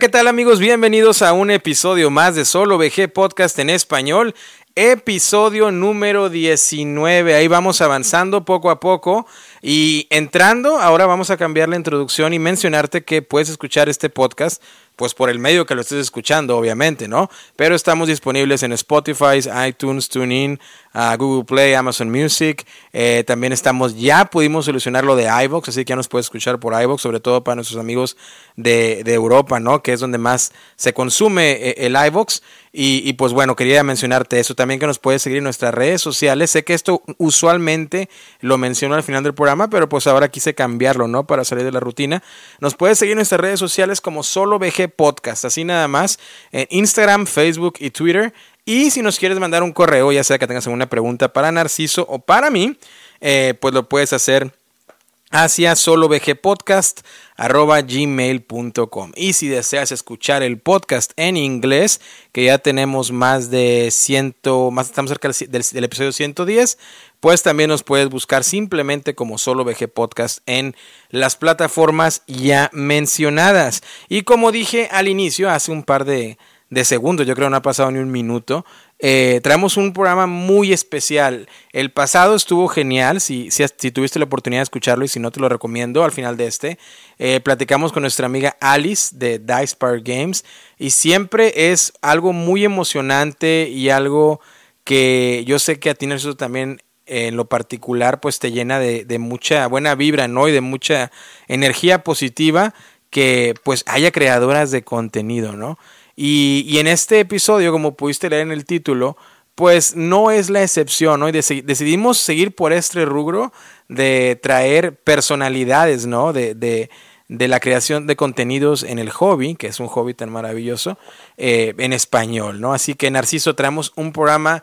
¿qué tal amigos? Bienvenidos a un episodio más de Solo VG Podcast en español. Episodio número 19. Ahí vamos avanzando poco a poco. Y entrando, ahora vamos a cambiar la introducción y mencionarte que puedes escuchar este podcast pues por el medio que lo estés escuchando, obviamente, ¿no? Pero estamos disponibles en Spotify, iTunes, TuneIn, uh, Google Play, Amazon Music. Eh, también estamos, ya pudimos solucionar lo de iVoox, así que ya nos puedes escuchar por iVoox, sobre todo para nuestros amigos de, de Europa, ¿no? Que es donde más se consume eh, el iVoox. Y, y, pues bueno, quería mencionarte eso. También que nos puedes seguir en nuestras redes sociales. Sé que esto usualmente lo menciono al final del programa, pero pues ahora quise cambiarlo, ¿no? Para salir de la rutina. Nos puedes seguir en nuestras redes sociales como solo VG Podcast, así nada más. En Instagram, Facebook y Twitter. Y si nos quieres mandar un correo, ya sea que tengas alguna pregunta para Narciso o para mí, eh, pues lo puedes hacer hacia solovgpodcast.gmail.com y si deseas escuchar el podcast en inglés que ya tenemos más de 100 más estamos cerca del, del, episodio 110 pues también nos puedes buscar simplemente como solo VG Podcast en las plataformas ya mencionadas. Y como dije al inicio hace un par de, de segundos, yo creo que no ha pasado ni un minuto. Eh, traemos un programa muy especial. El pasado estuvo genial, si, si, tuviste la oportunidad de escucharlo y si no te lo recomiendo al final de este. Eh, platicamos con nuestra amiga Alice de Dice Park Games y siempre es algo muy emocionante y algo que yo sé que a ti eso también en lo particular pues te llena de, de mucha buena vibra, ¿no? Y de mucha energía positiva que pues haya creadoras de contenido, ¿no? Y, en este episodio, como pudiste leer en el título, pues no es la excepción, ¿no? Y decidimos seguir por este rubro de traer personalidades, ¿no? De, la creación de contenidos en el hobby, que es un hobby tan maravilloso, eh, en español, ¿no? Así que, Narciso, traemos un programa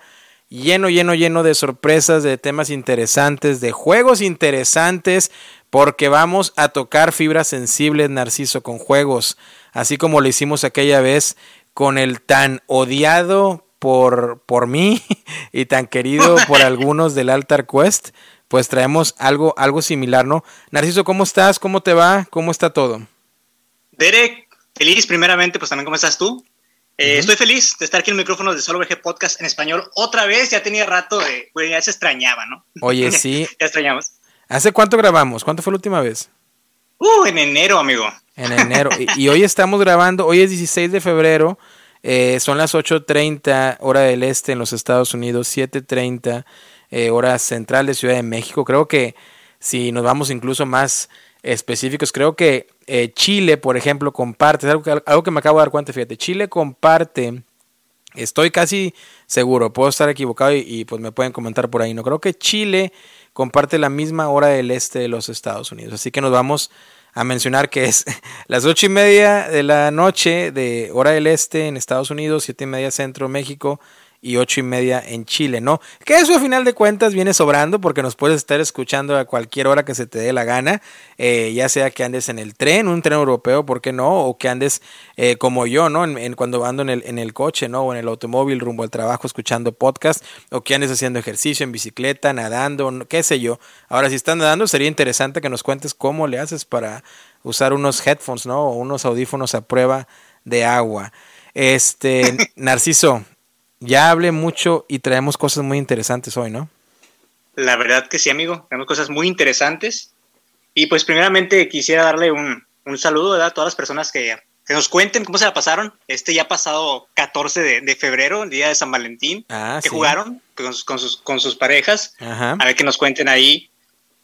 lleno, lleno, lleno de sorpresas, de temas interesantes, de juegos interesantes, porque vamos a tocar fibras sensibles, Narciso, con juegos así como lo hicimos aquella vez con el tan odiado por, por mí y tan querido por algunos del Altar Quest, pues traemos algo, algo similar, ¿no? Narciso, ¿cómo estás? ¿Cómo te va? ¿Cómo está todo? Derek, feliz primeramente, pues también, ¿cómo estás tú? Eh, uh -huh. Estoy feliz de estar aquí en el micrófono de Solo VG Podcast en español otra vez. Ya tenía rato de, pues ya se extrañaba, ¿no? Oye, sí. ya extrañamos. ¿Hace cuánto grabamos? ¿Cuánto fue la última vez? Uh, en enero, amigo. En enero. y, hoy estamos grabando, hoy es 16 de febrero, eh, son las 8.30 hora del este en los Estados Unidos, 7.30 eh, hora central de Ciudad de México. Creo que si nos vamos incluso más específicos, creo que eh, Chile, por ejemplo, comparte, algo que, algo que me acabo de dar cuenta, fíjate, Chile comparte, estoy casi seguro, puedo estar equivocado y, y pues me pueden comentar por ahí, no creo que Chile comparte la misma hora del este de los Estados Unidos. Así que nos vamos a mencionar que es las ocho y media de la noche de hora del este en Estados Unidos, siete y media centro México y ocho y media en Chile, ¿no? Que eso a final de cuentas viene sobrando porque nos puedes estar escuchando a cualquier hora que se te dé la gana, eh, ya sea que andes en el tren, un tren europeo, ¿por qué no? O que andes eh, como yo, ¿no? En, en, cuando ando en el, en el coche, ¿no? O en el automóvil rumbo al trabajo escuchando podcast, o que andes haciendo ejercicio en bicicleta, nadando, qué sé yo. Ahora, si estás nadando, sería interesante que nos cuentes cómo le haces para usar unos headphones, ¿no? O unos audífonos a prueba de agua. Este, Narciso, ya hablé mucho y traemos cosas muy interesantes hoy, ¿no? La verdad que sí, amigo. Tenemos cosas muy interesantes. Y pues primeramente quisiera darle un, un saludo ¿verdad? a todas las personas que, que, nos cuenten cómo se la pasaron. Este ya pasado 14 de, de febrero, el día de San Valentín, ah, que sí. jugaron con sus, con sus, con sus parejas. Ajá. A ver que nos cuenten ahí.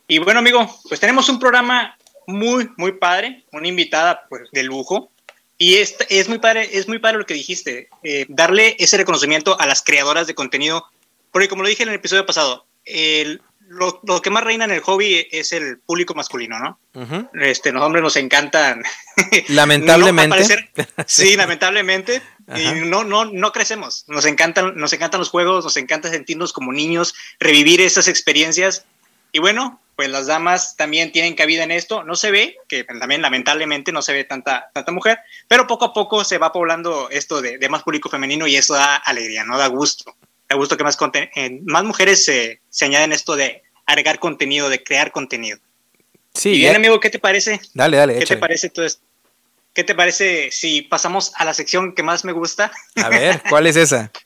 Y bueno, amigo, pues tenemos un programa muy, muy padre, una invitada pues, de lujo. Y es, es, muy padre, es muy padre lo que dijiste, eh, darle ese reconocimiento a las creadoras de contenido, porque como lo dije en el episodio pasado, el, lo, lo, que más reina en el hobby es el público masculino, ¿no? Uh -huh. este, los hombres nos encantan. Lamentablemente. no aparecer, sí, lamentablemente. Ajá. Y no, no, no crecemos. Nos encantan, nos encantan los juegos, nos encanta sentirnos como niños, revivir esas experiencias. Y bueno, pues las damas también tienen cabida en esto. No se ve, que también lamentablemente no se ve tanta, tanta mujer, pero poco a poco se va poblando esto de, de más público femenino y eso da alegría, ¿no? Da gusto. Da gusto que más, eh, más mujeres se, se añaden esto de agregar contenido, de crear contenido. Sí. Y bien, amigo, ¿qué te parece? Dale, dale. ¿Qué échale. te parece todo esto? ¿qué te parece si pasamos a la sección que más me gusta? A ver, ¿cuál es esa?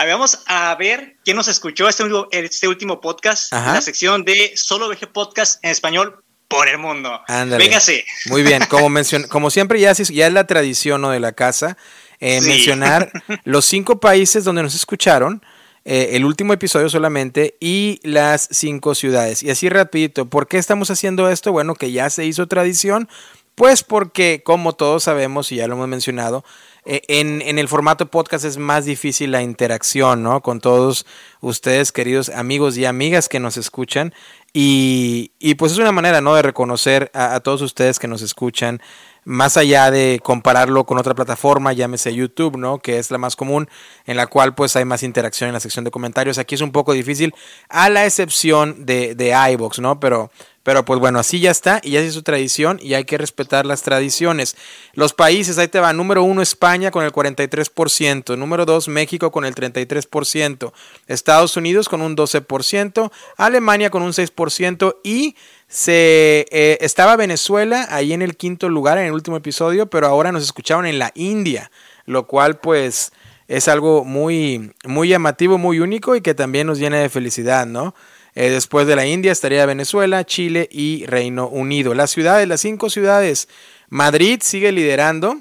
A ver, vamos a ver quién nos escuchó este, último- este último podcast, Ajá. la sección de Solo VG Podcast en español por el mundo. Ándale. Véngase. Muy bien, como, mencion- como siempre ya, ya es la tradición ¿no? de la casa, eh, Sí. mencionar los cinco países donde nos escucharon, eh, el último episodio solamente, y las cinco ciudades. Y así rapidito, ¿por qué estamos haciendo esto? Bueno, que ya se hizo tradición, pues porque como todos sabemos y ya lo hemos mencionado, en, en el formato podcast es más difícil la interacción, ¿no? Con todos ustedes, queridos amigos y amigas que nos escuchan. Y, y pues es una manera, ¿no? De reconocer a, a todos ustedes que nos escuchan, más allá de compararlo con otra plataforma, llámese YouTube, ¿no? Que es la más común, en la cual pues hay más interacción en la sección de comentarios. Aquí es un poco difícil, a la excepción de, de iVoox, ¿no? Pero, pero pues bueno, así ya está, y ya es su tradición, y hay que respetar las tradiciones. Los países, ahí te va, número uno España con el 43%, número dos México con el 33%, Estados Unidos con un 12%, Alemania con un 6% y se eh, estaba Venezuela ahí en el quinto lugar en el último episodio, pero ahora nos escucharon en la India, lo cual pues es algo muy muy llamativo, muy único y que también nos llena de felicidad, ¿no? Eh, después de la India estaría Venezuela, Chile y Reino Unido. Las ciudades, las cinco ciudades. Madrid sigue liderando.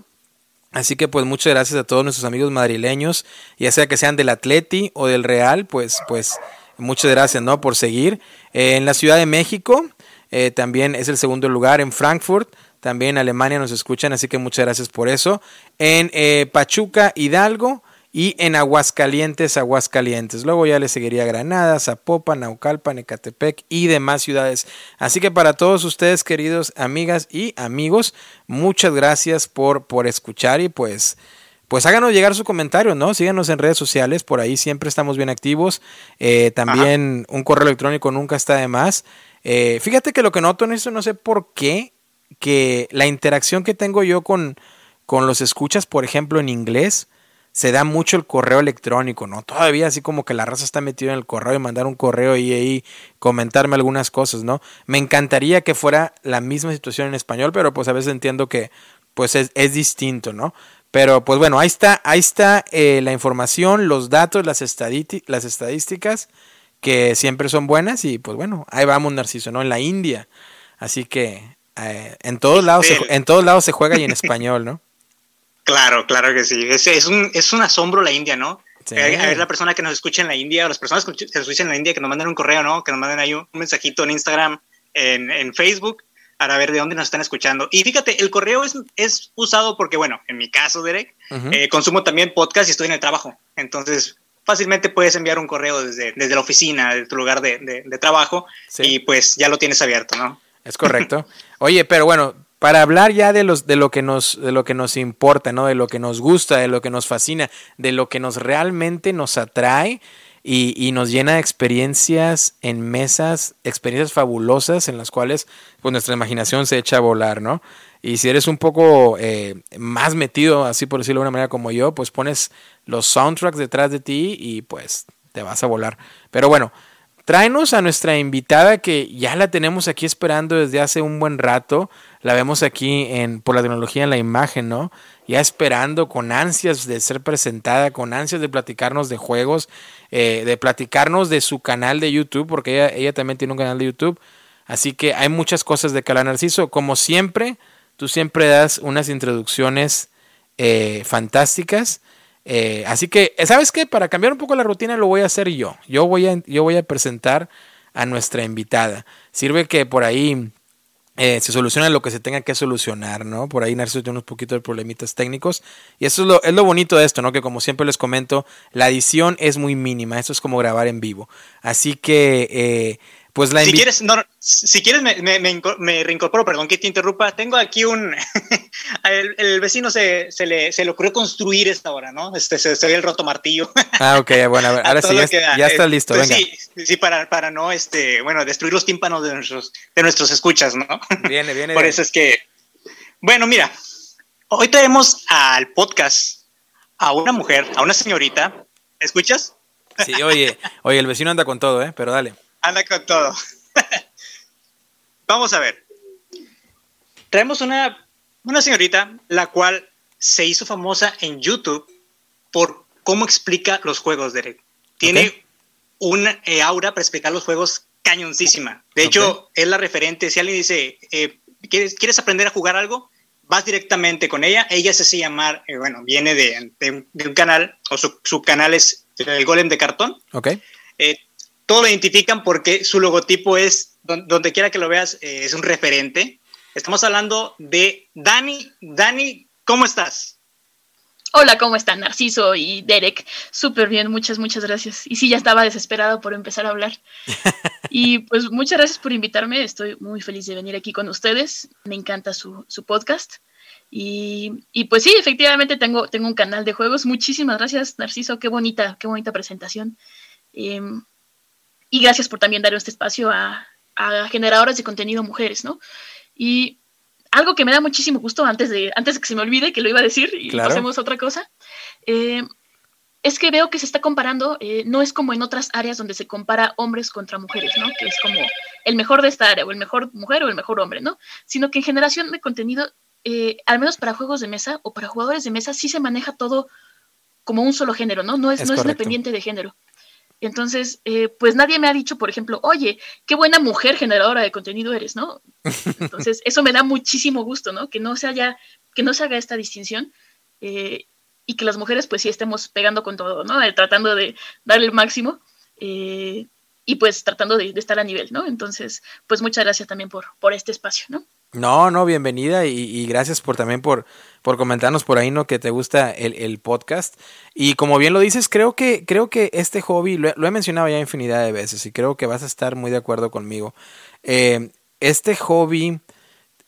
Así que pues muchas gracias a todos nuestros amigos madrileños, ya sea que sean del Atleti o del Real, pues pues muchas gracias, ¿no? Por seguir. Eh, en la Ciudad de México eh, también es el segundo lugar, en Frankfurt, también Alemania nos escuchan, así que muchas gracias por eso. En Pachuca, Hidalgo y en Aguascalientes, Aguascalientes. Luego ya le seguiría Granada, Zapopan, Naucalpan, Ecatepec y demás ciudades. Así que para todos ustedes, queridos amigas y amigos, muchas gracias por, por escuchar y pues... Pues háganos llegar su comentario, ¿no? Síganos en redes sociales, por ahí siempre estamos bien activos. Eh, también un correo electrónico nunca está de más. Eh, fíjate que lo que noto en esto, no sé por qué, que la interacción que tengo yo con, con los escuchas, por ejemplo, en inglés, se da mucho el correo electrónico, ¿no? Todavía así como que la raza está metida en el correo y mandar un correo y ahí comentarme algunas cosas, ¿no? Me encantaría que fuera la misma situación en español, pero pues a veces entiendo que pues es, es distinto, ¿no? Pero pues bueno, ahí está, ahí está eh, la información, los datos, las, las estadísticas que siempre son buenas y pues bueno, ahí vamos Narciso, ¿no? En la India. Así que eh, en todos lados se, en todos lados se juega y en español, ¿no? Claro, claro que sí. Es, es, un, es un asombro la India, ¿no? Sí. A ver la persona que nos escucha en la India, o las personas que nos escuchan en la India, que nos manden un correo, ¿no? Que nos manden ahí un, mensajito en Instagram, en, en, Facebook, para ver de dónde nos están escuchando. Y fíjate, el correo es, es usado porque, bueno, en mi caso, Derek, uh -huh. eh, consumo también podcast y estoy en el trabajo. Entonces, fácilmente puedes enviar un correo desde, desde la oficina, de tu lugar de, de, de trabajo, sí. y pues ya lo tienes abierto, ¿no? Es correcto. Oye, pero bueno, para hablar ya de los de lo que nos de lo que nos importa, ¿no? De lo que nos gusta, de lo que nos fascina, de lo que nos realmente nos atrae y, y nos llena de experiencias en mesas, experiencias fabulosas en las cuales pues nuestra imaginación se echa a volar, ¿no? Y si eres un poco eh, más metido, así por decirlo de una manera como yo, pues pones los soundtracks detrás de ti y pues te vas a volar. Pero bueno, tráenos a nuestra invitada que ya la tenemos aquí esperando desde hace un buen rato. La vemos aquí en, por la tecnología en la imagen, ¿no? Ya esperando con ansias de ser presentada, con ansias de platicarnos de juegos, eh, de platicarnos de su canal de YouTube, porque ella, ella también tiene un canal de YouTube. Así que hay muchas cosas de Cala Narciso. Como siempre, tú siempre das unas introducciones eh, fantásticas. Eh, así que, ¿sabes qué? Para cambiar un poco la rutina lo voy a hacer yo. Yo voy a, yo voy a presentar a nuestra invitada. Sirve que por ahí eh, se soluciona lo que se tenga que solucionar, ¿no? Por ahí Narciso tiene unos poquitos de problemitas técnicos. Y eso es lo, es lo bonito de esto, ¿no? Que como siempre les comento, la edición es muy mínima. Esto es como grabar en vivo. Así que... Eh, pues la si quieres, no, si quieres me, me, me, me, reincorporo, perdón que te interrumpa. Tengo aquí un. el, el, vecino se, se, le, se le ocurrió construir esta hora, ¿no? Este, se, se ve el roto martillo. Ah, ok, bueno, a ver, ahora sí, ya, ya, está listo. Pues venga. Sí, sí para, para no, este, bueno, destruir los tímpanos de nuestros, de nuestros escuchas, ¿no? Viene, viene. Por eso es que. Bueno, mira, hoy traemos al podcast a una mujer, a una señorita. ¿Escuchas? Sí, oye, oye, el vecino anda con todo, ¿eh? Pero dale. Anda con todo. Vamos a ver. Traemos una Una señorita, la cual se hizo famosa en YouTube por cómo explica los juegos, Derek. Tiene una eh, aura para explicar los juegos cañoncísima. De hecho, es la referente. Si alguien dice, eh, ¿quieres, ¿quieres aprender a jugar algo? Vas directamente con ella. Ella se hace llamar, eh, bueno, viene de, un canal, o su, canal es el Golem de Cartón. Ok. Todo lo identifican porque su logotipo es, donde quiera que lo veas, es un referente. Estamos hablando de Dani. Dani, ¿cómo estás? Hola, ¿cómo están Narciso y Derek? Súper bien, muchas, muchas gracias. Y sí, ya estaba desesperado por empezar a hablar. y pues muchas gracias por invitarme, estoy muy feliz de venir aquí con ustedes, me encanta su, podcast. Y, pues sí, efectivamente tengo, tengo un canal de juegos. Muchísimas gracias, Narciso, qué bonita, qué bonita presentación. Em, y gracias por también dar este espacio a, a generadoras de contenido mujeres, ¿no? Y algo que me da muchísimo gusto antes de, antes de que se me olvide que lo iba a decir y pasemos a otra cosa, eh, es que veo que se está comparando, eh, no es como en otras áreas donde se compara hombres contra mujeres, ¿no? Que es como el mejor de esta área, o el mejor mujer o el mejor hombre, ¿no? Sino que en generación de contenido, eh, al menos para juegos de mesa o para jugadores de mesa, sí se maneja todo como un solo género, ¿no? No es, no es dependiente de género. Entonces, eh, pues nadie me ha dicho, por ejemplo, oye, qué buena mujer generadora de contenido eres, ¿no? Entonces, eso me da muchísimo gusto, ¿no? Que no se haya, que no se haga esta distinción eh, y que las mujeres, pues sí estemos pegando con todo, ¿no? Eh, tratando de darle el máximo y pues tratando de, estar a nivel, ¿no? Entonces, pues muchas gracias también por, por este espacio, ¿no? No, no, bienvenida y, gracias por también por, por comentarnos por ahí, ¿no? Que te gusta el, podcast. Y como bien lo dices, creo que, creo que este hobby, lo, he mencionado ya infinidad de veces y creo que vas a estar muy de acuerdo conmigo. Eh, este hobby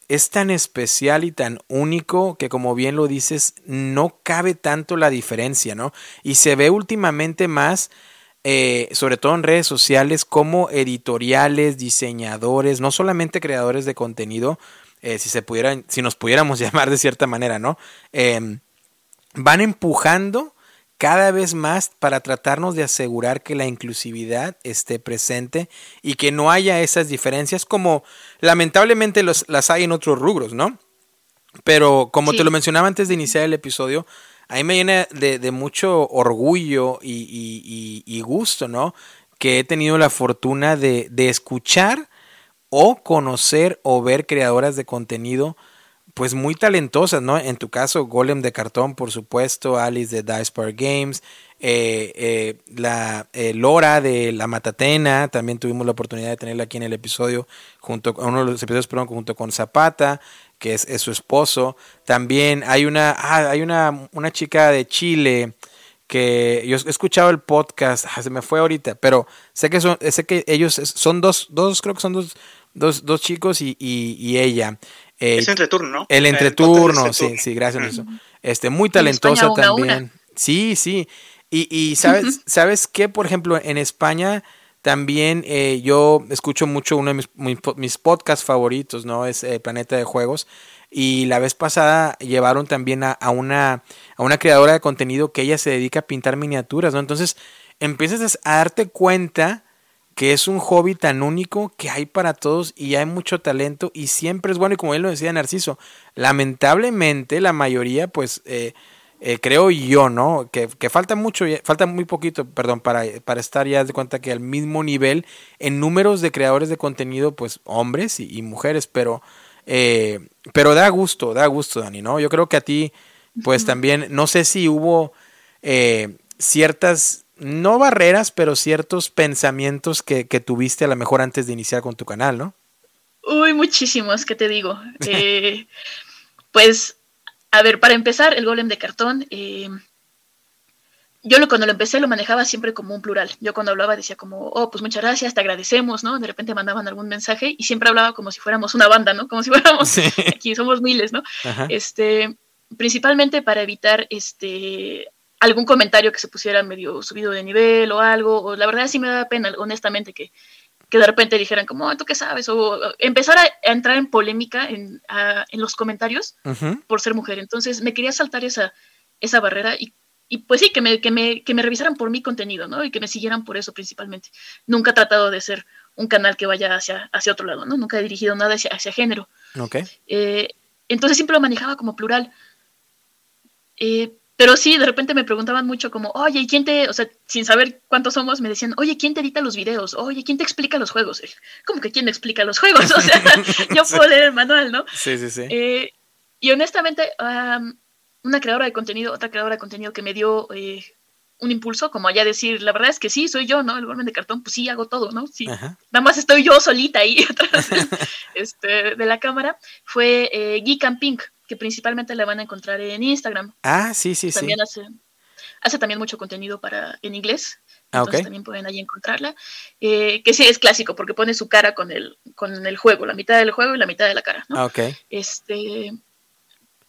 es tan especial y tan único que como bien lo dices, no cabe tanto la diferencia, ¿no? Y se ve últimamente más eh, sobre todo en redes sociales, como editoriales, diseñadores, no solamente creadores de contenido, eh, si se pudieran, si nos pudiéramos llamar de cierta manera, ¿no? Em, van empujando cada vez más para tratarnos de asegurar que la inclusividad esté presente y que no haya esas diferencias como lamentablemente los, las hay en otros rubros, ¿no? Pero como te lo mencionaba antes de iniciar el episodio, a mí me llena de, mucho orgullo y, gusto, ¿no? Que he tenido la fortuna de, escuchar o conocer o ver creadoras de contenido pues muy talentosas, ¿no? En tu caso, Golem de Cartón, por supuesto, Alice de Dice Park Games, eh, eh, la eh, Lora de La Matatena, también tuvimos la oportunidad de tenerla aquí en el episodio, junto uno de los episodios, junto con Zapata, que es, su esposo. También hay una, ah, hay una, una chica de Chile que yo he escuchado el podcast, ah, se me fue ahorita, pero sé que son, sé que ellos son dos, dos, creo que son dos, dos, dos chicos y, y, ella. Eh, es entreturno, ¿no? El entreturno, sí, sí, gracias. eso. Este, muy talentosa también. Sí, sí. Y, y sabes, ¿sabes qué? Por ejemplo, en España también eh, yo escucho mucho uno de mis, mis podcasts favoritos, ¿no? Es eh, Planeta de Juegos. Y la vez pasada llevaron también a, una, a una creadora de contenido que ella se dedica a pintar miniaturas, ¿no? Entonces empiezas a darte cuenta que es un hobby tan único que hay para todos y hay mucho talento y siempre es bueno y como él lo decía Narciso, lamentablemente la mayoría pues eh, eh, creo yo, ¿no? Que, falta mucho, falta muy poquito, perdón, para, para estar ya de cuenta que al mismo nivel en números de creadores de contenido, pues hombres y, mujeres, pero, eh, pero da gusto, da gusto, Dani, ¿no? Yo creo que a ti, pues también, no sé si hubo eh, ciertas, no barreras, pero ciertos pensamientos que, que, tuviste a lo mejor antes de iniciar con tu canal, ¿no? Uy, muchísimos, ¿qué te digo? pues a ver, para empezar, el golem de cartón, eh, yo lo, cuando lo empecé lo manejaba siempre como un plural. Yo cuando hablaba decía como, oh, pues muchas gracias, te agradecemos, ¿no? De repente mandaban algún mensaje y siempre hablaba como si fuéramos una banda, ¿no? Como si fuéramos, aquí somos miles, ¿no? Este, principalmente para evitar este algún comentario que se pusiera medio subido de nivel o algo, o la verdad sí me da pena, honestamente, que, que de repente dijeran como, ah, ¿tú qué sabes? O empezar a, entrar en polémica en, los comentarios por ser mujer. Entonces me quería saltar esa, esa barrera y, pues sí, que me, que, me, que me revisaran por mi contenido, ¿no? Y que me siguieran por eso principalmente. Nunca he tratado de ser un canal que vaya hacia, hacia otro lado, ¿no? Nunca he dirigido nada hacia, hacia género. Ok. Eh, Entonces siempre lo manejaba como plural. Eh, pero sí, de repente me preguntaban mucho como, oye, ¿quién te, o sea, sin saber cuántos somos, me decían, oye, ¿quién te edita los videos? Oye, ¿quién te explica los juegos? ¿Cómo que quién explica los juegos? O sea, yo puedo leer el manual, ¿no? Sí, sí, sí. Eh, y honestamente, una creadora de contenido, otra creadora de contenido que me dio eh, un impulso, como allá decir, la verdad es que sí, soy yo, ¿no? El golpe de cartón, pues sí, hago todo, ¿no? Sí, nada más estoy yo solita ahí atrás este, de la cámara, fue eh, Geek and Pink que principalmente la van a encontrar en Instagram. Ah, sí, sí, también sí. Hace, hace también mucho contenido para en inglés. Ah, entonces también pueden ahí encontrarla. Eh, que sí es clásico porque pone su cara con el, con el juego, la mitad del juego y la mitad de la cara. ¿no? Ah, este,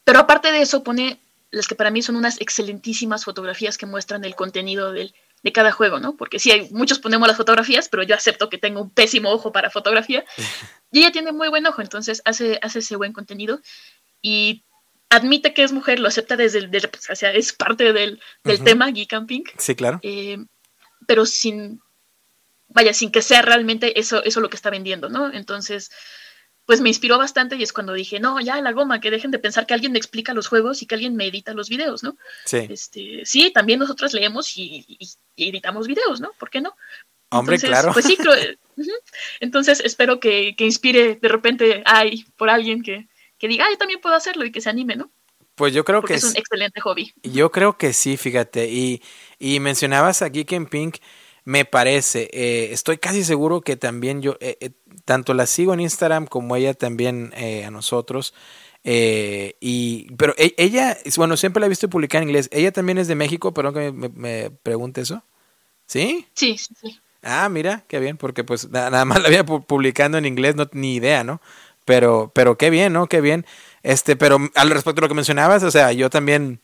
pero aparte de eso, pone las que para mí son unas excelentísimas fotografías que muestran el contenido del, de cada juego, ¿no? Porque sí, hay, muchos ponemos las fotografías, pero yo acepto que tengo un pésimo ojo para fotografía. y ella tiene muy buen ojo, entonces hace, hace ese buen contenido y admite que es mujer, lo acepta desde el, pues, o sea, es parte del, tema Geek Camping. Sí, claro. Eh, pero sin, vaya, sin que sea realmente eso, eso lo que está vendiendo, ¿no? Entonces, pues me inspiró bastante y es cuando dije, no, ya la goma, que dejen de pensar que alguien me explica los juegos y que alguien me edita los videos, ¿no? Sí. Este, sí, también nosotros leemos y, editamos videos, ¿no? ¿Por qué no? Hombre, claro. Pues sí, entonces espero que, que, inspire de repente ay, por alguien que, que diga, yo también puedo hacerlo y que se anime, ¿no? Pues yo creo que es un excelente hobby. Yo creo que sí, fíjate. Y, y mencionabas a Geek en Pink, me parece. Eh, estoy casi seguro que también yo, eh, eh, tanto la sigo en Instagram como ella también a nosotros. y, pero e, ella, bueno, siempre la he visto publicar en inglés. Ella también es de México, perdón que me, me pregunte eso. ¿Sí? Sí, sí, sí. Ah, mira, qué bien, porque pues nada más la había publicando en inglés, no ni idea, ¿no? Pero, pero qué bien, ¿no? Qué bien. Este, pero al respecto de lo que mencionabas, o sea, yo también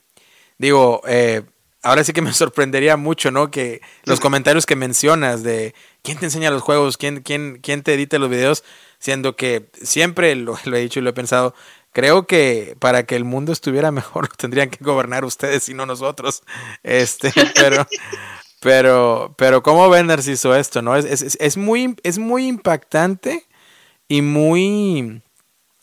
digo, eh, ahora sí que me sorprendería mucho, ¿no? Que los comentarios que mencionas de quién te enseña los juegos, quién, quién, quién te edita los videos, siendo que siempre lo, lo, he dicho y lo he pensado, creo que para que el mundo estuviera mejor tendrían que gobernar ustedes y no nosotros. Este, pero, pero, pero ¿cómo ven Narciso esto, no? Es, es, es muy, es muy impactante y muy,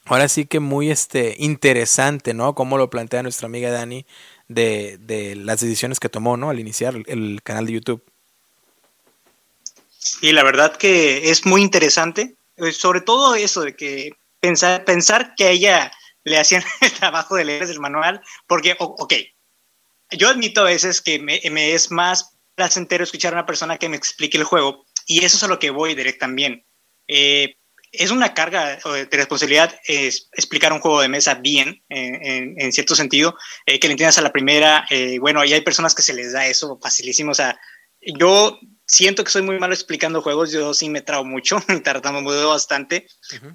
ahora sí que muy este, interesante, ¿no? Como lo plantea nuestra amiga Dani de, de las decisiones que tomó, ¿no? Al iniciar el, canal de YouTube. Sí, la verdad que es muy interesante, eh, sobre todo eso de que pensar, pensar que a ella le hacían el trabajo de leer el manual, porque, ok, yo admito a veces que me, me, es más placentero escuchar a una persona que me explique el juego, y eso es a lo que voy directo también. Eh, es una carga de responsabilidad explicar un juego de mesa bien, en, cierto sentido, eh, que le entiendas a la primera. Eh, bueno, y hay personas que se les da eso facilísimo. O sea, yo siento que soy muy malo explicando juegos, yo sí me trago mucho, tartamudo bastante,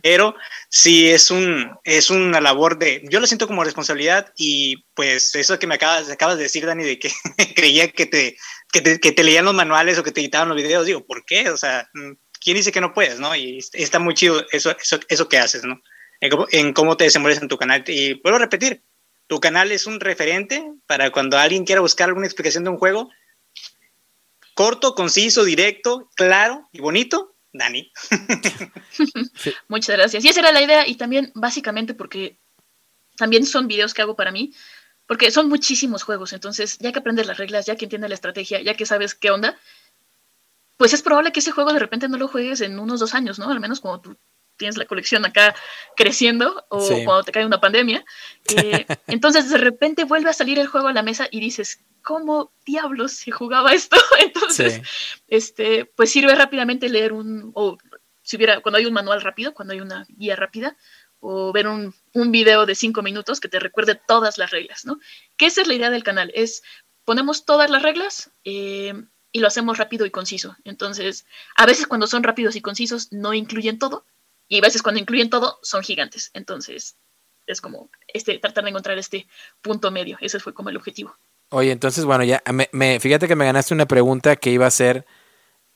pero sí es, un, es una labor de, yo lo siento como responsabilidad y pues eso que me acabas, acabas de decir, Dani, de que creía que te, que te, que te leían los manuales o que te editaban los videos, digo, ¿por qué? O sea, mm, ¿quién dice que no puedes, no? Y está muy chido eso, eso, que haces, ¿no? En cómo, te desenvuelves en tu canal. Y vuelvo a repetir, tu canal es un referente para cuando alguien quiera buscar alguna explicación de un juego. Corto, conciso, directo, claro y bonito, Dani. Muchas gracias. Y esa era la idea y también básicamente porque también son videos que hago para mí, porque son muchísimos juegos, entonces ya que aprendes las reglas, ya que entiendes la estrategia, ya que sabes qué onda, pues es probable que ese juego de repente no lo juegues en unos dos años, ¿no? Al menos cuando tú tienes la colección acá creciendo o cuando te cae una pandemia. Eh, entonces de repente vuelve a salir el juego a la mesa y dices, ¿cómo diablos se jugaba esto? Entonces, este, pues sirve rápidamente leer un, o si hubiera, cuando hay un manual rápido, cuando hay una guía rápida, o ver un, un video de cinco minutos que te recuerde todas las reglas, ¿no? Que esa es la idea del canal, es ponemos todas las reglas, eh, y lo hacemos rápido y conciso. Entonces, a veces cuando son rápidos y concisos no incluyen todo y a veces cuando incluyen todo son gigantes. Entonces, es como este tratar de encontrar este punto medio. Ese fue como el objetivo. Oye, entonces, bueno, ya me, fíjate que me ganaste una pregunta que iba a ser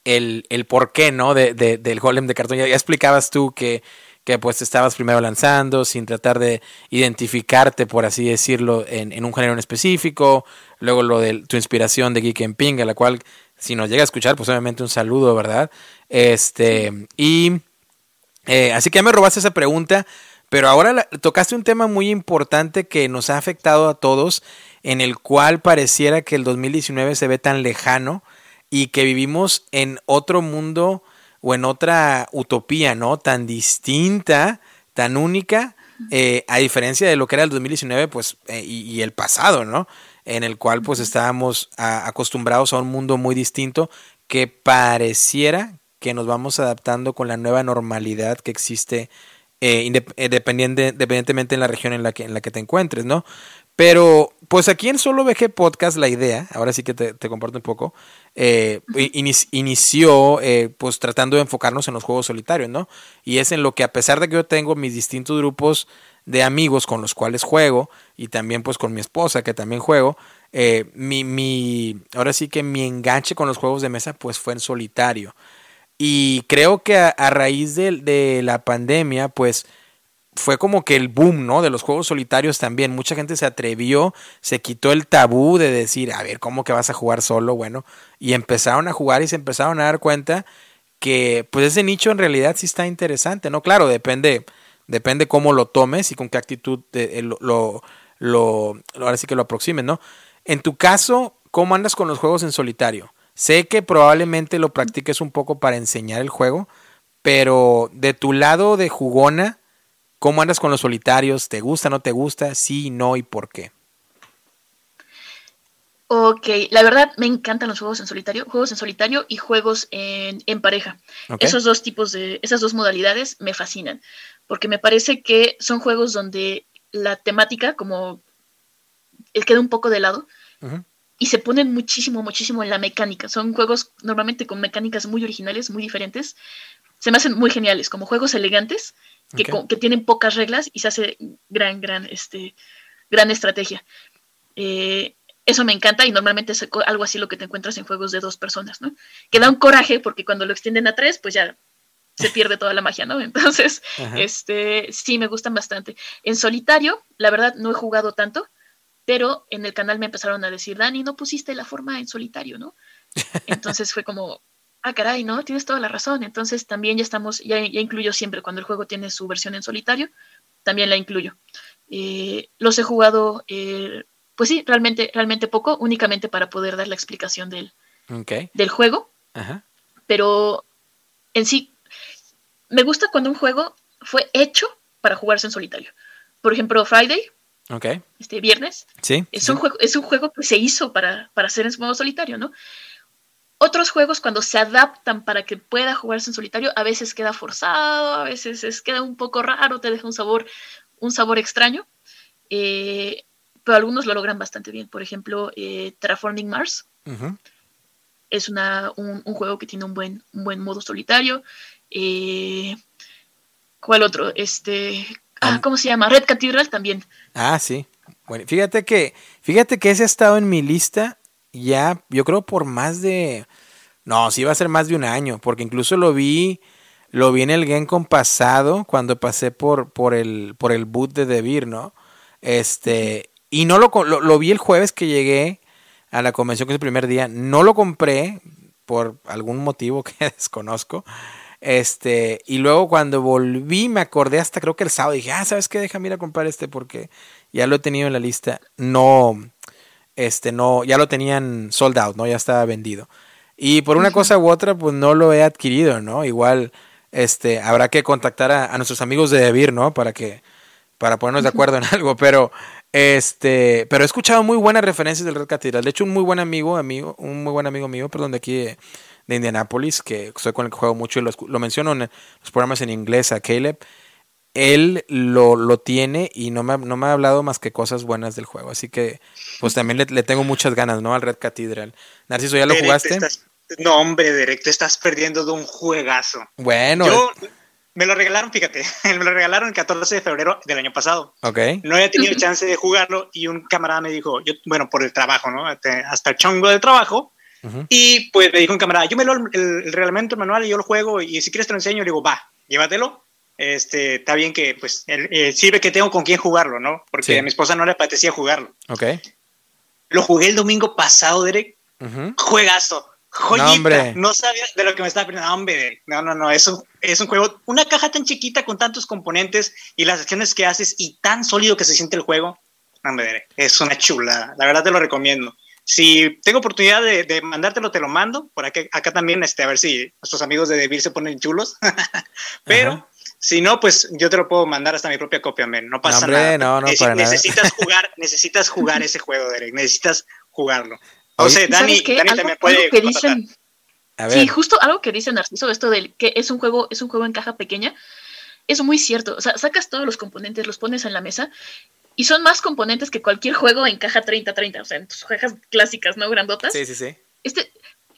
el, el por qué, ¿no? De, del golem de cartón. Ya, ya explicabas tú que que pues estabas primero lanzando sin tratar de identificarte, por así decirlo, en, en, un género en específico, luego lo de tu inspiración de Geek and Ping, a la cual si nos llega a escuchar, pues obviamente un saludo, ¿verdad? Este, y eh, así que ya me robaste esa pregunta, Pero ahora tocaste un tema muy importante que nos ha afectado a todos, en el cual pareciera que el 2019 se ve tan lejano y que vivimos en otro mundo o en otra utopía, ¿no? Tan distinta, tan única, eh, a diferencia de lo que era el 2019, pues, eh, y, el pasado, ¿no? En el cual, pues, estábamos acostumbrados a un mundo muy distinto que pareciera que nos vamos adaptando con la nueva normalidad que existe eh, independientemente en la región en la que, en la que te encuentres, ¿no? Pero, pues aquí en Solo VG Podcast, la idea, ahora sí que te, comparto un poco, eh, inició eh, pues tratando de enfocarnos en los juegos solitarios, ¿no? Y es en lo que a pesar de que yo tengo mis distintos grupos de amigos con los cuales juego, y también pues con mi esposa que también juego, eh, mi, mi, ahora sí que mi enganche con los juegos de mesa pues fue en solitario. Y creo que a, raíz de, de la pandemia, pues fue como que el boom, ¿no? De los juegos solitarios también. Mucha gente se atrevió, se quitó el tabú de decir, a ver, ¿cómo que vas a jugar solo? Bueno, y empezaron a jugar y se empezaron a dar cuenta que, pues, ese nicho en realidad sí está interesante, ¿no? Claro, depende, depende cómo lo tomes y con qué actitud eh, lo, lo, lo, ahora sí que lo aproximes, ¿no? En tu caso, ¿cómo andas con los juegos en solitario? Sé que probablemente lo practiques un poco para enseñar el juego, pero de tu lado de jugona, ¿Cómo andas con los solitarios? ¿Te gusta, no te gusta? Sí, no y por qué. Ok, la verdad me encantan los juegos en solitario, juegos en solitario y juegos en, pareja. Esos dos tipos de, esas dos modalidades me fascinan, porque me parece que son juegos donde la temática como el queda un poco de lado y se ponen muchísimo, muchísimo en la mecánica. Son juegos normalmente con mecánicas muy originales, muy diferentes. Se me hacen muy geniales, como juegos elegantes que, tienen pocas reglas y se hace gran, gran, este, gran estrategia. Eh, eso me encanta y normalmente es algo así lo que te encuentras en juegos de dos personas, ¿no? Que da un coraje porque cuando lo extienden a tres, pues ya se pierde toda la magia, ¿no? Entonces, este, sí, me gustan bastante. En solitario, la verdad, no he jugado tanto, pero en el canal me empezaron a decir, Dani, no pusiste la forma en solitario, ¿no? Entonces fue como, ah, caray, no, tienes toda la razón. Entonces también ya estamos, ya, ya incluyo siempre cuando el juego tiene su versión en solitario, también la incluyo. Eh, los he jugado, eh, pues sí, realmente, realmente poco, únicamente para poder dar la explicación del, del juego. Pero en sí, me gusta cuando un juego fue hecho para jugarse en solitario. Por ejemplo, Friday. Este viernes. Sí. Es, Un juego, es un juego que se hizo para, para hacer en modo solitario, ¿no? Otros juegos cuando se adaptan para que pueda jugarse en solitario, a veces queda forzado, a veces es, queda un poco raro, te deja un sabor, un sabor extraño. Eh, pero algunos lo logran bastante bien. Por ejemplo, eh, Terraforming Mars. Es una, un, juego que tiene un buen, un buen modo solitario. Eh, ¿Cuál otro? Este. Ah, ¿Cómo se llama? Red Cathedral también. Ah, sí. Bueno, fíjate que, fíjate que ese ha estado en mi lista ya, yo creo por más de, no, sí va a ser más de un año, porque incluso lo vi, lo vi en el Gencom pasado, cuando pasé por, por el, por el boot de Devir, ¿no? Este, y no lo, lo, vi el jueves que llegué a la convención, que es el primer día, no lo compré por algún motivo que desconozco. Este, y luego cuando volví me acordé hasta creo que el sábado dije, ah, ¿sabes qué? Déjame ir a comprar este porque ya lo he tenido en la lista. No, este no, ya lo tenían sold out, ¿no? Ya estaba vendido. Y por una cosa u otra, pues no lo he adquirido, ¿no? Igual, este, habrá que contactar a, nuestros amigos de Debir, ¿no? Para que, para ponernos de acuerdo en algo, pero, este, pero he escuchado muy buenas referencias del Red Cathedral. De hecho, un muy buen amigo, amigo, un muy buen amigo mío, perdón, de aquí de, Indianapolis, que soy con el que juego mucho y lo, lo menciono en los programas en inglés a Caleb él lo, lo tiene y no me, no me, ha hablado más que cosas buenas del juego. Así que, pues también le, tengo muchas ganas, ¿no? Al Red Cathedral. Narciso, ¿ya lo jugaste? no, hombre, Derek, te estás perdiendo de un juegazo. Bueno. Yo, me lo regalaron, fíjate, me lo regalaron el 14 de febrero del año pasado. Ok. No había tenido chance de jugarlo y un camarada me dijo, yo, bueno, por el trabajo, ¿no? Hasta el chongo del trabajo. Y pues me dijo un camarada, yo me lo el, el reglamento, el manual y yo lo juego y si quieres te lo enseño. Le digo, va, llévatelo este, está bien que, pues, eh, sirve que tengo con quién jugarlo, ¿no? Porque a mi esposa no le apetecía jugarlo. Ok. Lo jugué el domingo pasado, Derek. Juegazo, Joyita, no, sabía de lo que me estaba perdiendo. No, hombre, no, no, no, es un, es un juego, una caja tan chiquita con tantos componentes y las acciones que haces y tan sólido que se siente el juego. No, hombre, es una chula. La verdad te lo recomiendo. Si tengo oportunidad de, mandártelo, te lo mando. Por acá, acá también, este, a ver si nuestros amigos de Devir se ponen chulos. Pero si no, pues yo te lo puedo mandar hasta mi propia copia, men. No pasa nada. No, no, necesitas jugar, necesitas jugar ese juego, Derek. Necesitas jugarlo. O sea, Dani, Dani también puede. Que dicen, sí, justo algo que dice Narciso, esto del que es un juego, es un juego en caja pequeña, es muy cierto. O sea, sacas todos los componentes, los pones en la mesa y son más componentes que cualquier juego en caja 30-30, o sea, en tus cajas clásicas, ¿no? Grandotas. Sí, sí, sí. Este,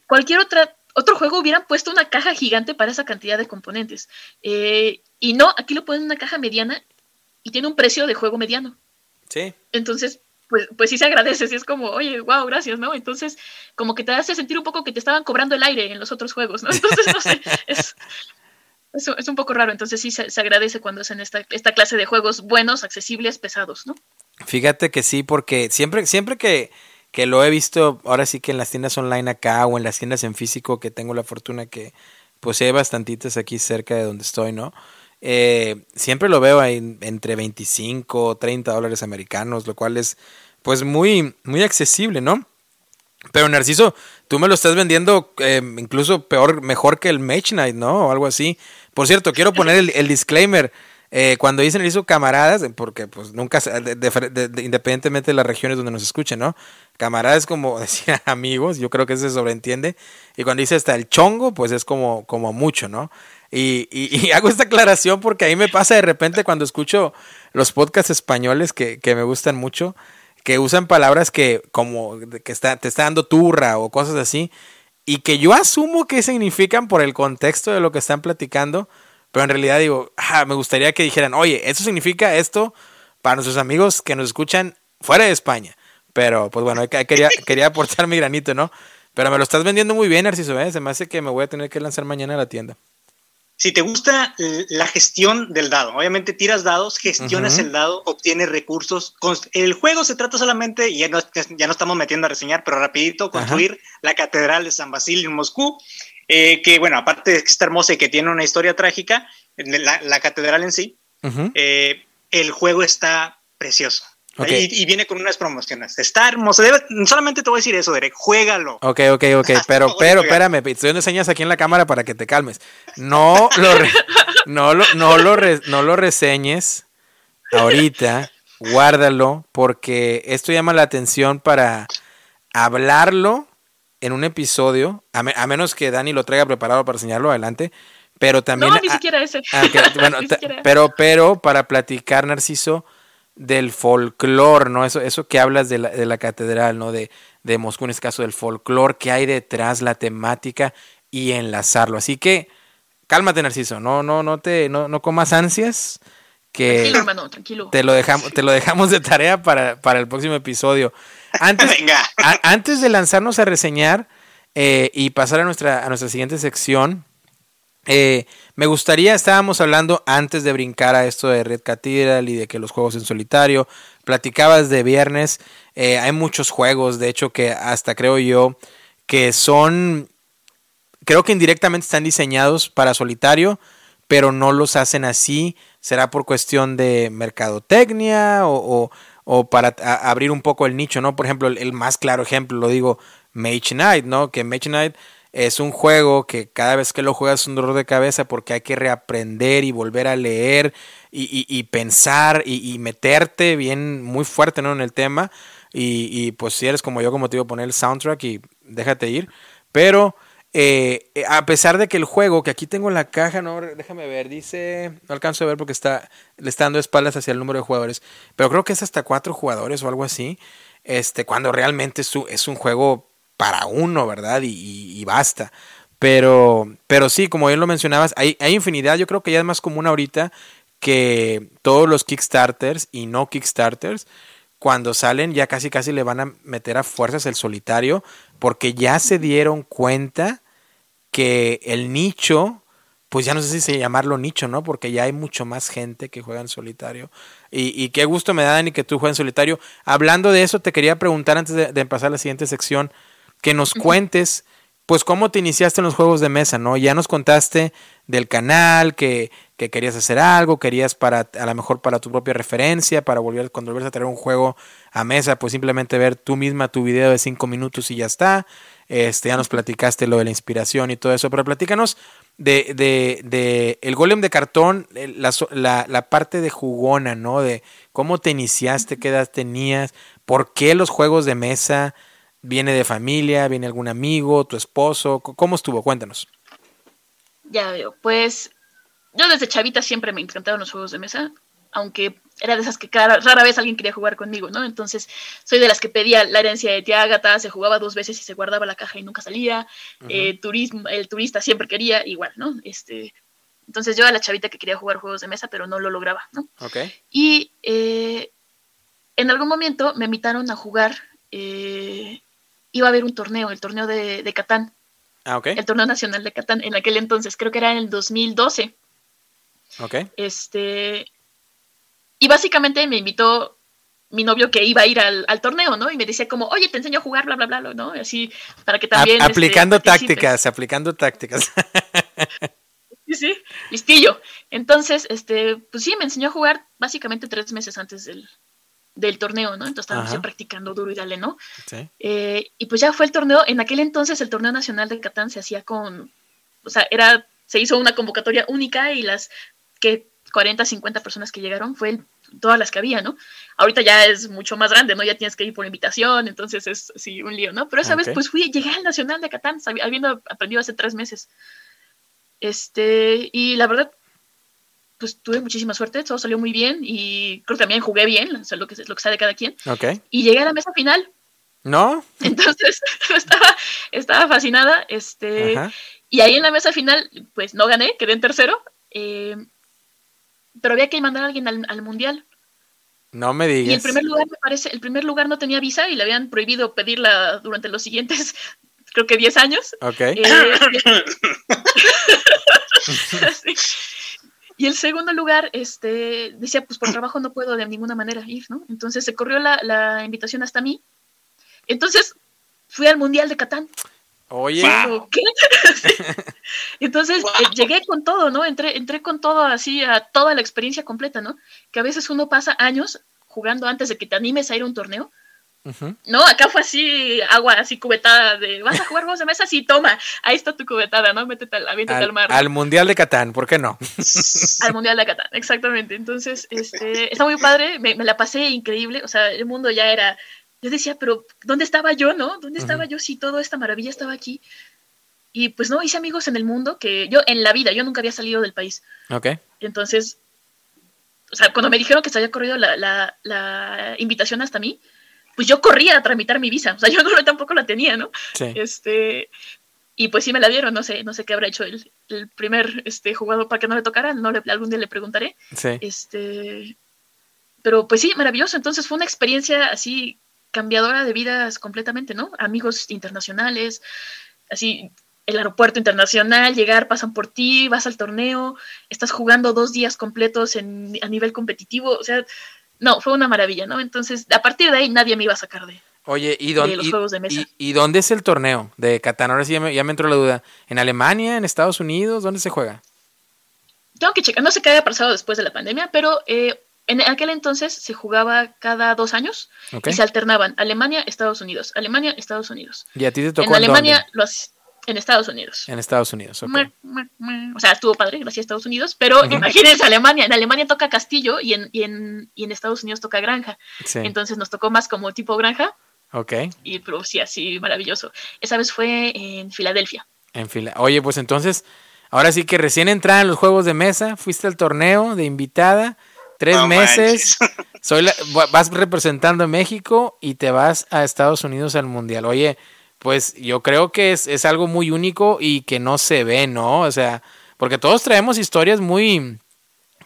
cualquier otra, otro juego hubieran puesto una caja gigante para esa cantidad de componentes. Eh, y no, aquí lo ponen en una caja mediana y tiene un precio de juego mediano. Sí. Entonces, pues, pues sí se agradece, sí es como, oye, wow, gracias, ¿no? Entonces, como que te hace sentir un poco que te estaban cobrando el aire en los otros juegos, ¿no? Entonces, no sé, es, es, un poco raro, entonces sí se, agradece cuando hacen esta, esta clase de juegos buenos, accesibles, pesados, ¿no? Fíjate que sí, porque siempre, siempre que, que lo he visto, ahora sí que en las tiendas online acá o en las tiendas en físico, que tengo la fortuna que pues hay bastantitas aquí cerca de donde estoy, ¿no? Eh, siempre lo veo ahí entre 25 o 30 dólares americanos, lo cual es pues muy, muy accesible, ¿no? Pero Narciso, tú me lo estás vendiendo eh, incluso peor, mejor que el Mage Knight, ¿no? O algo así. Por cierto, quiero poner el, disclaimer. Eh, cuando dicen hizo camaradas, porque pues nunca, independientemente de las regiones donde nos escuchen, ¿no? Camaradas como decir amigos, yo creo que se sobreentiende. Y cuando dice hasta el chongo, pues es como, como mucho, ¿no? Y, y, hago esta aclaración porque ahí me pasa de repente cuando escucho los podcasts españoles que, que me gustan mucho, que usan palabras que como que está, te está dando turra o cosas así y que yo asumo que significan por el contexto de lo que están platicando, pero en realidad digo, ah, me gustaría que dijeran, oye, eso significa esto para nuestros amigos que nos escuchan fuera de España. Pero, pues bueno, quería, quería aportar mi granito, ¿no? Pero me lo estás vendiendo muy bien, Narciso, ¿eh? Se me hace que me voy a tener que lanzar mañana a la tienda si te gusta la gestión del dado, obviamente tiras dados, gestionas el dado, obtienes recursos. El juego se trata solamente, y ya no, ya no estamos metiendo a reseñar, pero rapidito, construir la Catedral de San Basilio en Moscú, eh, que bueno, aparte de que está hermosa y que tiene una historia trágica, la, catedral en sí, eh, el juego está precioso. Y, viene con unas promociones. Está hermoso. solamente te voy a decir eso, Derek. Juégalo. Ok, ok, ok. Pero, pero, espérame. Estoy dando señas aquí en la cámara para que te calmes. No lo, no lo, no lo, no lo reseñes ahorita. Guárdalo. Porque esto llama la atención para hablarlo en un episodio. A, menos que Dani lo traiga preparado para enseñarlo adelante. Pero también. No, ni siquiera ese. bueno, Pero, pero para platicar, Narciso del folclore, ¿no? Eso, eso que hablas de la, de la catedral, ¿no? De, de, Moscú, en este caso del folclore, que hay detrás, la temática y enlazarlo. Así que, cálmate, Narciso, no, no, no te, no, no comas ansias. Que tranquilo, hermano, tranquilo. Te lo dejamos, te lo dejamos de tarea para, para el próximo episodio. Antes, antes de lanzarnos a reseñar eh, y pasar a nuestra, a nuestra siguiente sección, eh, me gustaría, estábamos hablando antes de brincar a esto de Red Cathedral y de que los juegos en solitario, platicabas de viernes, eh, hay muchos juegos, de hecho que hasta creo yo que son, creo que indirectamente están diseñados para solitario, pero no los hacen así, será por cuestión de mercadotecnia o, o, para abrir un poco el nicho, ¿no? Por ejemplo, el, el, más claro ejemplo, lo digo, Mage Knight, ¿no? Que Mage Knight es un juego que cada vez que lo juegas es un dolor de cabeza porque hay que reaprender y volver a leer y, pensar y, meterte bien muy fuerte ¿no? en el tema. Y, pues si eres como yo, como te digo, poner el soundtrack y déjate ir. Pero eh, a pesar de que el juego, que aquí tengo la caja, no, déjame ver, dice, no alcanzo a ver porque está, le está dando espaldas hacia el número de jugadores, pero creo que es hasta cuatro jugadores o algo así, este, cuando realmente es, es un juego para uno, ¿verdad? Y, basta. Pero, pero sí, como bien lo mencionabas, hay, hay infinidad. Yo creo que ya es más común ahorita que todos los Kickstarters y no Kickstarters, cuando salen, ya casi casi le van a meter a fuerzas el solitario, porque ya se dieron cuenta que el nicho, pues ya no sé si se llamarlo nicho, ¿no? Porque ya hay mucho más gente que juega en solitario. Y, qué gusto me da, Dani, que tú juegues en solitario. Hablando de eso, te quería preguntar antes de, de pasar a la siguiente sección que nos cuentes pues cómo te iniciaste en los juegos de mesa, ¿no? Ya nos contaste del canal, que, que querías hacer algo, querías para, a lo mejor para tu propia referencia, para volver, cuando vuelves a traer un juego a mesa, pues simplemente ver tú misma tu video de cinco minutos y ya está. Este, ya nos platicaste lo de la inspiración y todo eso, pero platícanos de, de, de el golem de cartón, la, la, la, parte de jugona, ¿no? De cómo te iniciaste, qué edad tenías, por qué los juegos de mesa, ¿Viene de familia? ¿Viene algún amigo? ¿Tu esposo? ¿Cómo estuvo? Cuéntanos. Ya veo. Pues yo desde chavita siempre me encantaron los juegos de mesa, aunque era de esas que rara vez alguien quería jugar conmigo, ¿no? Entonces soy de las que pedía la herencia de tía Agatha, se jugaba dos veces y se guardaba la caja y nunca salía. Eh, turismo, el turista siempre quería, igual, ¿no? Este, entonces yo era la chavita que quería jugar juegos de mesa, pero no lo lograba, ¿no? Okay. Y eh, en algún momento me invitaron a jugar eh, iba a haber un torneo, el torneo de, de Catán. Ah, ok. El torneo nacional de Catán en aquel entonces, creo que era en el 2012. Ok. Este. Y básicamente me invitó mi novio que iba a ir al, torneo, ¿no? Y me decía como, oye, te enseño a jugar, bla, bla, bla, ¿no? Así, para que también... Este, aplicando tácticas, aplicando tácticas. sí, sí, listillo. Entonces, este, pues sí, me enseñó a jugar básicamente tres meses antes del, del torneo, ¿no? Entonces estábamos practicando duro y dale, ¿no? Sí. Eh, y pues ya fue el torneo, en aquel entonces el torneo nacional de Catán se hacía con, o sea, era, se hizo una convocatoria única y las que 40, 50 personas que llegaron fue todas las que había, ¿no? Ahorita ya es mucho más grande, ¿no? Ya tienes que ir por invitación, entonces es así un lío, ¿no? Pero esa vez pues fui, llegué al Nacional de Catán, habiendo aprendido hace tres meses. Este, y la verdad, pues tuve muchísima suerte, todo salió muy bien y creo que también jugué bien, o sea, lo que, lo que de cada quien. Okay. Y llegué a la mesa final. ¿No? Entonces estaba, estaba fascinada. Este, y ahí en la mesa final, pues no gané, quedé en tercero. Eh, pero había que mandar a alguien al, mundial. No me digas. Y el primer lugar, me parece, el primer lugar no tenía visa y le habían prohibido pedirla durante los siguientes, creo que 10 años. Ok. Eh, Y el segundo lugar, este, decía, pues por trabajo no puedo de ninguna manera ir, ¿no? Entonces se corrió la, invitación hasta mí. Entonces fui al Mundial de Catán. Oye. ¿Qué? Entonces eh, llegué con todo, ¿no? Entré, entré con todo así a toda la experiencia completa, ¿no? Que a veces uno pasa años jugando antes de que te animes a ir a un torneo no, acá fue así, agua así cubetada de, ¿vas a jugar juegos de mesa? Sí, toma, ahí está tu cubetada, ¿no? Métete al, al, al mar. Al Mundial de Catán, ¿por qué no? al Mundial de Catán, exactamente. Entonces, este, está muy padre, me, la pasé increíble, o sea, el mundo ya era, yo decía, pero ¿dónde estaba yo, no? ¿Dónde estaba yo si toda esta maravilla estaba aquí? Y pues no, hice amigos en el mundo que yo, en la vida, yo nunca había salido del país. Ok. Entonces, o sea, cuando me dijeron que se había corrido la, la, la invitación hasta mí, pues yo corría a tramitar mi visa, o sea, yo no, tampoco la tenía, ¿no? Sí. Este, y pues sí me la dieron, no sé, no sé qué habrá hecho el, el primer este, jugador para que no le tocara, no le, algún día le preguntaré. Sí. Este, pero pues sí, maravilloso, entonces fue una experiencia así cambiadora de vidas completamente, ¿no? Amigos internacionales, así el aeropuerto internacional, llegar, pasan por ti, vas al torneo, estás jugando dos días completos en, a nivel competitivo, o sea, no, fue una maravilla, ¿no? Entonces, a partir de ahí nadie me iba a sacar de, Oye, ¿y los juegos de mesa. Y, dónde es el torneo de Catán? Ahora sí ya me, ya me, entró la duda. ¿En Alemania? ¿En Estados Unidos? ¿Dónde se juega? Tengo que checar, no sé qué haya pasado después de la pandemia, pero eh, en aquel entonces se jugaba cada dos años y se alternaban Alemania, Estados Unidos, Alemania, Estados Unidos. ¿Y a ti te tocó en Alemania lo en Estados Unidos. En Estados Unidos, ok. O sea, estuvo padre, gracias a Estados Unidos, pero imagínense Alemania. En Alemania toca castillo y en, y en, y en Estados Unidos toca granja. Entonces nos tocó más como tipo granja. Ok. Y pero sí, así maravilloso. Esa vez fue en Filadelfia. En Fila Oye, pues entonces, ahora sí que recién entraron los juegos de mesa, fuiste al torneo de invitada, tres meses, soy vas representando a México y te vas a Estados Unidos al Mundial. Oye, pues yo creo que es, es, algo muy único y que no se ve, ¿no? O sea, porque todos traemos historias muy,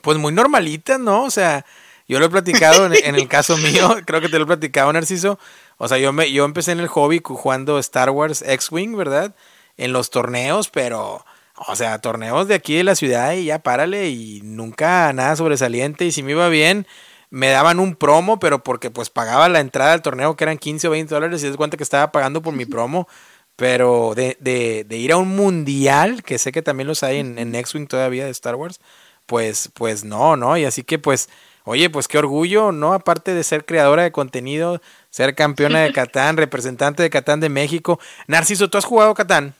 pues muy normalitas, ¿no? O sea, yo lo he platicado en, el caso mío, creo que te lo he platicado, Narciso. O sea, yo, me, yo empecé en el hobby jugando Star Wars X-Wing, ¿verdad? En los torneos, pero, o sea, torneos de aquí de la ciudad y ya párale y nunca nada sobresaliente. Y si me iba bien, me daban un promo, pero porque pues pagaba la entrada al torneo que eran 15 o 20 dólares y es cuenta que estaba pagando por mi promo. pero de, de, de, ir a un mundial, que sé que también los hay en, en X-Wing todavía de Star Wars, pues, pues no, ¿no? Y así que pues, oye, pues qué orgullo, ¿no? Aparte de ser creadora de contenido, ser campeona de Catán, representante de Catán de México. Narciso, ¿tú has jugado Catán?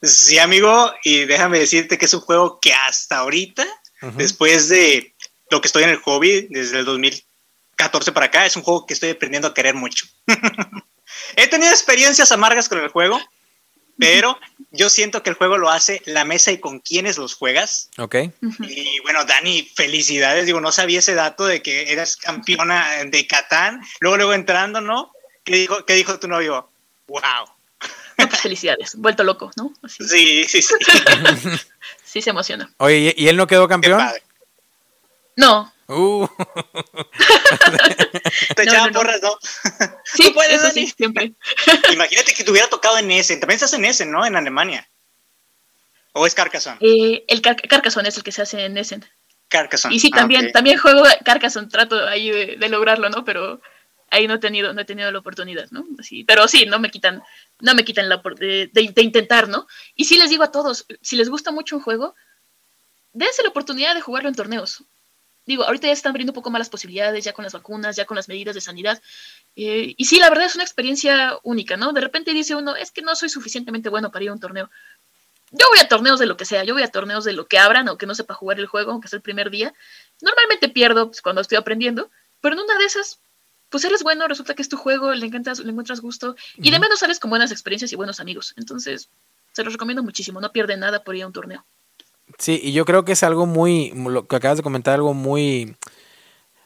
Sí, amigo, y déjame decirte que es un juego que hasta ahorita, después de lo que estoy en el hobby, desde el 2014 para acá, es un juego que estoy aprendiendo a querer mucho. He tenido experiencias amargas con el juego, pero yo siento que el juego lo hace la mesa y con quienes los juegas. Ok. Y bueno, Dani, felicidades. Digo, no sabía ese dato de que eras campeona de Catán. Luego, luego entrando, ¿no? ¿Qué dijo, qué dijo tu novio? ¡Wow! pues felicidades, vuelto loco, ¿no? Sí, sí, sí. sí se emociona. Oye, ¿y él no quedó campeón? No. Uh. Te echaban porras, ¿no? Sí, puede eso sí, siempre. Imagínate que te hubiera tocado en Essen. También estás en Essen, ¿no? En Alemania. ¿O es Carcassonne? Eh, el Car Carcassonne es el que se hace en Essen. Carcassonne. Y sí, Ah, también, también juego Carcassonne, trato ahí de, de lograrlo, ¿no? Pero ahí no he tenido, no he tenido la oportunidad, ¿no? Así, pero sí, no me quitan, no me quitan la de, de- de intentar, ¿no? Y sí les digo a todos, si les gusta mucho un juego, dense la oportunidad de jugarlo en torneos. Digo, ahorita ya están abriendo un poco más las posibilidades, ya con las vacunas, ya con las medidas de sanidad. Eh, y sí, la verdad es una experiencia única, ¿no? De repente dice uno, es que no soy suficientemente bueno para ir a un torneo. Yo voy a torneos de lo que sea, yo voy a torneos de lo que abran o que no sepa jugar el juego, aunque sea el primer día. Normalmente pierdo pues, cuando estoy aprendiendo, pero en una de esas, pues eres bueno, resulta que es tu juego, le, encantas, le encuentras gusto y de menos sales con buenas experiencias y buenos amigos. Entonces, se los recomiendo muchísimo, no pierden nada por ir a un torneo. Sí, y yo creo que es algo muy, lo que acabas de comentar, algo muy,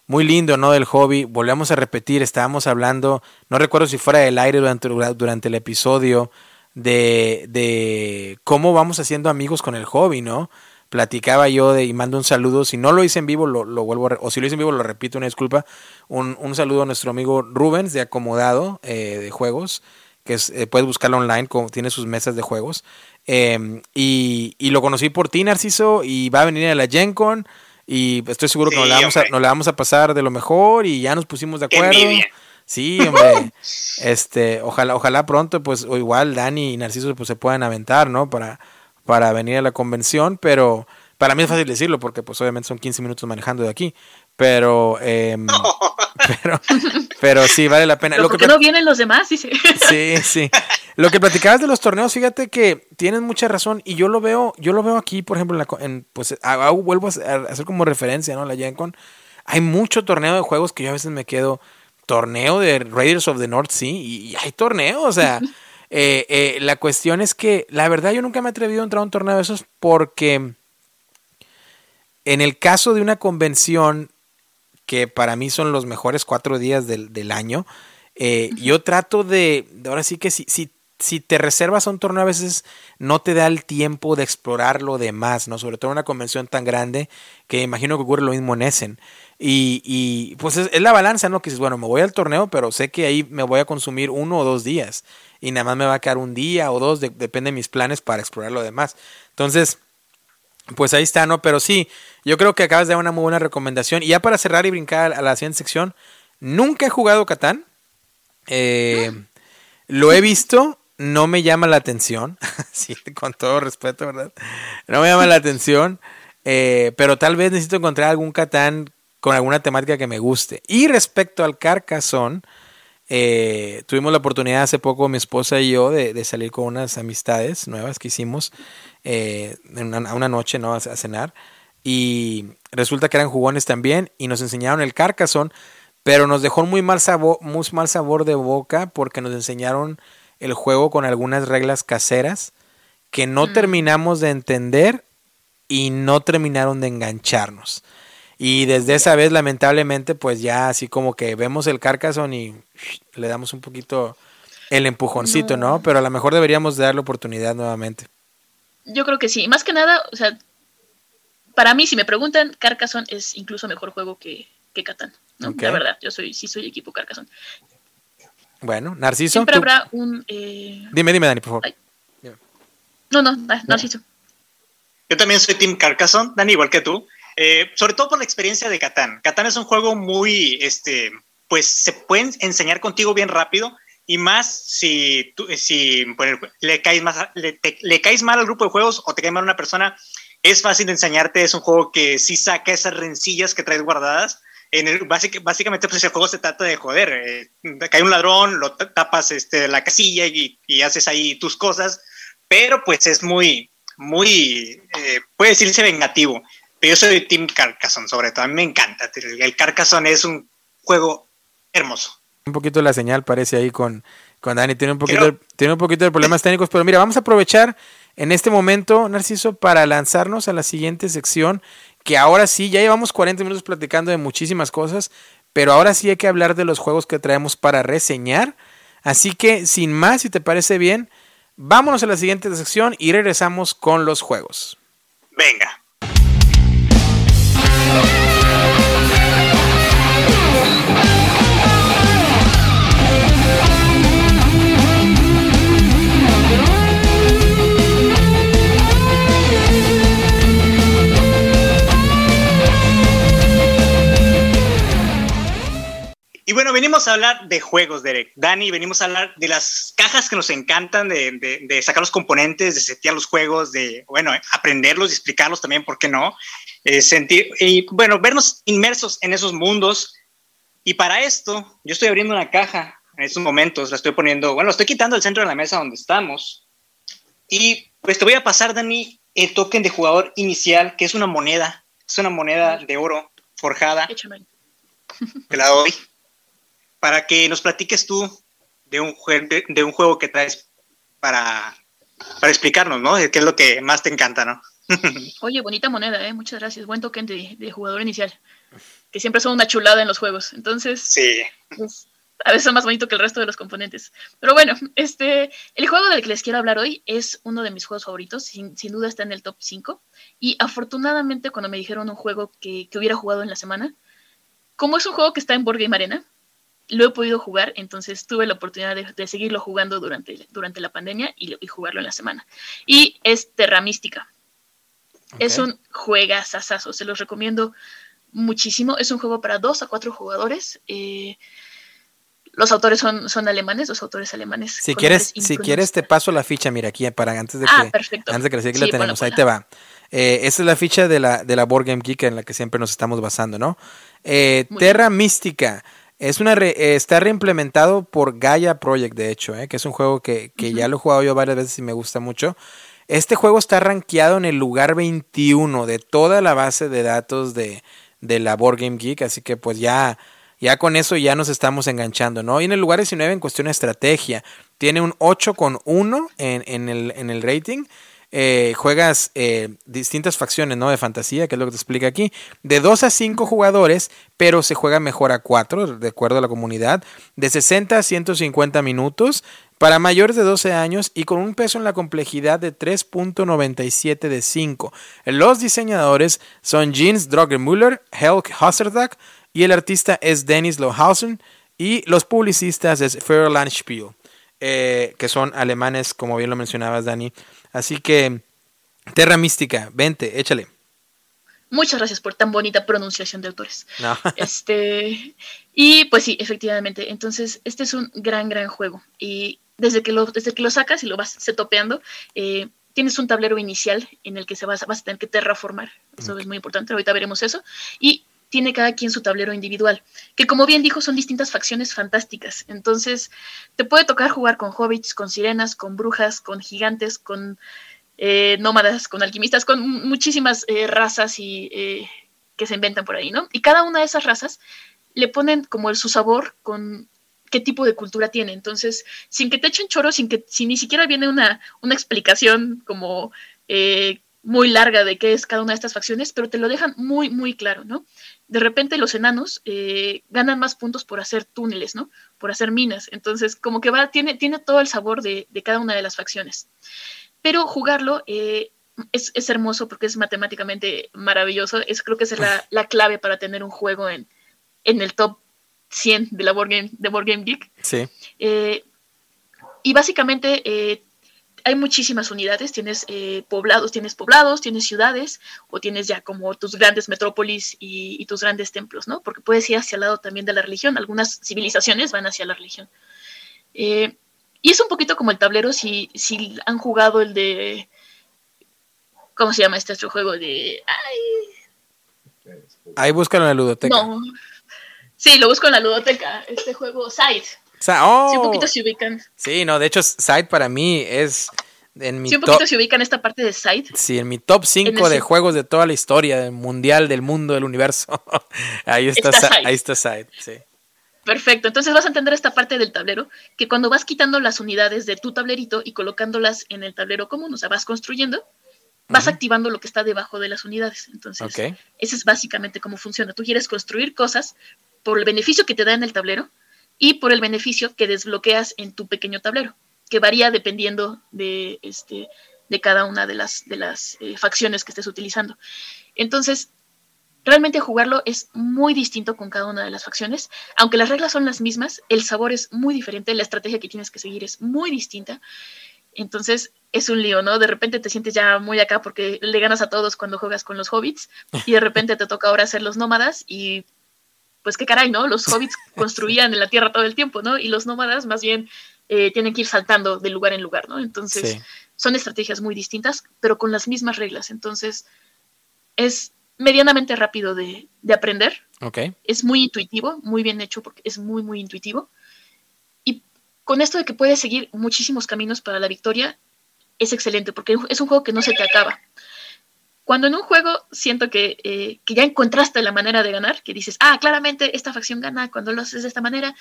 muy lindo, ¿no? Del hobby. Volvemos a repetir, estábamos hablando, no recuerdo si fuera del aire durante, durante el episodio, de, de cómo vamos haciendo amigos con el hobby, ¿no? Platicaba yo de, y mando un saludo, si no lo hice en vivo, lo, lo vuelvo a, o si lo hice en vivo, lo repito, una disculpa, un, un saludo a nuestro amigo Rubens de Acomodado eh, de Juegos, que eh, puedes buscarlo online, como tiene sus mesas de juegos. Eh, y, y lo conocí por ti, Narciso, y va a venir a la Gen Con, y estoy seguro que nos la, vamos a, nos la vamos a pasar de lo mejor, y ya nos pusimos de acuerdo. Sí, hombre. este, ojalá, ojalá pronto, pues, o igual Dani y Narciso pues se puedan aventar, ¿no? Para, para venir a la convención, pero para mí es fácil decirlo, porque pues obviamente son 15 minutos manejando de aquí. Pero, em, pero, pero sí, vale la pena. Lo ¿por que qué no vienen los demás? Sí, sí. Lo que platicabas de los torneos, fíjate que tienes mucha razón y yo lo veo, yo lo veo aquí, por ejemplo, en la, co- en, pues a- a- vuelvo a hacer- como referencia, ¿no? La Gen Con. Hay mucho torneo de juegos que yo a veces me quedo torneo de Raiders of the North Sea y, y hay torneo, o sea, eh, eh, la cuestión es que la verdad yo nunca me he atrevido a entrar a un torneo de esos porque en el caso de una convención que para mí son los mejores cuatro días del, del año, eh, yo trato de, de ahora sí que si, si, si te reservas a un torneo a veces no te da el tiempo de explorar lo demás, ¿no? Sobre todo en una convención tan grande que imagino que ocurre lo mismo en Essen. Y, y pues es, es la balanza, ¿no? Que dices, bueno, me voy al torneo, pero sé que ahí me voy a consumir uno o dos días. Y nada más me va a quedar un día o dos, de- depende de mis planes para explorar lo demás. Entonces, pues ahí está, ¿no? Pero sí, yo creo que acabas de dar una muy buena recomendación. Y ya para cerrar y brincar a la siguiente sección, nunca he jugado Catán. Eh, lo he visto, no me llama la atención. sí, con todo respeto, ¿verdad? No me llama la atención. eh, pero tal vez necesito encontrar algún Catán con alguna temática que me guste. Y respecto al Carcassonne, eh, tuvimos la oportunidad hace poco, mi esposa y yo, de, de salir con unas amistades nuevas que hicimos eh, en una, a una noche ¿no? a, a cenar. Y resulta que eran jugones también y nos enseñaron el Carcassonne, pero nos dejó muy mal sabor, muy mal sabor de boca porque nos enseñaron el juego con algunas reglas caseras que no Mm. terminamos de entender y no terminaron de engancharnos. Y desde esa vez, lamentablemente, pues ya así como que vemos el Carcassonne y le damos un poquito el empujoncito, ¿no? No. Pero a lo mejor deberíamos darle oportunidad nuevamente. Yo creo que sí. Más que nada, o sea, para mí, si me preguntan, Carcassonne es incluso mejor juego que, que Catán. ¿no? La verdad, yo soy, sí soy equipo Carcassonne. Bueno, Narciso. Siempre tú- habrá un. eh, Dime, dime, Dani, por favor. Ay. No, no, Narciso. Yo también soy Team Carcassonne, Dani, igual que tú. Eh, sobre todo por la experiencia de Catán. Catán es un juego muy, este, pues se pueden enseñar contigo bien rápido. Y más si, si le, caes más, mal al grupo de juegos o te cae mal una persona, es fácil de enseñarte. Es un juego que sí saca esas rencillas que traes guardadas. En el, básicamente, pues el juego se trata de joder. Eh, cae un ladrón, lo tapas este, la casilla y, haces ahí tus cosas. Pero pues es muy, muy, eh, puede decirse vengativo. Pero yo soy Team Carcassonne, sobre todo. A mí me encanta. El Carcassonne es un juego hermoso. Un poquito la señal parece ahí con, con Dani. Tiene un, poquito, tiene un poquito de problemas técnicos, pero mira, vamos a aprovechar en este momento, Narciso, para lanzarnos a la siguiente sección, que ahora sí, ya llevamos 40 minutos platicando de muchísimas cosas, pero ahora sí hay que hablar de los juegos que traemos para reseñar. Así que, sin más, si te parece bien, vámonos a la siguiente sección y regresamos con los juegos. Venga. Bueno, venimos a hablar de juegos, Derek. Dani, venimos a hablar de las cajas que nos encantan, de, sacar los componentes, de setear los juegos, de, bueno, aprenderlos y explicarlos también, ¿por qué no? Eh, sentir, y bueno, vernos inmersos en esos mundos. Y para esto, yo estoy abriendo una caja en estos momentos, la estoy poniendo, bueno, estoy quitando el centro de la mesa donde estamos. Y pues te voy a pasar, Dani, el token de jugador inicial, que es una moneda, es una moneda de oro forjada. Te la doy para que nos platiques tú de un, de un juego que traes para, para explicarnos, ¿no? ¿Qué es lo que más te encanta, no? Oye, bonita moneda, ¿eh? Muchas gracias. Buen token de, jugador inicial. Que siempre son una chulada en los juegos. Entonces, sí. Pues, a veces es más bonito que el resto de los componentes. Pero bueno, este, el juego del que les quiero hablar hoy es uno de mis juegos favoritos. Sin, duda está en el top 5. Y afortunadamente, cuando me dijeron un juego que, que, hubiera jugado en la semana, como es un juego que está en Board Game Arena, lo he podido jugar, entonces tuve la oportunidad de, seguirlo jugando durante, durante la pandemia y, jugarlo en la semana. Y es Terra Mística. Es un juegazazazo, se los recomiendo muchísimo. Es un juego para dos a cuatro jugadores. Eh, los autores son, son alemanes, los autores alemanes. Si quieres, si quieres te paso la ficha, mira aquí para antes de ah, que perfecto. antes de que la tenemos, ahí te va. Eh, esta es la ficha de la de la Board Game Geek en la que siempre nos estamos basando, ¿no? Eh, Terra Mística es una está reimplementado por Gaia Project, de hecho, ¿eh? que es un juego que, ya lo he jugado yo varias veces y me gusta mucho. Este juego está rankeado en el lugar 21 de toda la base de datos de, de la Board Game Geek, así que pues ya, ya con eso ya nos estamos enganchando, ¿no? Y en el lugar 19 en cuestión de estrategia, tiene un 8,1 en, en, el, en el rating. Eh, juegas eh, distintas facciones ¿no? de fantasía, que es lo que te explica aquí, de 2 a 5 jugadores, pero se juega mejor a 4, de acuerdo a la comunidad, de 60 a 150 minutos, para mayores de 12 años y con un peso en la complejidad de 3.97 de 5. Los diseñadores son Jens Drogermüller, Helk Hasserdag y el artista es Dennis Lohausen y los publicistas es Fairland Spiel, eh, que son alemanes, como bien lo mencionabas, Dani. Así que, Terra Mística, vente, échale. Muchas gracias por tan bonita pronunciación de autores. Este, y pues sí, efectivamente. Entonces, este es un gran, gran juego. Y desde que lo, desde que lo sacas y lo vas setopeando, eh, tienes un tablero inicial en el que se vas, vas a tener que terraformar. Eso es muy importante. Ahorita veremos eso. Y tiene cada quien su tablero individual, que como bien dijo son distintas facciones fantásticas. Entonces, te puede tocar jugar con hobbits, con sirenas, con brujas, con gigantes, con eh, nómadas, con alquimistas, con muchísimas eh, razas y, eh, que se inventan por ahí, ¿no? Y cada una de esas razas le ponen como el, su sabor con qué tipo de cultura tiene. Entonces, sin que te echen choro, sin que si ni siquiera viene una, una explicación como muy larga de qué es cada una de estas facciones, pero te lo dejan muy, muy claro, ¿no? De repente los enanos eh, ganan más puntos por hacer túneles, ¿no? Por hacer minas. Entonces, como que va, tiene, tiene todo el sabor de, cada una de las facciones. Pero jugarlo eh, es, hermoso porque es matemáticamente maravilloso. Es, creo que es la, la clave para tener un juego en, en el top 100 de la Board Game, de Board Game Geek. Sí. Eh, y básicamente hay muchísimas unidades, tienes eh, poblados, tienes poblados, tienes ciudades, o tienes ya como tus grandes metrópolis y, tus grandes templos, ¿no? Porque puedes ir hacia el lado también de la religión, algunas civilizaciones van hacia la religión. Eh, y es un poquito como el tablero si, si han jugado el de... ¿Cómo se llama este otro juego? De... Ay. Ahí búscalo en la ludoteca. No. Sí, lo busco en la ludoteca. Este juego Side. Oh. Sí, un poquito se ubican. Sí, no, de hecho Side para mí es... En mi sí, un poquito se ubica en esta parte de Side. Sí, en mi top 5 de juegos de toda la historia, del mundial, del mundo, del universo. ahí está, Está Side. ahí está Side, sí. Perfecto, entonces vas a entender esta parte del tablero, que cuando vas quitando las unidades de tu tablerito y colocándolas en el tablero común, o sea, vas construyendo, vas activando lo que está debajo de las unidades. Entonces, Ok. ese es básicamente cómo funciona. Tú quieres construir cosas por el beneficio que te da en el tablero y por el beneficio que desbloqueas en tu pequeño tablero, que varía dependiendo de, este, de cada una de las, de las eh, facciones que estés utilizando. Entonces, realmente jugarlo es muy distinto con cada una de las facciones. Aunque las reglas son las mismas, el sabor es muy diferente, la estrategia que tienes que seguir es muy distinta. Entonces es un lío, ¿no? De repente te sientes ya muy acá porque le ganas a todos cuando juegas con los hobbits y de repente te toca ahora ser los nómadas y pues qué caray, ¿no? Los hobbits construían en la tierra todo el tiempo, ¿no? Y los nómadas más bien eh, tienen que ir saltando de lugar en lugar, ¿no? Entonces Sí. son estrategias muy distintas, pero con las mismas reglas. Entonces es medianamente rápido de, de aprender Ok. es muy intuitivo, muy bien hecho porque es muy, muy intuitivo. Y con esto de que puedes seguir muchísimos caminos para la victoria, es excelente porque es un juego que no se te acaba. Cuando en un juego siento que, eh, que ya encontraste la manera de ganar, que dices, ah, claramente esta facción gana cuando lo haces de esta manera,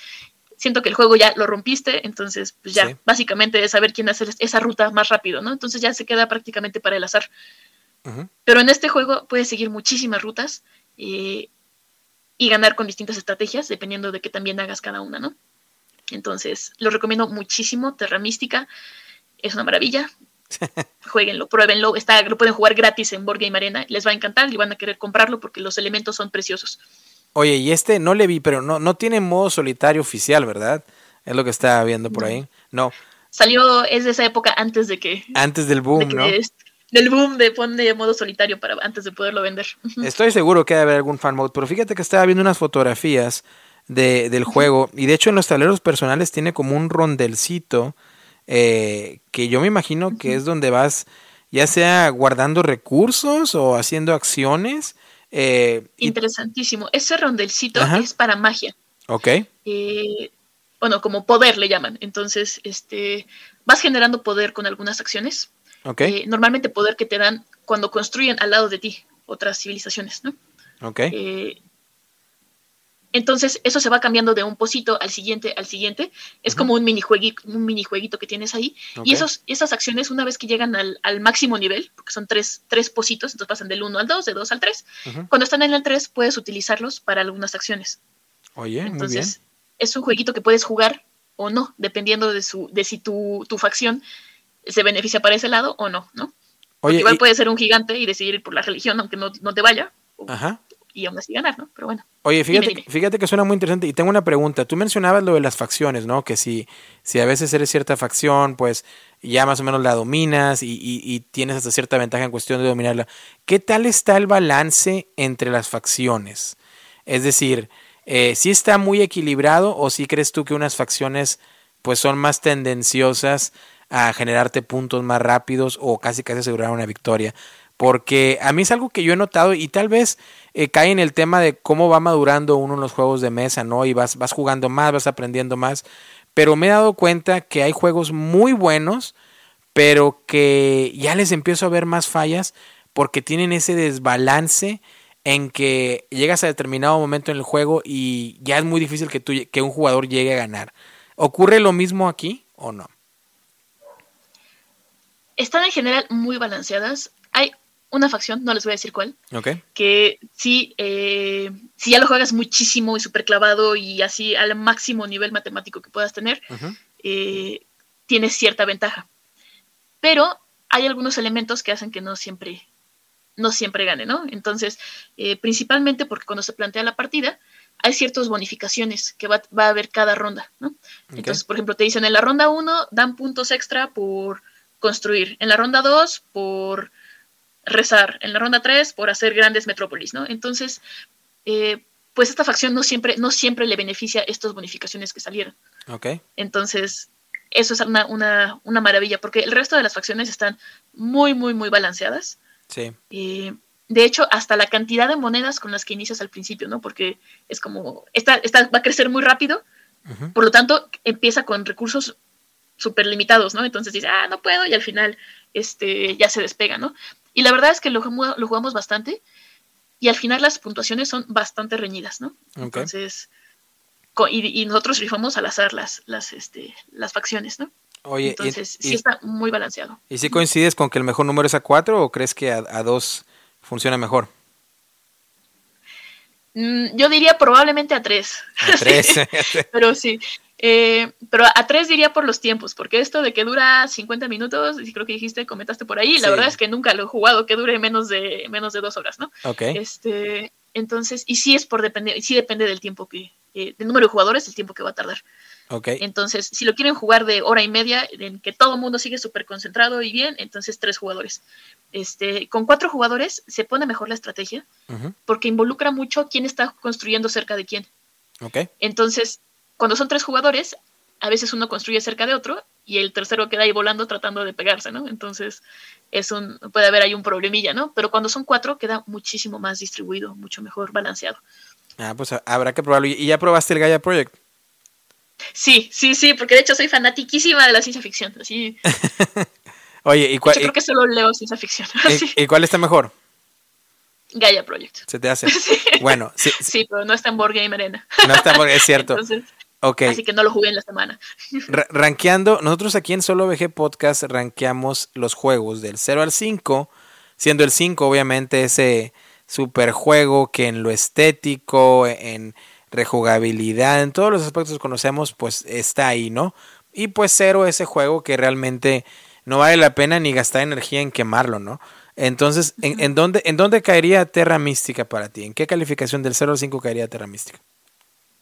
siento que el juego ya lo rompiste, entonces pues ya Sí. básicamente es saber quién hace esa ruta más rápido, ¿no? Entonces ya se queda prácticamente para el azar. Ujú. Pero en este juego puedes seguir muchísimas rutas eh, y ganar con distintas estrategias, dependiendo de que también hagas cada una, ¿no? Entonces, lo recomiendo muchísimo. Terra Mística es una maravilla. Jueguenlo, pruébenlo. Está, lo pueden jugar gratis en Board Game Arena. Les va a encantar y van a querer comprarlo porque los elementos son preciosos. Oye, y este no le vi, pero no, no tiene modo solitario oficial, ¿verdad? Es lo que estaba viendo por ahí. No, Salió, es de esa época antes de que, antes del de boom, que ¿no? es- del boom de poner modo solitario para antes de poderlo vender. Estoy seguro que debe haber algún fan mode, pero fíjate que estaba viendo unas fotografías de, del juego y de hecho en los tableros personales tiene como un rondelcito eh, que yo me imagino que es donde vas ya sea guardando recursos o haciendo acciones. eh, Interesantísimo. Ese rondelcito Ajá. es para magia. ok, eh, bueno, como poder le llaman. Entonces, este, vas generando poder con algunas acciones. ok, Eh, normalmente poder que te dan cuando construyen al lado de ti otras civilizaciones, ¿no? ok, Eh, entonces, eso se va cambiando de un pocito al siguiente, al siguiente. Es como un minijueguito, un minijueguito que tienes ahí. Y esos, esas acciones, una vez que llegan al, al máximo nivel, porque son tres, tres pocitos, entonces pasan del 1 al 2, de 2 al 3. Ujú. Cuando están en el 3, puedes utilizarlos para algunas acciones. Oye, muy bien. Entonces, es un jueguito que puedes jugar o no, dependiendo de, su, de si tu, tu facción se beneficia para ese lado o no, ¿no? Oye, Igual y- puedes ser un gigante y decidir ir por la religión, aunque no, no te vaya, ajá. Y aún así ganar, ¿no? Pero bueno. Oye, fíjate, Dime, dime. fíjate que suena muy interesante. Y tengo una pregunta. Tú mencionabas lo de las facciones, ¿no? Que si, si a veces eres cierta facción, pues ya más o menos la dominas y, y- y tienes hasta cierta ventaja en cuestión de dominarla. ¿Qué tal está el balance entre las facciones? Es decir, eh, ¿sí está muy equilibrado o sí crees tú que unas facciones pues son más tendenciosas a generarte puntos más rápidos o casi casi asegurar una victoria? Porque a mí es algo que yo he notado y tal vez eh, cae en el tema de cómo va madurando uno en los juegos de mesa, ¿no? Y vas, vas jugando más, vas aprendiendo más. Pero me he dado cuenta que hay juegos muy buenos, pero que ya les empiezo a ver más fallas porque tienen ese desbalance en que llegas a determinado momento en el juego y ya es muy difícil que, tú, que un jugador llegue a ganar. ¿Ocurre lo mismo aquí o no? Están en general muy balanceadas. Hay una facción, no les voy a decir cuál, ¿Ok? que sí, eh, si ya lo juegas muchísimo y súper clavado y así al máximo nivel matemático que puedas tener, Ujú. eh, tienes cierta ventaja. Pero hay algunos elementos que hacen que no siempre, no siempre gane, ¿no? Entonces, eh, principalmente porque cuando se plantea la partida, hay ciertas bonificaciones que va, va a haber cada ronda, ¿no? Entonces, por ejemplo, te dicen en la ronda 1 dan puntos extra por construir, en la ronda 2 por rezar, en la ronda 3 por hacer grandes metrópolis, ¿no? Entonces, eh, pues esta facción no siempre, no siempre le beneficia estas bonificaciones que salieron. Ok. Entonces, eso es una, una, una maravilla, porque el resto de las facciones están muy, muy, muy balanceadas. Sí. Eh, de hecho, hasta la cantidad de monedas con las que inicias al principio, ¿no? Porque es como, esta, esta va a crecer muy rápido, por lo tanto, empieza con recursos súper limitados, ¿no? Entonces dice, ah, no puedo, y al final este, ya se despega, ¿no? Y la verdad es que lo, lo jugamos bastante, y al final las puntuaciones son bastante reñidas, ¿no? Ok. Entonces, y, y nosotros rifamos al azar las, las, este, las facciones, ¿no? Oye, Entonces, y, sí está muy balanceado. ¿y si coincides con que el mejor número es a 4 o crees que a, a 2 funciona mejor? Mm, yo diría probablemente a tres. A 3. Pero sí. Eh, pero a tres diría por los tiempos, porque esto de que dura 50 minutos, y creo que dijiste, comentaste por ahí, la verdad es que nunca lo he jugado que dure menos de, menos de dos horas, ¿no? ok. Este, entonces, y sí es por depende, sí depende del tiempo que, eh, del número de jugadores, el tiempo que va a tardar. Ok. Entonces, si lo quieren jugar de hora y media, en que todo el mundo sigue súper concentrado y bien, entonces tres jugadores. Este, con cuatro jugadores se pone mejor la estrategia, porque involucra mucho quién está construyendo cerca de quién. Ok. Entonces, cuando son tres jugadores, a veces uno construye cerca de otro y el tercero queda ahí volando tratando de pegarse, ¿no? Entonces, es un, puede haber ahí un problemilla, ¿no? Pero cuando son cuatro, queda muchísimo más distribuido, mucho mejor balanceado. Ah, pues ha- habrá que probarlo. ¿Y y ya probaste el Gaia Project? Sí, sí, sí, porque de hecho soy fanatiquísima de la ciencia ficción. Así, Oye, ¿y yo cuál, creo que solo leo ciencia ficción. y- cuál está mejor? Gaia Project. Se te hace. Bueno, sí, sí, Sí, pero no está en Board Game Arena. no está porque es cierto. Entonces, Ok. Así que no lo jugué en la semana. Ra- rankeando, nosotros aquí en Solo VG Podcast rankeamos los juegos del 0 al 5, siendo el 5 obviamente ese super juego que en lo estético, en rejugabilidad, en todos los aspectos que conocemos, pues está ahí, ¿no? Y pues 0 ese juego que realmente no vale la pena ni gastar energía en quemarlo, ¿no? Entonces, ¿en, en dónde, ¿en dónde caería Terra Mística para ti? ¿En qué calificación del 0 al 5 caería Terra Mística?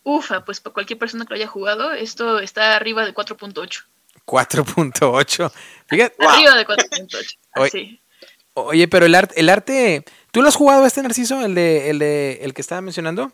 Ufa, pues para cualquier persona que lo haya jugado, esto está arriba de 4.8. 4.8. Fíjate, Wow. Arriba de 4.8. Oye. Oye, pero el arte, el arte, ¿tú lo has jugado este Narciso, el de, el de, el que estaba mencionando?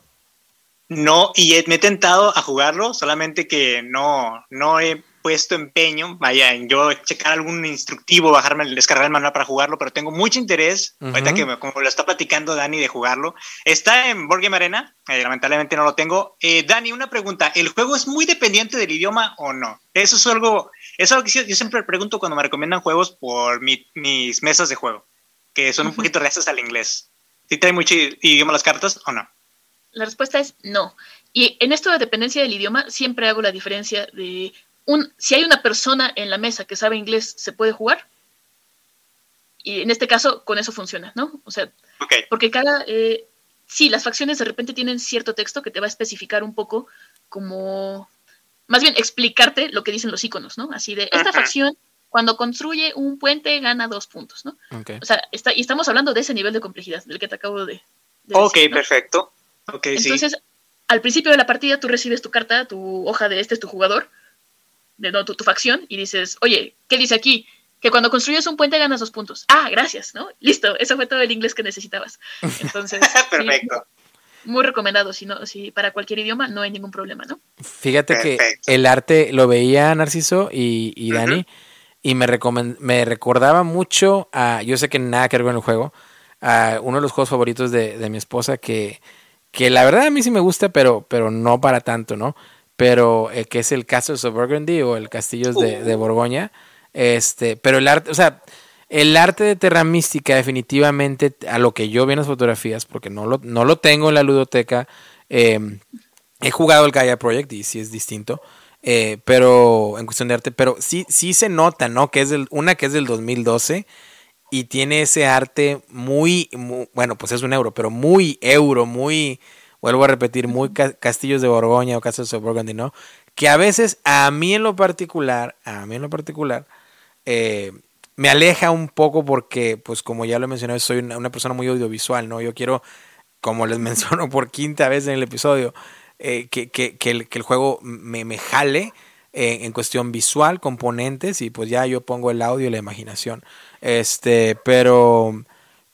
No, y he- me he tentado a jugarlo, solamente que no, no he puesto empeño, vaya, en yo checar algún instructivo, bajarme, descargar el manual para jugarlo, pero tengo mucho interés, Ujú. ahorita que me- como lo está platicando Dani de jugarlo. Está en Board Game Arena, eh, lamentablemente no lo tengo. Eh, Dani, una pregunta, ¿el juego es muy dependiente del idioma o no? Eso es algo, es algo que yo yo siempre pregunto cuando me recomiendan juegos por mi- mis mesas de juego, que son un Ujú. poquito reacias al inglés. ¿Sí trae mucho idioma las cartas o no? La respuesta es no. Y en esto de dependencia del idioma, siempre hago la diferencia de un, si hay una persona en la mesa que sabe inglés, se puede jugar. Y en este caso, con eso funciona, ¿no? O sea, porque cada, eh, sí, las facciones de repente tienen cierto texto que te va a especificar un poco como, más bien explicarte lo que dicen los iconos, ¿no? Así de, esta facción, cuando construye un puente, gana dos puntos, ¿no? Ok. O sea, está, y estamos hablando de ese nivel de complejidad, del que te acabo de, de Ok, decir, ¿no? perfecto. Sí. Entonces, al principio de la partida tú recibes tu carta, tu hoja de este es tu jugador, de no, tu, tu facción, y dices, oye, ¿qué dice aquí? Que cuando construyes un puente ganas dos puntos. Ah, gracias, ¿no? Listo, eso fue todo el inglés que necesitabas. Entonces, sí, Perfecto. muy recomendado, si no, si para cualquier idioma no hay ningún problema, ¿no? Fíjate que el arte lo veía Narciso y, y. Dani y me, recomen- me recordaba mucho a, yo sé que nada que ver con el juego, a uno de los juegos favoritos de, de mi esposa que, que la verdad a mí sí me gusta, pero, pero no para tanto, ¿no? Pero eh, que es el Castles of Burgundy o el Castillos de, de Borgoña. Este, pero el arte, o sea, el arte de Terra Mística definitivamente a lo que yo vi en las fotografías, porque no lo, no lo tengo en la ludoteca, eh, he jugado el Gaia Project y sí es distinto, eh, pero en cuestión de arte, pero sí, sí se nota, ¿no? Que es del, una que es del 2012 y tiene ese arte muy, muy- bueno, pues es un euro, pero muy euro, muy, vuelvo a repetir, muy ca- Castillos de Borgoña o Castles of Burgundy, ¿no? Que a veces, a mí en lo particular, a mí en lo particular, eh, me aleja un poco porque, pues como ya lo mencioné, soy una, persona muy audiovisual, ¿no? Yo quiero, como les menciono por quinta vez en el episodio, eh, que, que- que el, que el juego me, me jale eh, en cuestión visual, componentes, y pues ya yo pongo el audio y la imaginación. Este, pero,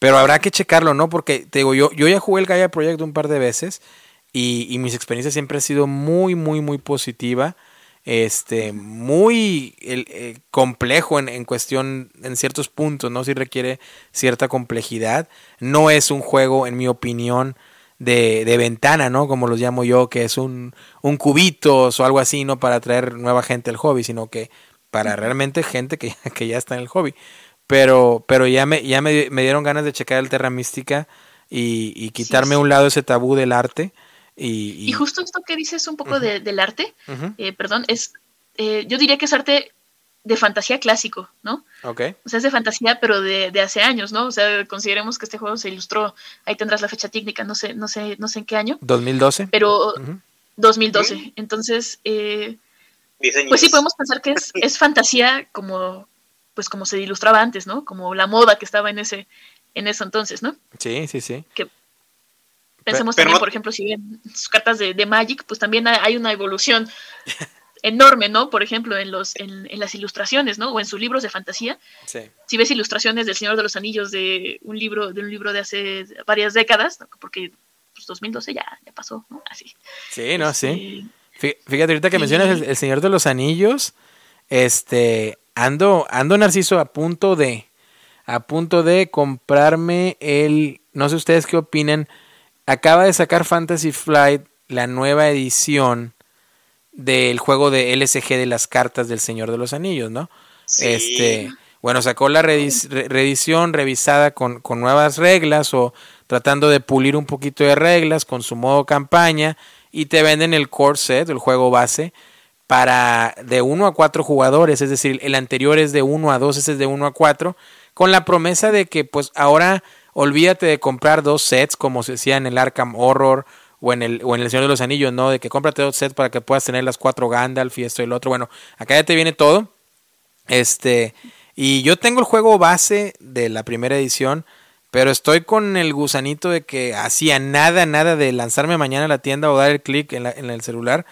pero habrá que checarlo, ¿no? Porque te digo, yo, yo ya jugué el Gaia Project un par de veces y, y mis experiencias siempre han sido muy, muy, muy positiva. este muy eh, complejo en, en, cuestión en ciertos puntos no si requiere cierta complejidad. No es un juego en mi opinión de, de, ventana no como los llamo yo que es un, un cubitos o algo así no para atraer nueva gente al hobby sino que para realmente gente que, que ya está en el hobby pero pero ya me ya me, me dieron ganas de checar el Terra Mística y, y quitarme a un lado ese tabú del arte y, y, justo esto que dices un poco de, del arte, eh, perdón, es, eh, yo diría que es arte de fantasía clásico, ¿no? Ok. O sea, es de fantasía, pero de, de, hace años, ¿no? O sea, consideremos que este juego se ilustró, ahí tendrás la fecha técnica, no sé, no sé, no sé en qué año. 2012. Pero 2012. Entonces, eh, pues sí podemos pensar que es, es fantasía como, pues como se ilustraba antes, ¿no? Como la moda que estaba en ese, en eso entonces, ¿no? Sí, sí, sí. Que Pensemos también, por ejemplo, si ven sus cartas de, de, Magic, pues también hay una evolución enorme, ¿no? Por ejemplo, en los en, en, las ilustraciones, ¿no? O en sus libros de fantasía. Sí. Si ves ilustraciones del Señor de los Anillos de un libro de un libro de hace varias décadas, ¿no? porque pues 2012 ya, ya pasó, ¿no? Así. Sí, no, este, sí. Fíjate ahorita que mencionas el, el, Señor de los Anillos, este ando ando Narciso a punto de a punto de comprarme el no sé ustedes qué opinan acaba de sacar Fantasy Flight la nueva edición del juego de LSG de las cartas del Señor de los Anillos, ¿no? Sí. Este, bueno, sacó la reedición revisada con, con, nuevas reglas o tratando de pulir un poquito de reglas con su modo campaña y te venden el core set, el juego base, para de 1 a 4 jugadores, es decir, el anterior es de 1 a 2, ese es de 1 a 4, con la promesa de que pues ahora olvídate de comprar dos sets como se decía en el Arkham Horror o en el, o en el Señor de los Anillos, ¿no? De que cómprate dos sets para que puedas tener las cuatro Gandalf y esto y el otro. Bueno, acá ya te viene todo. Este, y yo tengo el juego base de la primera edición, pero estoy con el gusanito de que hacía nada, nada de lanzarme mañana a la tienda o dar el clic en, en el celular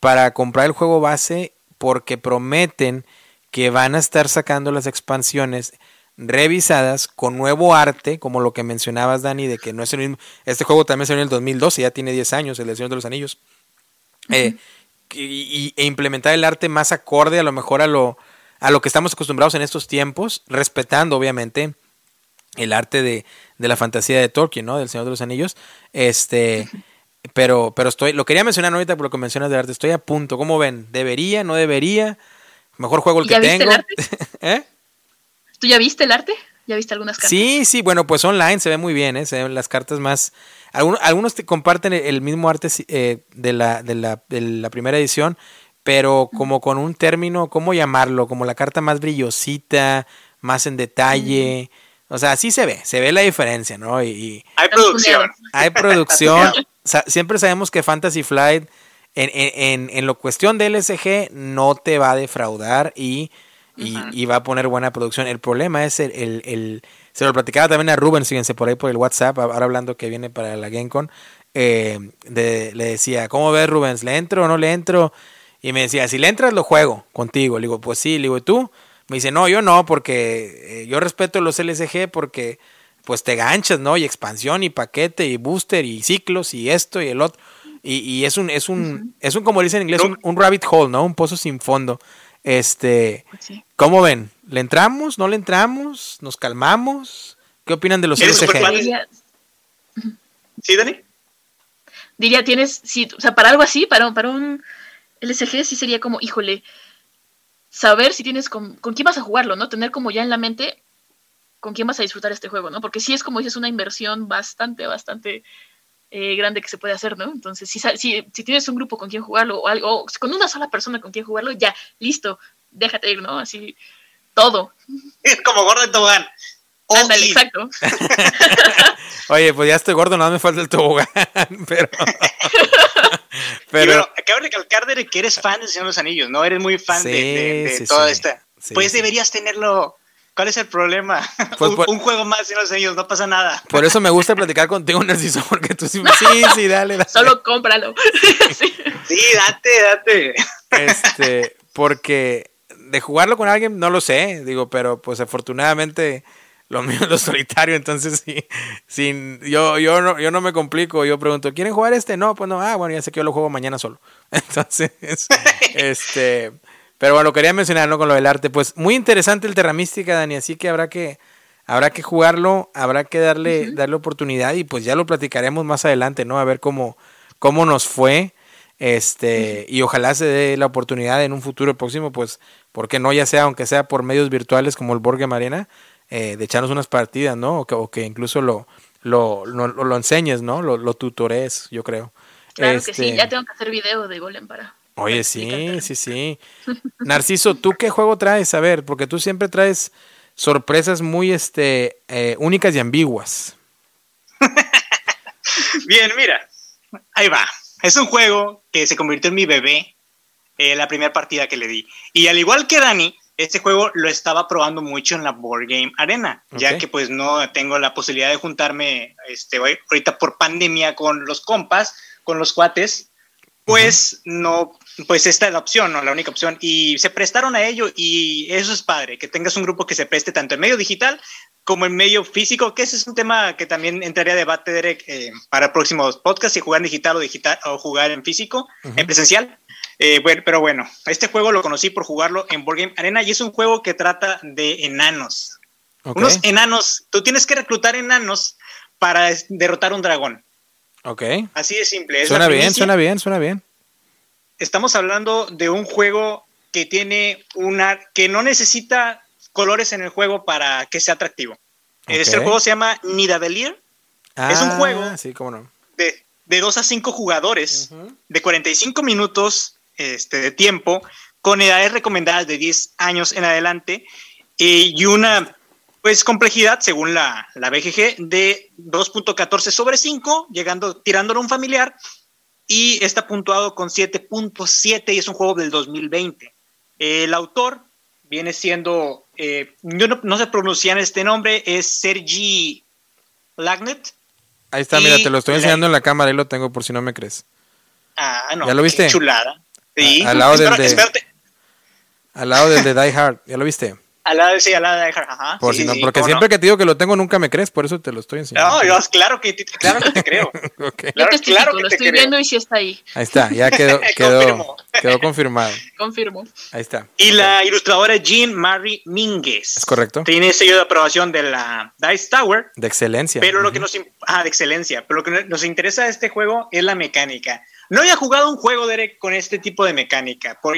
para comprar el juego base porque prometen que van a estar sacando las expansiones revisadas con nuevo arte, como lo que mencionabas, Dani, de que no es el mismo. Este juego también salió en el 2012, ya tiene 10 años, el de Señor de los Anillos. Uh -huh. eh, y, e implementar el arte más acorde a lo mejor a lo, a lo que estamos acostumbrados en estos tiempos, respetando obviamente el arte de, de la fantasía de Tolkien, ¿no? Del Señor de los Anillos. Este. Pero, pero estoy, lo quería mencionar ahorita por lo que mencionas de arte. Estoy a punto. ¿Cómo ven? ¿Debería? ¿No debería? Mejor juego el que tengo. El ¿Eh? ¿Tú ya viste el arte? ¿Ya viste algunas cartas? Sí, sí, bueno, pues online se ve muy bien, ¿eh? se ven las cartas más... Algunos, algunos te comparten el mismo arte eh, de, la, de, la, de la primera edición, pero como con un término, ¿cómo llamarlo? Como la carta más brillosita, más en detalle. Mm. O sea, sí se ve, se ve la diferencia, ¿no? Y, y hay producción. Hay producción. sa siempre sabemos que Fantasy Flight, en, en, en, lo cuestión de LSG, no te va a defraudar y y, uh -huh. y, va a poner buena producción. El problema es el, el, el, se lo platicaba también a Rubén, fíjense por ahí por el WhatsApp, ahora hablando que viene para la GameCon, eh, de, le decía, ¿cómo ves Rubens? ¿Le entro o no le entro? Y me decía, si le entras lo juego contigo. Le digo, pues sí, le digo, ¿y tú? Me dice, no, yo no, porque eh, yo respeto los LSG porque pues te ganchas, ¿no? Y expansión y paquete y booster y ciclos y esto y el otro. Y, y es un, es un, uh -huh. es un, como dicen en inglés, un, un rabbit hole, ¿no? Un pozo sin fondo. Este, sí. ¿cómo ven? ¿Le entramos? ¿No le entramos? ¿Nos calmamos? ¿Qué opinan de los LSG? ¿Sí, Dani? Diría, tienes, sí, o sea, para algo así, para, para un LSG sí sería como, híjole, saber si tienes con, con quién vas a jugarlo, ¿no? Tener como ya en la mente con quién vas a disfrutar este juego, ¿no? Porque sí es como dices, una inversión bastante, bastante eh, grande que se puede hacer, ¿no? Entonces, si, si, si, tienes un grupo con quien jugarlo o algo, o con una sola persona con quien jugarlo, ya, listo, déjate ir, ¿no? Así, todo. Es como Gordon Tobogán. Ándale, exacto. Oye, pues ya estoy gordo, no me falta el tobogán, pero... pero... Bueno, acabo de recalcar de que eres fan de Señor de los Anillos, ¿no? Eres muy fan sí, de, de, de sí, toda sí. esta... pues deberías tenerlo ¿Cuál es el problema? Pues por, un, juego más en los años, no pasa nada. Por eso me gusta platicar contigo, Narciso, porque tú sí, sí, sí, dale, dale. Solo cómpralo. sí. sí, date, date. Este, porque de jugarlo con alguien, no lo sé, digo, pero pues afortunadamente lo mío es lo solitario, entonces sí, sin, yo, yo, no, yo no me complico, yo pregunto, ¿quieren jugar este? No, pues no, ah, bueno, ya sé que yo lo juego mañana solo. Entonces, este, pero bueno, quería mencionarlo con lo del arte, pues muy interesante el Terra Mística, Dani, así que habrá que, habrá que jugarlo, habrá que darle, darle oportunidad y pues ya lo platicaremos más adelante, ¿no? A ver cómo, cómo nos fue. Este, y ojalá se dé la oportunidad en un futuro próximo, pues, ¿por qué no? Ya sea, aunque sea por medios virtuales como el Borgue Marina, eh, de echarnos unas partidas, ¿no? O que, incluso lo, lo, lo, enseñes, ¿no? Lo, lo tutores, yo creo. Claro que sí, este ya tengo que hacer video de Golem para. Oye, sí, sí, sí. Narciso, ¿tú qué juego traes? A ver, porque tú siempre traes sorpresas muy este, eh, únicas y ambiguas. Bien, mira, ahí va. Es un juego que se convirtió en mi bebé eh, la primera partida que le di. Y al igual que Dani, este juego lo estaba probando mucho en la Board Game Arena, ya que pues no tengo la posibilidad de juntarme este, ahorita por pandemia con los compas, con los cuates, pues no, pues esta es la opción, ¿no? La única opción. Y se prestaron a ello y eso es padre, que tengas un grupo que se preste tanto en medio digital como en medio físico, que ese es un tema que también entraría a debate, Derek, eh, para próximos podcasts, si jugar en digital o digital o jugar en físico, en presencial. Eh, bueno, pero bueno, este juego lo conocí por jugarlo en Board Game Arena y es un juego que trata de enanos. Unos enanos. Tú tienes que reclutar enanos para derrotar un dragón. Ok. Así de simple. suena bien, suena bien, suena bien. Estamos hablando de un juego que tiene una. que no necesita colores en el juego para que sea atractivo. Este juego se llama Nidavellir. es un ah, juego sí, cómo no. de, de 2 a 5 jugadores, de 45 minutos este, de tiempo, con edades recomendadas de 10 años en adelante eh, y una pues complejidad, según la, la BGG, de 2.14 sobre 5, llegando, tirándolo a un familiar, y está puntuado con 7.7 y es un juego del 2020. El autor viene siendo, eh, yo no, no, se pronuncian este nombre, es Sergi Lagnet. Ahí está, mira, te lo estoy enseñando en la cámara y lo tengo por si no me crees. Ah, no. ¿Ya lo viste? chulada. Sí. al, lado del de, al lado del de Die Hard, ¿ya lo viste? Al lado, sí, al lado de ajá. Por si no, porque siempre que te digo que lo tengo nunca me crees, por eso te lo estoy enseñando. No, yo, claro que, claro que te creo. okay. Claro, yo te claro que lo estoy viendo y sí está ahí. Ahí está, ya quedó, quedó, quedó confirmado. Confirmo. Ahí está. Y la ilustradora Jean Marie Minguez. Es correcto. Tiene sello de aprobación de la Dice Tower. De excelencia. Pero lo que nos ah, de excelencia. Pero lo que nos interesa de este juego es la mecánica. No había jugado un juego, Derek, con este tipo de mecánica. Por,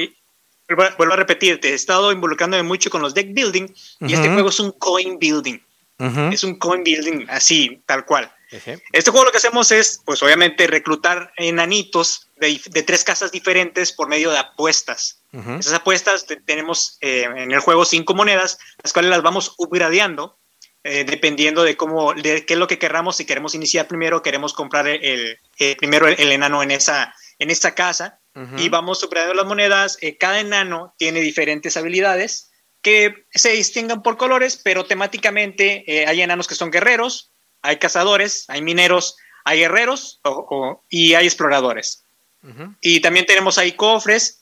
vuelvo a repetir, he estado involucrándome mucho con los deck building y este juego es un coin building. Es un coin building así, tal cual. Este juego lo que hacemos es, pues obviamente, reclutar enanitos de, tres casas diferentes por medio de apuestas. Esas apuestas tenemos eh, en el juego cinco monedas, las cuales las vamos upgradeando eh, dependiendo de cómo, de qué es lo que querramos. Si queremos iniciar primero, queremos comprar el, primero el, enano en esa, en esa casa y vamos superando las monedas. Eh, cada enano tiene diferentes habilidades que se distinguen por colores, pero temáticamente eh, hay enanos que son guerreros, hay cazadores, hay mineros, hay guerreros y hay exploradores. Y también tenemos ahí cofres.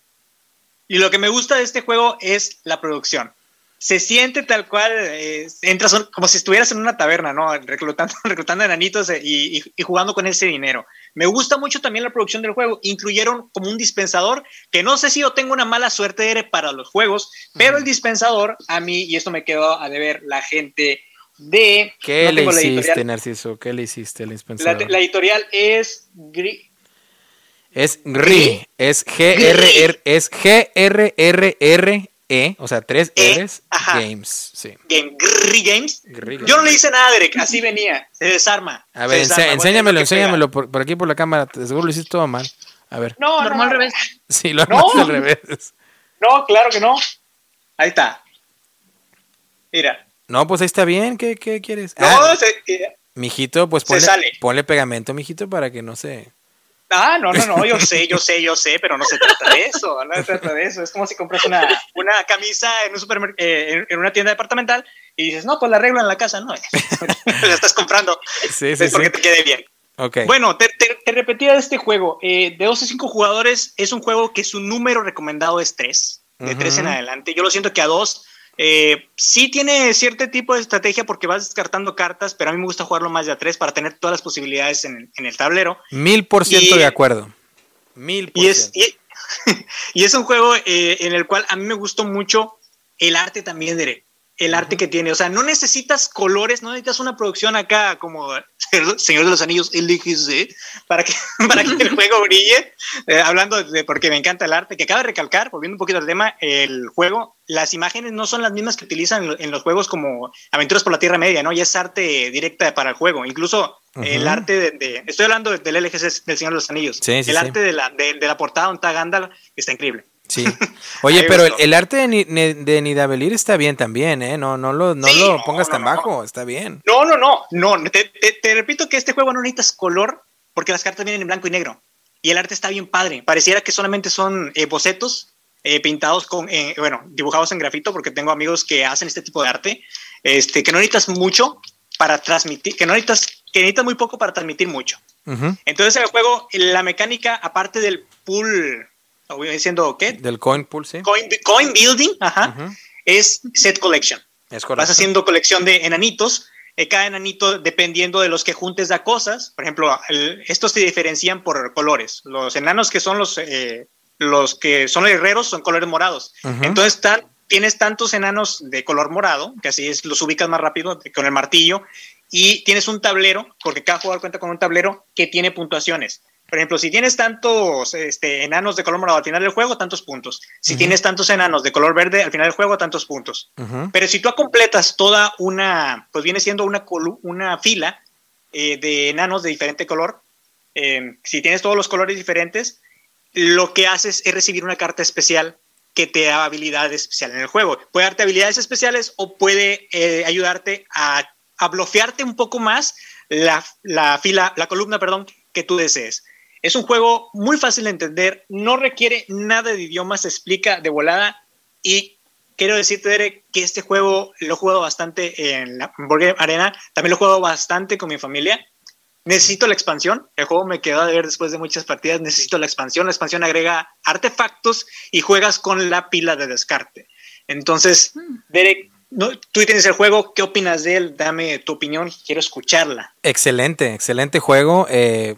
Y lo que me gusta de este juego es la producción se siente tal cual, eh, entras como si estuvieras en una taberna, ¿no? Reclutando, reclutando enanitos eh, y, jugando con ese dinero. Me gusta mucho también la producción del juego. Incluyeron como un dispensador, que no sé si yo tengo una mala suerte para los juegos, pero el dispensador, a mí, y esto me quedó a deber la gente de... ¿Qué le hiciste, Narciso? ¿Qué le hiciste el dispensador? La, editorial es... Es GRI, es G-R-R, es G-R-R-R e, o sea, tres e, R's, Games. Sí. Game, Games. Yo no le hice nada, Derek, así venía. Se desarma. A ver, enséñamelo, enséñamelo por, aquí por la cámara. Seguro lo hiciste todo mal. A ver. No, no, al revés. Sí, lo no. al revés. No, claro que no. Ahí está. Mira. No, pues ahí está bien. ¿Qué, qué quieres? No, ah, se, Mijito, pues ponle, ponle pegamento, mijito, para que no se. Ah, no, no, no, yo sé, yo sé, yo sé, pero no se trata de eso, no se trata de eso. Es como si compras una, una camisa en, un supermercado, eh, en, una tienda departamental y dices, no, pues la arreglo en la casa, no, la estás comprando sí, sí, porque te quede bien. Okay. Bueno, te, te, repetía de este juego, eh, de 12 a 5 jugadores es un juego que su número recomendado es 3, de 3 en adelante. Yo lo siento que a 2 Eh, sí tiene cierto tipo de estrategia porque vas descartando cartas, pero a mí me gusta jugarlo más de a tres para tener todas las posibilidades en, el tablero. Mil por ciento de acuerdo. Mil por y es, y, es un juego eh, en el cual a mí me gustó mucho el arte también, de el arte que tiene. O sea, no necesitas colores, no necesitas una producción acá como Señor de los Anillos LGC para que, para que el juego brille. Eh, hablando de porque me encanta el arte, que acaba de recalcar, volviendo un poquito al tema, el juego, las imágenes no son las mismas que utilizan en los juegos como Aventuras por la Tierra Media, ¿no? Ya es arte directa para el juego. Incluso el arte de, Estoy hablando del LGC del Señor de los Anillos. el arte de la, de, la portada donde está Gandalf está increíble. Sí. Oye, pero el, arte de, de, Nidavellir está bien también, ¿eh? No, no lo, no lo pongas tan bajo, está bien. No, no, no, no. Te, repito que este juego no necesitas color porque las cartas vienen en blanco y negro. Y el arte está bien padre. Pareciera que solamente son eh, bocetos eh, pintados con, eh, bueno, dibujados en grafito, porque tengo amigos que hacen este tipo de arte, este, que no necesitas mucho para transmitir, que no necesitas, que necesitas muy poco para transmitir mucho. Entonces el juego, la mecánica, aparte del pool diciendo qué? Del coin pool, sí. Coin, building, ajá, es set collection. Es correcto. Vas haciendo colección de enanitos. Eh, cada enanito, dependiendo de los que juntes, da cosas. Por ejemplo, estos se diferencian por colores. Los enanos que son los, eh, los que son herreros son colores morados. Entonces, tienes tantos enanos de color morado, que así es, los ubicas más rápido con el martillo, y tienes un tablero, porque cada jugador cuenta con un tablero que tiene puntuaciones. Por ejemplo, si tienes tantos este, enanos de color morado al final del juego, tantos puntos. Si tienes tantos enanos de color verde al final del juego, tantos puntos. Pero si tú completas toda una, pues viene siendo una, una fila eh, de enanos de diferente color, em, si tienes todos los colores diferentes, lo que haces es recibir una carta especial que te da habilidades especiales en el juego. Puede darte habilidades especiales o puede eh, ayudarte a, a bloquearte un poco más la, la, fila, la columna, perdón, que tú desees. Es un juego muy fácil de entender, no requiere nada de idioma, se explica de volada y quiero decirte, Derek, que este juego lo he jugado bastante en la Burger Arena, también lo he jugado bastante con mi familia. Necesito la expansión, el juego me quedó de ver después de muchas partidas, necesito la expansión, la expansión agrega artefactos y juegas con la pila de descarte. Entonces, mm. Derek, tú tienes el juego, ¿qué opinas de él? Dame tu opinión, quiero escucharla. Excelente, excelente juego. Eh,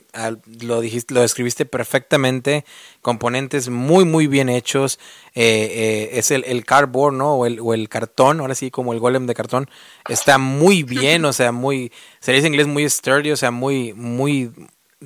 lo dijiste, lo describiste perfectamente. Componentes muy, muy bien hechos. Eh, eh, es el, el, cardboard, ¿no? O el, o el, cartón, ahora sí, como el golem de cartón. Está muy bien, o sea, muy. Se dice en inglés muy sturdy, o sea, muy, muy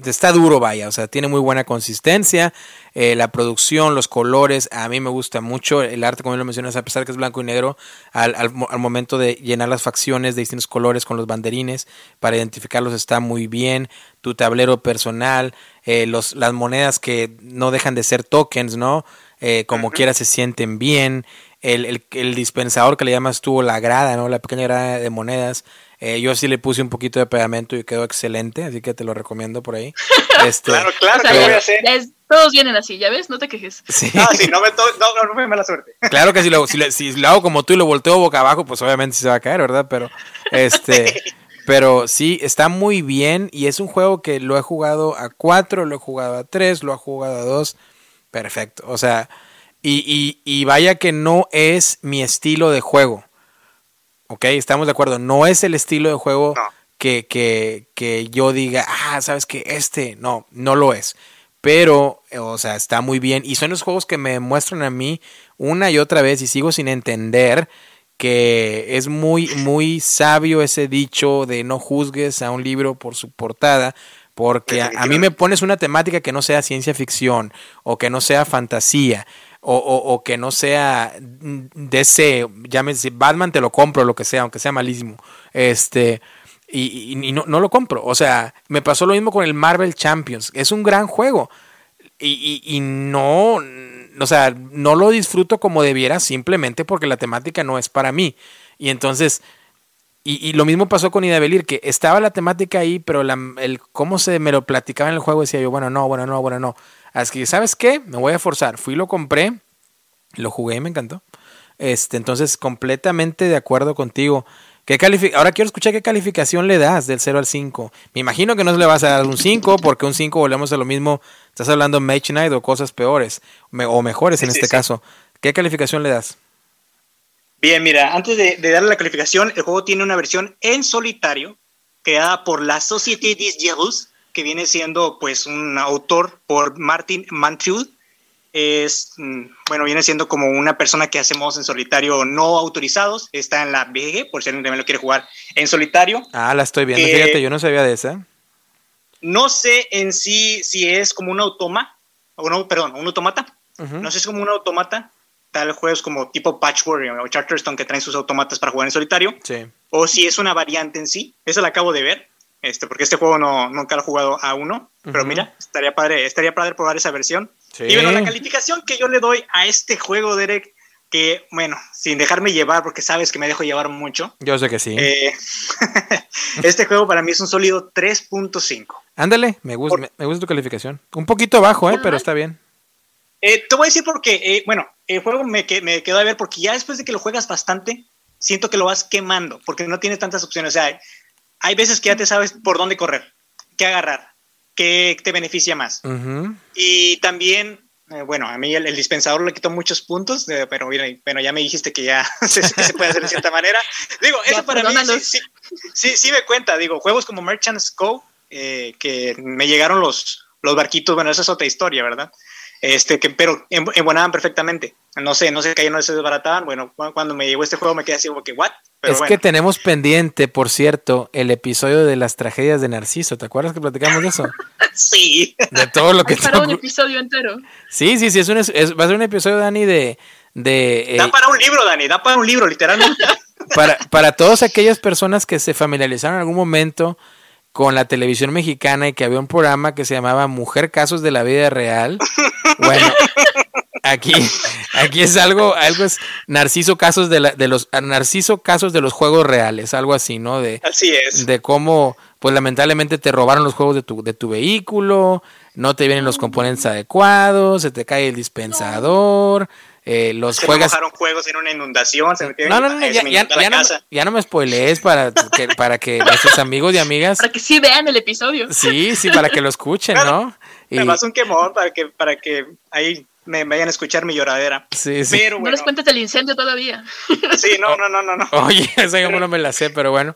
está duro, vaya, o sea, tiene muy buena consistencia, eh, la producción, los colores, a mí me gusta mucho el arte, como lo mencionas, a pesar que es blanco y negro, al, al, momento de llenar las facciones de distintos colores con los banderines, para identificarlos está muy bien, tu tablero personal, eh, los, las monedas que no dejan de ser tokens, ¿no? Eh, como quiera se sienten bien, el, el, el, dispensador que le llamas tú, la grada, ¿no? La pequeña grada de monedas, eh, yo sí le puse un poquito de pegamento y quedó excelente, así que te lo recomiendo por ahí. Este, claro, claro, que voy a hacer. todos vienen así, ¿ya ves? No te quejes. Sí. Ah, sí, no me, no, no me mala suerte. Claro que si lo, si, si lo hago como tú y lo volteo boca abajo, pues obviamente se va a caer, ¿verdad? Pero, este, pero sí, está muy bien y es un juego que lo he jugado a cuatro, lo he jugado a tres, lo he jugado a dos. Perfecto. O sea, y, y, y vaya que no es mi estilo de juego. Ok, estamos de acuerdo. No es el estilo de juego que, que, que, yo diga, ah, sabes que este, no, no lo es. Pero, o sea, está muy bien. Y son los juegos que me muestran a mí una y otra vez y sigo sin entender que es muy, muy sabio ese dicho de no juzgues a un libro por su portada, porque a, a, mí me pones una temática que no sea ciencia ficción o que no sea fantasía o, o, que no sea de ese, llámese Batman, te lo compro, lo que sea, aunque sea malísimo. Este, y, y, no, no, lo compro. O sea, me pasó lo mismo con el Marvel Champions. Es un gran juego. Y, y, no, o sea, no lo disfruto como debiera simplemente porque la temática no es para mí. Y entonces, y, lo mismo pasó con Idabelir, que estaba la temática ahí, pero la, el cómo se me lo platicaba en el juego decía yo, bueno, no, bueno, no, bueno, no. Así que, ¿sabes qué? Me voy a forzar. Fui, lo compré, lo jugué y me encantó. Este, entonces, completamente de acuerdo contigo. ¿Qué Ahora quiero escuchar qué calificación le das del 0 al 5. Me imagino que no le vas a dar un 5, porque un 5 volvemos a lo mismo. Estás hablando de Mage Knight o cosas peores, o mejores en este caso. ¿Qué calificación le das? Bien, mira, antes de, darle la calificación, el juego tiene una versión en solitario creada por la Société des Jeux, que viene siendo pues un autor por Martin Mantriud. Es, mm, bueno, viene siendo como una persona que hacemos en solitario no autorizados. Está en la BG, por si alguien también lo quiere jugar en solitario. Ah, la estoy viendo. Fíjate, yo no sabía de esa. No sé en sí si es como un automa, o no, perdón, un automata. No sé si es como un automata, tal juegos como tipo Patchwork o Charterstone que traen sus automatas para jugar en solitario. Sí. O si es una variante en sí. Esa la acabo de ver. Este, porque este juego no, nunca lo he jugado a uno. Pero mira, estaría padre, estaría padre probar esa versión. Sí. Y bueno, la calificación que yo le doy a este juego, Derek, que bueno, sin dejarme llevar, porque sabes que me dejo llevar mucho. Yo sé que sí. Eh, este juego para mí es un sólido 3.5. Ándale, me gusta, me, gusta tu calificación. Un poquito bajo, eh, pero está bien. Eh, te voy a decir porque, eh, bueno, el juego me, me quedó a ver porque ya después de que lo juegas bastante, siento que lo vas quemando porque no tienes tantas opciones. O sea, hay veces que ya te sabes por dónde correr, qué agarrar, qué te beneficia más. Y también, eh, bueno, a mí el, dispensador le quitó muchos puntos, pero bueno, ya me dijiste que ya se, puede hacer de cierta manera. Digo, eso para mí sí, sí, sí, me cuenta. Digo, juegos como Merchant's Cove, que me llegaron los, los barquitos, bueno, esa es otra historia, ¿verdad? este, que, pero embonaban perfectamente. No sé, no sé qué no se desbarataban. Bueno, cuando me llegó este juego me quedé así como que, ¿what? Es que tenemos pendiente, por cierto, el episodio de las tragedias de Narciso. ¿Te acuerdas que platicamos de eso? sí. De todo lo que... Para un episodio entero. Sí, sí, sí, es un, va a ser un episodio, Dani, de... de da eh, para un libro, Dani, da para un libro, literalmente. para, para todas aquellas personas que se familiarizaron en algún momento con la televisión mexicana y que había un programa que se llamaba Mujer Casos de la Vida Real. Bueno, aquí, aquí es algo, algo es Narciso Casos de, la, de los Narciso Casos de los Juegos Reales, algo así, ¿no? De, así es. De cómo, pues lamentablemente te robaron los juegos de tu, de tu vehículo, no te vienen los componentes adecuados, se te cae el dispensador. Eh, los se juegas. juegos en una inundación, se metieron no, no, no, ya, ya, ya, no, ya, no, me spoilees para que, para que nuestros amigos y amigas. Para que sí vean el episodio. Sí, sí, para que lo escuchen, ¿no? Y... Me un quemón para que, para que ahí me vayan a escuchar mi lloradera. Sí, sí. Pero, bueno. No les cuentes el incendio todavía. Sí, no, no, no, no. no. Oye, esa yo no me la sé, pero bueno.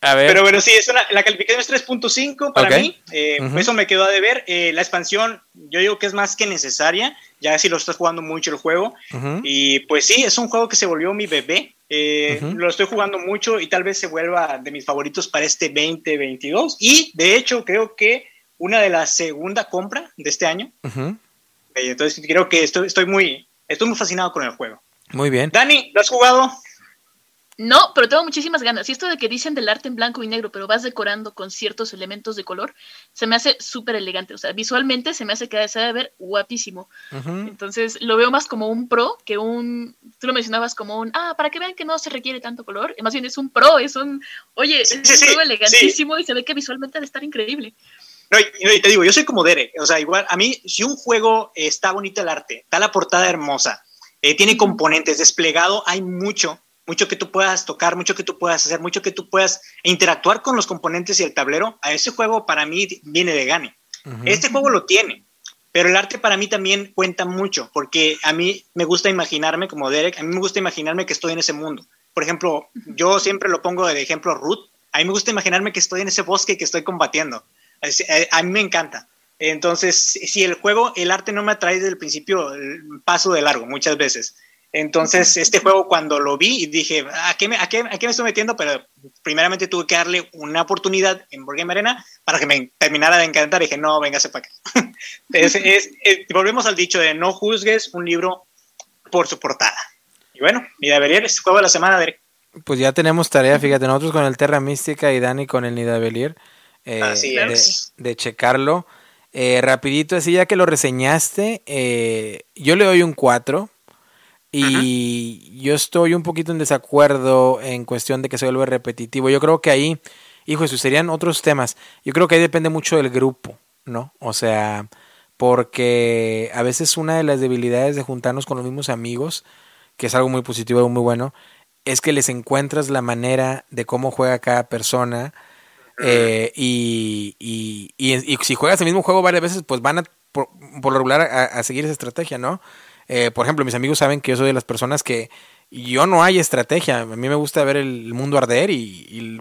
Pero bueno, sí, es una, la calificación es 3.5 para mí. Eh, eso me quedó a deber. Eh, la expansión, yo digo que es más que necesaria, ya si lo estás jugando mucho el juego. Y pues sí, es un juego que se volvió mi bebé. Eh, lo estoy jugando mucho y tal vez se vuelva de mis favoritos para este 2022. Y de hecho, creo que una de la segunda compra de este año. Entonces creo que estoy, estoy, muy, estoy muy fascinado con el juego. Muy bien. Dani, ¿lo has jugado? No, pero tengo muchísimas ganas. Y esto de que dicen del arte en blanco y negro, pero vas decorando con ciertos elementos de color, se me hace súper elegante. O sea, visualmente se me hace que se de ver guapísimo. Entonces, lo veo más como un pro que un. Tú lo mencionabas como un. Ah, para que vean que no se requiere tanto color. Más bien es un pro, es un. Oye, es un elegantísimo y se ve que visualmente ha de estar increíble. No, y, te digo, yo soy como Derek. O sea, igual, a mí, si un juego está bonito el arte, está la portada hermosa, eh, tiene componentes, desplegado, hay mucho mucho que tú puedas tocar, mucho que tú puedas hacer, mucho que tú puedas interactuar con los componentes y el tablero, a ese juego para mí viene de gane. Este juego lo tiene, pero el arte para mí también cuenta mucho, porque a mí me gusta imaginarme, como Derek, a mí me gusta imaginarme que estoy en ese mundo. Por ejemplo, yo siempre lo pongo de ejemplo Ruth, a mí me gusta imaginarme que estoy en ese bosque que estoy combatiendo. Eh, a mí me encanta. Entonces, si el juego, el arte no me atrae desde el principio, paso de largo muchas veces. Entonces, este juego cuando lo vi y dije, ¿a qué me, a qué, me estoy metiendo? Pero primeramente tuve que darle una oportunidad en Board Arena para que me terminara de encantar. Y dije, no, véngase para acá. volvemos al dicho de no juzgues un libro por su portada. Y bueno, Nidavelier es juego de la semana, de Pues ya tenemos tarea, fíjate, nosotros con el Terra Mística y Dani con el Nidavelier. Eh, de, checarlo. Eh, rapidito, así ya que lo reseñaste, eh, yo le doy un 4 y yo estoy un poquito en desacuerdo en cuestión de que se vuelve repetitivo. Yo creo que ahí, hijo, eso serían otros temas. Yo creo que ahí depende mucho del grupo, ¿no? O sea, porque a veces una de las debilidades de juntarnos con los mismos amigos, que es algo muy positivo y muy bueno, es que les encuentras la manera de cómo juega cada persona. Eh, y, y, y, si juegas el mismo juego varias veces, pues van a, por, lo regular a seguir esa estrategia, ¿no? Eh, por ejemplo, mis amigos saben que yo soy de las personas que yo no hay estrategia. A mí me gusta ver el mundo arder y, y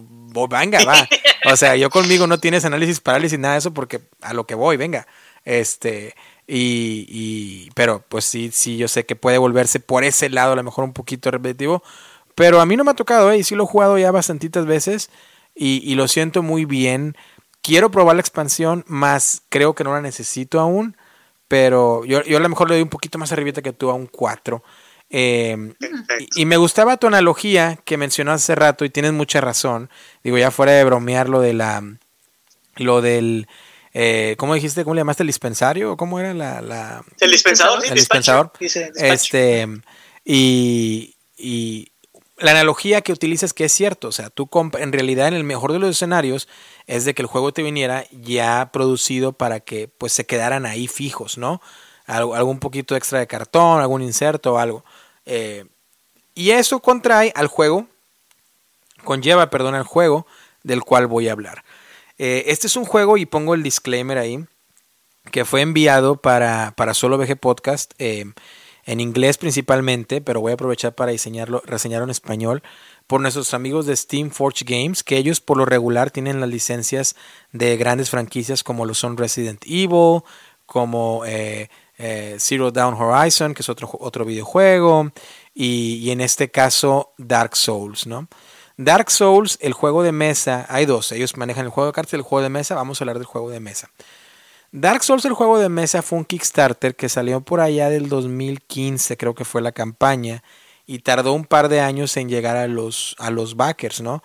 venga, va. O sea, yo conmigo no tienes análisis, parálisis, nada de eso porque a lo que voy, venga. Este, y, y, pero pues sí, sí, yo sé que puede volverse por ese lado a lo mejor un poquito repetitivo. Pero a mí no me ha tocado, ¿eh? Y sí lo he jugado ya bastantitas veces y, y lo siento muy bien. Quiero probar la expansión, más creo que no la necesito aún. Pero yo, yo a lo mejor le doy un poquito más arribita que tú a un 4. Eh, y, y, me gustaba tu analogía que mencionó hace rato y tienes mucha razón. Digo, ya fuera de bromear lo de la. Lo del. Eh, ¿Cómo dijiste? ¿Cómo le llamaste el dispensario? ¿Cómo era la. la el dispensador. El dispensador. Este. Y. Y la analogía que utilizas que es cierto, o sea, tú en realidad en el mejor de los escenarios es de que el juego te viniera ya producido para que pues se quedaran ahí fijos, ¿no? Algo, algún poquito extra de cartón, algún inserto o algo. Eh, y eso contrae al juego, conlleva, perdón, al juego del cual voy a hablar. Eh, este es un juego, y pongo el disclaimer ahí, que fue enviado para, para Solo VG Podcast, eh, en inglés principalmente, pero voy a aprovechar para diseñarlo, reseñarlo en español, por nuestros amigos de Steam Forge Games, que ellos por lo regular tienen las licencias de grandes franquicias como lo son Resident Evil, como eh, eh, Zero Down Horizon, que es otro, otro videojuego, y, y, en este caso Dark Souls, ¿no? Dark Souls, el juego de mesa, hay dos, ellos manejan el juego de cartas y el juego de mesa, vamos a hablar del juego de mesa. Dark Souls, el juego de mesa, fue un Kickstarter que salió por allá del 2015, creo que fue la campaña, y tardó un par de años en llegar a los, a los backers, ¿no?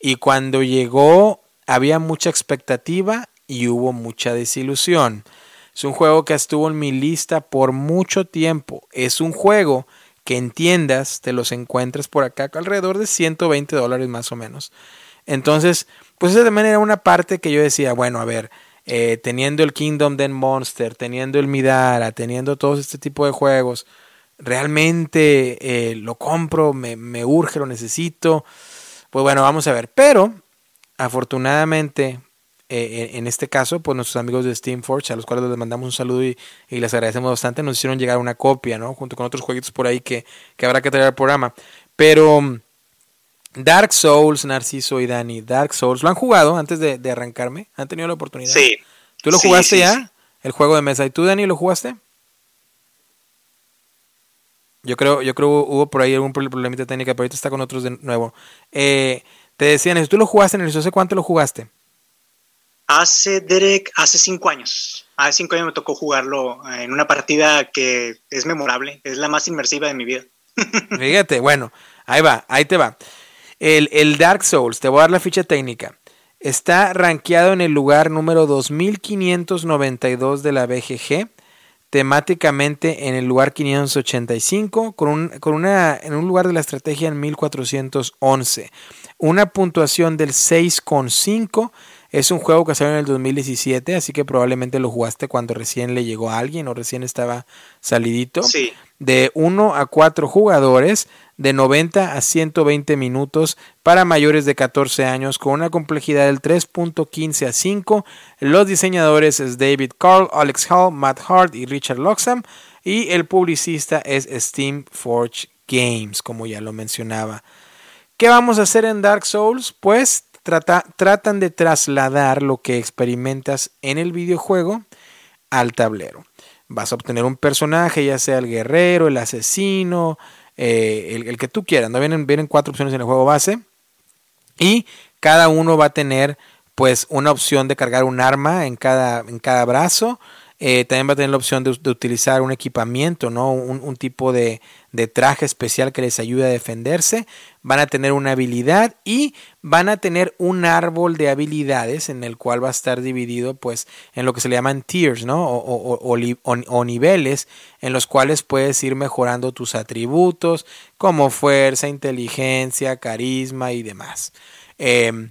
Y cuando llegó había mucha expectativa y hubo mucha desilusión. Es un juego que estuvo en mi lista por mucho tiempo. Es un juego que entiendas, te los encuentras por acá alrededor de 120 dólares más o menos. Entonces, pues esa también era una parte que yo decía, bueno, a ver, eh, teniendo el Kingdom Den Monster, teniendo el Midara, teniendo todo este tipo de juegos, realmente eh, lo compro, me, urge, lo necesito. Pues bueno, vamos a ver. Pero, afortunadamente, eh, en este caso, pues nuestros amigos de Steamforge, a los cuales les mandamos un saludo y, y, les agradecemos bastante, nos hicieron llegar una copia, ¿no? Junto con otros jueguitos por ahí que, que habrá que traer al programa. Pero Dark Souls, Narciso y Dani, Dark Souls, ¿lo han jugado antes de, de arrancarme? ¿Han tenido la oportunidad? Sí. ¿Tú lo sí, jugaste sí, ya? sí. El juego de mesa. ¿Y tú, Dani, lo jugaste? Yo creo, yo creo hubo por ahí algún problemita técnica, pero ahorita está con otros de nuevo. Eh, te decían, tú lo jugaste en el ¿hace cuánto lo jugaste? Hace, Derek, hace cinco años. Hace cinco años me tocó jugarlo en una partida que es memorable, es la más inmersiva de mi vida. Fíjate, bueno, ahí va, ahí te va. El, el, Dark Souls, te voy a dar la ficha técnica. Está rankeado en el lugar número 2592 de la BGG, temáticamente en el lugar 585, con, un, con una, en un lugar de la estrategia en 1411. Una puntuación del 6,5. Es un juego que salió en el 2017, así que probablemente lo jugaste cuando recién le llegó a alguien o recién estaba salidito. Sí. De 1 a 4 jugadores, de 90 a 120 minutos para mayores de 14 años, con una complejidad del 3.15 a 5. Los diseñadores es David Carl, Alex Hall, Matt Hart y Richard Loxham. Y el publicista es Steam Forge Games, como ya lo mencionaba. ¿Qué vamos a hacer en Dark Souls? Pues Trata, tratan de trasladar lo que experimentas en el videojuego al tablero. Vas a obtener un personaje, ya sea el guerrero, el asesino, eh, el, que tú quieras. ¿no? Vienen, vienen cuatro opciones en el juego base. Y cada uno va a tener pues una opción de cargar un arma en cada, en cada brazo. Eh, también va a tener la opción de, de utilizar un equipamiento, ¿no? Un, un tipo de, de, traje especial que les ayude a defenderse. Van a tener una habilidad y van a tener un árbol de habilidades en el cual va a estar dividido pues en lo que se le llaman tiers, ¿no? O, o, niveles en los cuales puedes ir mejorando tus atributos como fuerza, inteligencia, carisma y demás. Eh,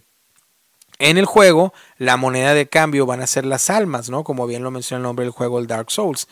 en el juego, la moneda de cambio van a ser las almas, ¿no? Como bien lo menciona el nombre del juego, el Dark Souls.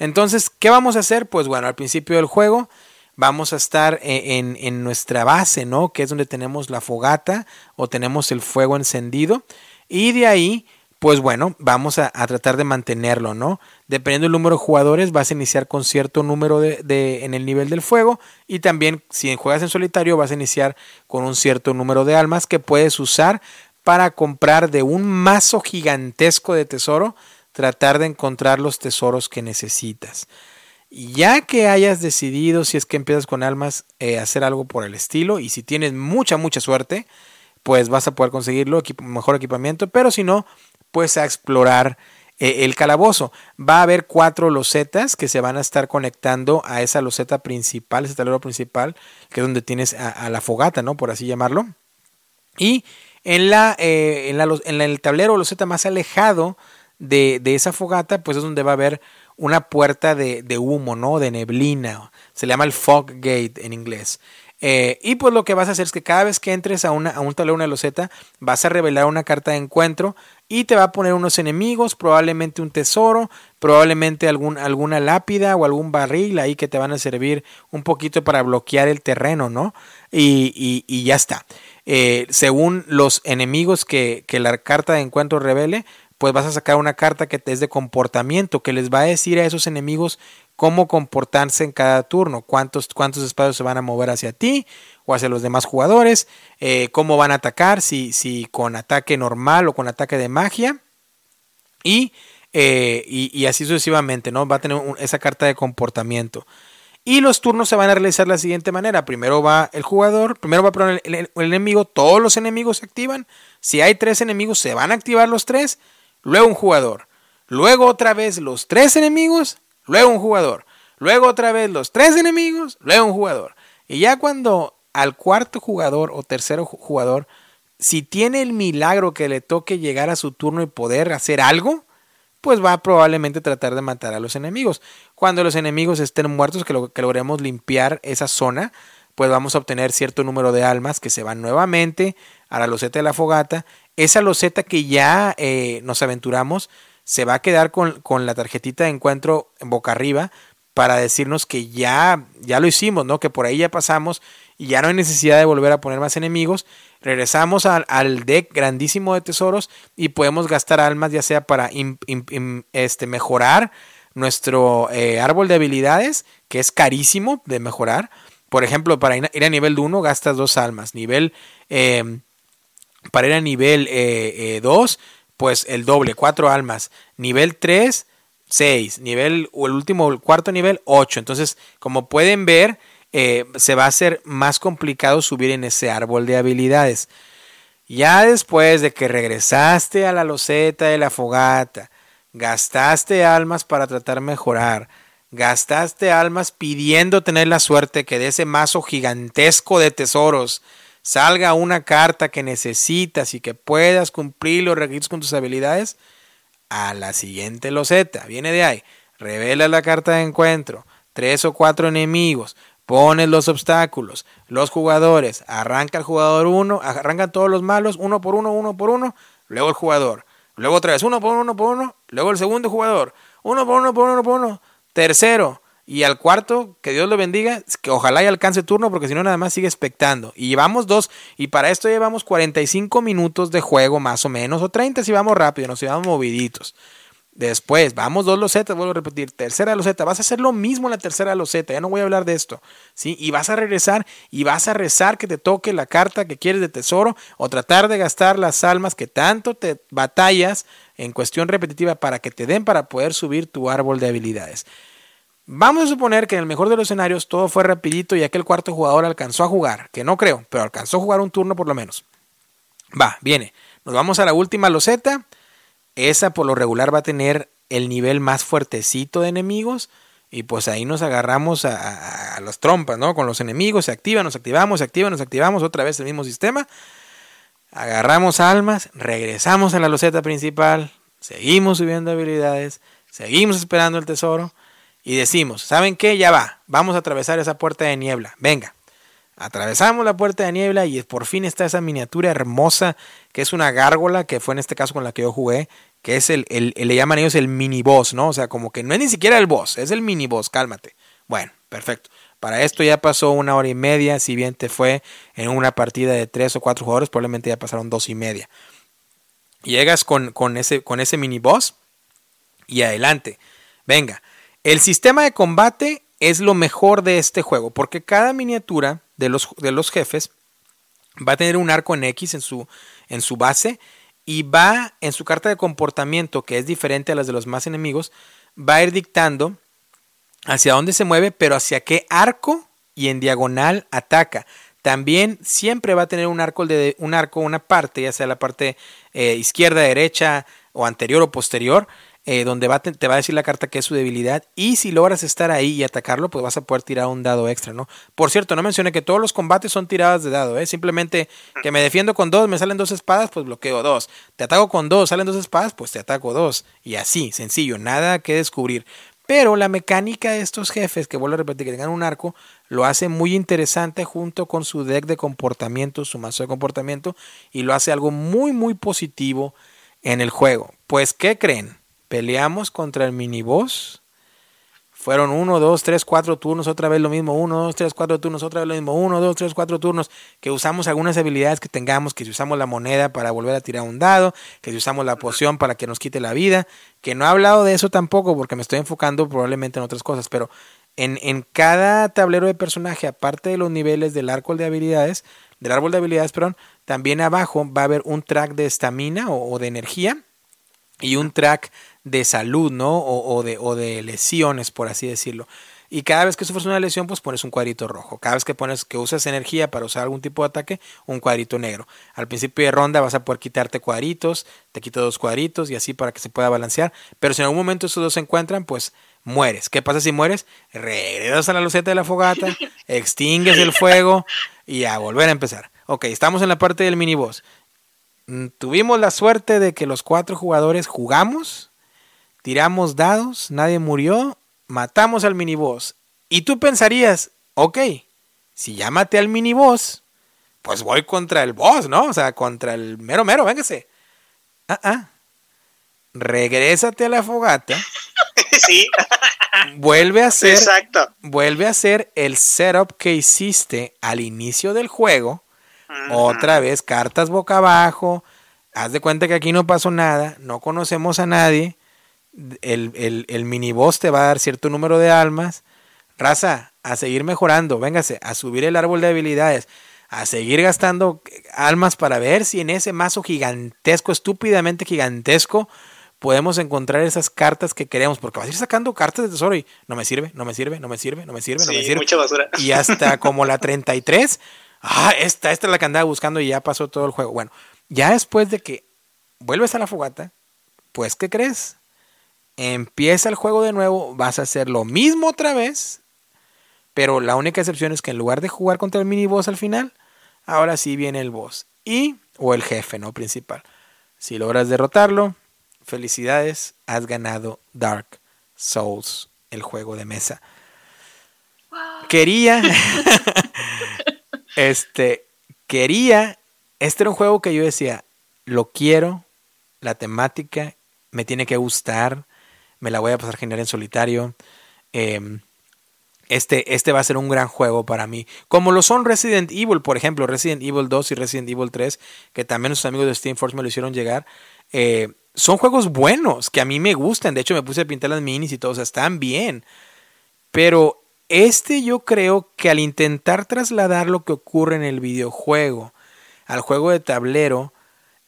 Entonces, ¿qué vamos a hacer? Pues bueno, al principio del juego vamos a estar en, en, nuestra base, ¿no? Que es donde tenemos la fogata o tenemos el fuego encendido. Y de ahí, pues bueno, vamos a, a tratar de mantenerlo, ¿no? Dependiendo del número de jugadores, vas a iniciar con cierto número de, de, en el nivel del fuego. Y también, si juegas en solitario, vas a iniciar con un cierto número de almas que puedes usar para comprar de un mazo gigantesco de tesoro, tratar de encontrar los tesoros que necesitas. Ya que hayas decidido, si es que empiezas con almas, eh, hacer algo por el estilo, y si tienes mucha, mucha suerte, pues vas a poder conseguirlo, mejor equipamiento, pero si no, pues a explorar eh, el calabozo. Va a haber cuatro losetas que se van a estar conectando a esa loseta principal, ese tablero principal, que es donde tienes a, la fogata, ¿no? Por así llamarlo. Y en, la, eh, en, el tablero loseta más alejado de, esa fogata, pues es donde va a haber una puerta de, de, humo, ¿no? De neblina. Se le llama el fog gate en inglés. Eh, y pues lo que vas a hacer es que cada vez que entres a, una, a un tablero, una loseta, vas a revelar una carta de encuentro y te va a poner unos enemigos, probablemente un tesoro, probablemente alguna lápida o algún barril ahí que te van a servir un poquito para bloquear el terreno, ¿no? Y, y, ya está. Eh, según los enemigos que, que la carta de encuentro revele, pues vas a sacar una carta que es de comportamiento, que les va a decir a esos enemigos cómo comportarse en cada turno, cuántos, cuántos espacios se van a mover hacia ti o hacia los demás jugadores, eh, cómo van a atacar, si, si con ataque normal o con ataque de magia, y, eh, y, así sucesivamente, ¿no? Va a tener esa carta de comportamiento. Y los turnos se van a realizar de la siguiente manera. Primero va el jugador, primero va el, el, enemigo, todos los enemigos se activan. Si hay tres enemigos, se van a activar los tres. Luego un jugador. Luego otra vez los tres enemigos luego un jugador, luego otra vez los tres enemigos, luego un jugador. Y ya cuando al cuarto jugador o tercero jugador, si tiene el milagro que le toque llegar a su turno y poder hacer algo, pues va a probablemente tratar de matar a los enemigos. Cuando los enemigos estén muertos, que, que logremos limpiar esa zona, pues vamos a obtener cierto número de almas que se van nuevamente a la loseta de la fogata. Esa loseta que ya eh, nos aventuramos se va a quedar con, la tarjetita de encuentro en boca arriba para decirnos que ya, ya lo hicimos, ¿no? Que por ahí ya pasamos y ya no hay necesidad de volver a poner más enemigos. Regresamos al, deck grandísimo de tesoros y podemos gastar almas ya sea para este, mejorar nuestro eh, árbol de habilidades, que es carísimo de mejorar. Por ejemplo, para ir a nivel 1 gastas dos almas. Nivel, eh, para ir a nivel 2 eh, pues el doble, cuatro almas. Nivel 3, 6. Nivel, o el último, el cuarto nivel, 8. Entonces, como pueden ver, eh, se va a hacer más complicado subir en ese árbol de habilidades. Ya después de que regresaste a la loseta de la fogata, gastaste almas para tratar de mejorar, gastaste almas pidiendo tener la suerte que de ese mazo gigantesco de tesoros salga una carta que necesitas y que puedas cumplir los requisitos con tus habilidades, a la siguiente loseta. Viene de ahí. Revela la carta de encuentro. Tres o cuatro enemigos. Pones los obstáculos. Los jugadores. Arranca el jugador uno. Arrancan todos los malos. Uno por uno, uno por uno. Luego el jugador. Luego otra vez. Uno por uno, por uno. Luego el segundo jugador. Uno por uno, por uno, por uno. Tercero. Y al cuarto, que Dios lo bendiga, que ojalá y alcance turno, porque si no, nada más sigue expectando. Y llevamos dos, y para esto llevamos 45 minutos de juego, más o menos, o 30 si vamos rápido, nos llevamos moviditos. Después, vamos dos losetas, vuelvo a repetir, tercera loseta, vas a hacer lo mismo en la tercera loseta, ya no voy a hablar de esto, ¿sí? Y vas a regresar y vas a rezar que te toque la carta que quieres de tesoro o tratar de gastar las almas que tanto te batallas en cuestión repetitiva para que te den para poder subir tu árbol de habilidades. Vamos a suponer que en el mejor de los escenarios todo fue rapidito y aquel cuarto jugador alcanzó a jugar, que no creo, pero alcanzó a jugar un turno por lo menos. Va, viene. Nos vamos a la última loseta. Esa por lo regular va a tener el nivel más fuertecito de enemigos. Y pues ahí nos agarramos a, las trompas, ¿no? Con los enemigos, se activa, nos activamos, se activa, nos activamos, otra vez el mismo sistema. Agarramos almas, regresamos a la loseta principal, seguimos subiendo habilidades, seguimos esperando el tesoro y decimos, ¿saben qué? Ya va, vamos a atravesar esa puerta de niebla, venga. Atravesamos la puerta de niebla y por fin está esa miniatura hermosa que es una gárgola, que fue en este caso con la que yo jugué, que es el, el, le llaman ellos el mini boss, ¿no? O sea, como que no es ni siquiera el boss, es el mini boss, cálmate. Bueno, perfecto. Para esto ya pasó una hora y media, si bien te fue en una partida de tres o cuatro jugadores, probablemente ya pasaron dos y media. Llegas con, con, ese, con ese mini boss y adelante Venga, el sistema de combate es lo mejor de este juego, porque cada miniatura de los, de los jefes va a tener un arco en X en su, en su base y va en su carta de comportamiento, que es diferente a las de los más enemigos, va a ir dictando hacia dónde se mueve, pero hacia qué arco y en diagonal ataca. También siempre va a tener un arco, de, un arco una parte, ya sea la parte eh, izquierda, derecha o anterior o posterior, eh, donde te, va a decir la carta que es su debilidad. Y si logras estar ahí y atacarlo, pues vas a poder tirar un dado extra, ¿no? Por cierto, no mencioné que todos los combates son tiradas de dado, ¿eh? Simplemente que me defiendo con dos, me salen dos espadas, pues bloqueo dos. Te ataco con dos, salen dos espadas, pues te ataco dos. Y así, sencillo, nada que descubrir. Pero la mecánica de estos jefes, que vuelvo a repetir, que tengan un arco, lo hace muy interesante junto con su deck de comportamiento, su mazo de comportamiento, y lo hace algo muy, muy positivo en el juego. Pues, ¿qué creen? Peleamos contra el miniboss. Fueron uno, dos, tres, cuatro turnos, otra vez lo mismo, uno, dos, tres, cuatro turnos, otra vez lo mismo, uno, dos, tres, cuatro turnos, que usamos algunas habilidades que tengamos, que si usamos la moneda para volver a tirar un dado, que si usamos la poción para que nos quite la vida, que no he hablado de eso tampoco porque me estoy enfocando probablemente en otras cosas, pero en, en cada tablero de personaje, aparte de los niveles del árbol de habilidades, del árbol de habilidades, perdón, también abajo va a haber un track de estamina o de energía y un track de salud, ¿no? O, de, o de lesiones, por así decirlo. Y cada vez que sufres una lesión, pues pones un cuadrito rojo. Cada vez que pones que usas energía para usar algún tipo de ataque, un cuadrito negro. Al principio de ronda vas a poder quitarte cuadritos, te quito dos cuadritos y así para que se pueda balancear. Pero si en algún momento esos dos se encuentran, pues mueres. ¿Qué pasa si mueres? Regresas a la loseta de la fogata, extingues el fuego y a volver a empezar. Ok, estamos en la parte del miniboss. Mm, tuvimos la suerte de que los cuatro jugadores jugamos tiramos dados, nadie murió, matamos al miniboss. Y tú pensarías, ok, si ya maté al miniboss, pues voy contra el boss, ¿no? O sea, contra el mero mero, véngase. Ah, ah. Regrésate a la fogata. sí. vuelve a hacer. Exacto. Vuelve a hacer el setup que hiciste al inicio del juego. Otra vez, cartas boca abajo. Haz de cuenta que aquí no pasó nada. No conocemos a nadie el, el, el miniboss te va a dar cierto número de almas. Raza, a seguir mejorando, véngase, a subir el árbol de habilidades, a seguir gastando almas para ver si en ese mazo gigantesco, estúpidamente gigantesco, podemos encontrar esas cartas que queremos, porque vas a ir sacando cartas de tesoro y no me sirve, no me sirve, no me sirve, no me sirve, no me sirve. Mucha basura. Y hasta como la 33, ah, esta, esta es la que andaba buscando y ya pasó todo el juego. Bueno, ya después de que vuelves a la fogata, pues, ¿qué crees? Empieza el juego de nuevo, vas a hacer lo mismo otra vez, pero la única excepción es que en lugar de jugar contra el mini boss al final, ahora sí viene el boss y o el jefe, no principal. Si logras derrotarlo, felicidades, has ganado Dark Souls, el juego de mesa. Quería este quería este era un juego que yo decía, lo quiero, la temática me tiene que gustar, me la voy a pasar genial en solitario. Em, este, este va a ser un gran juego para mí. Como lo son Resident Evil, por ejemplo, Resident Evil 2 y Resident Evil 3, que también los amigos de Steam Force me lo hicieron llegar. Eh, son juegos buenos, que a mí me gustan. De hecho, me puse a pintar las minis y todo, o sea, están bien. Pero este yo creo que al intentar trasladar lo que ocurre en el videojuego al juego de tablero,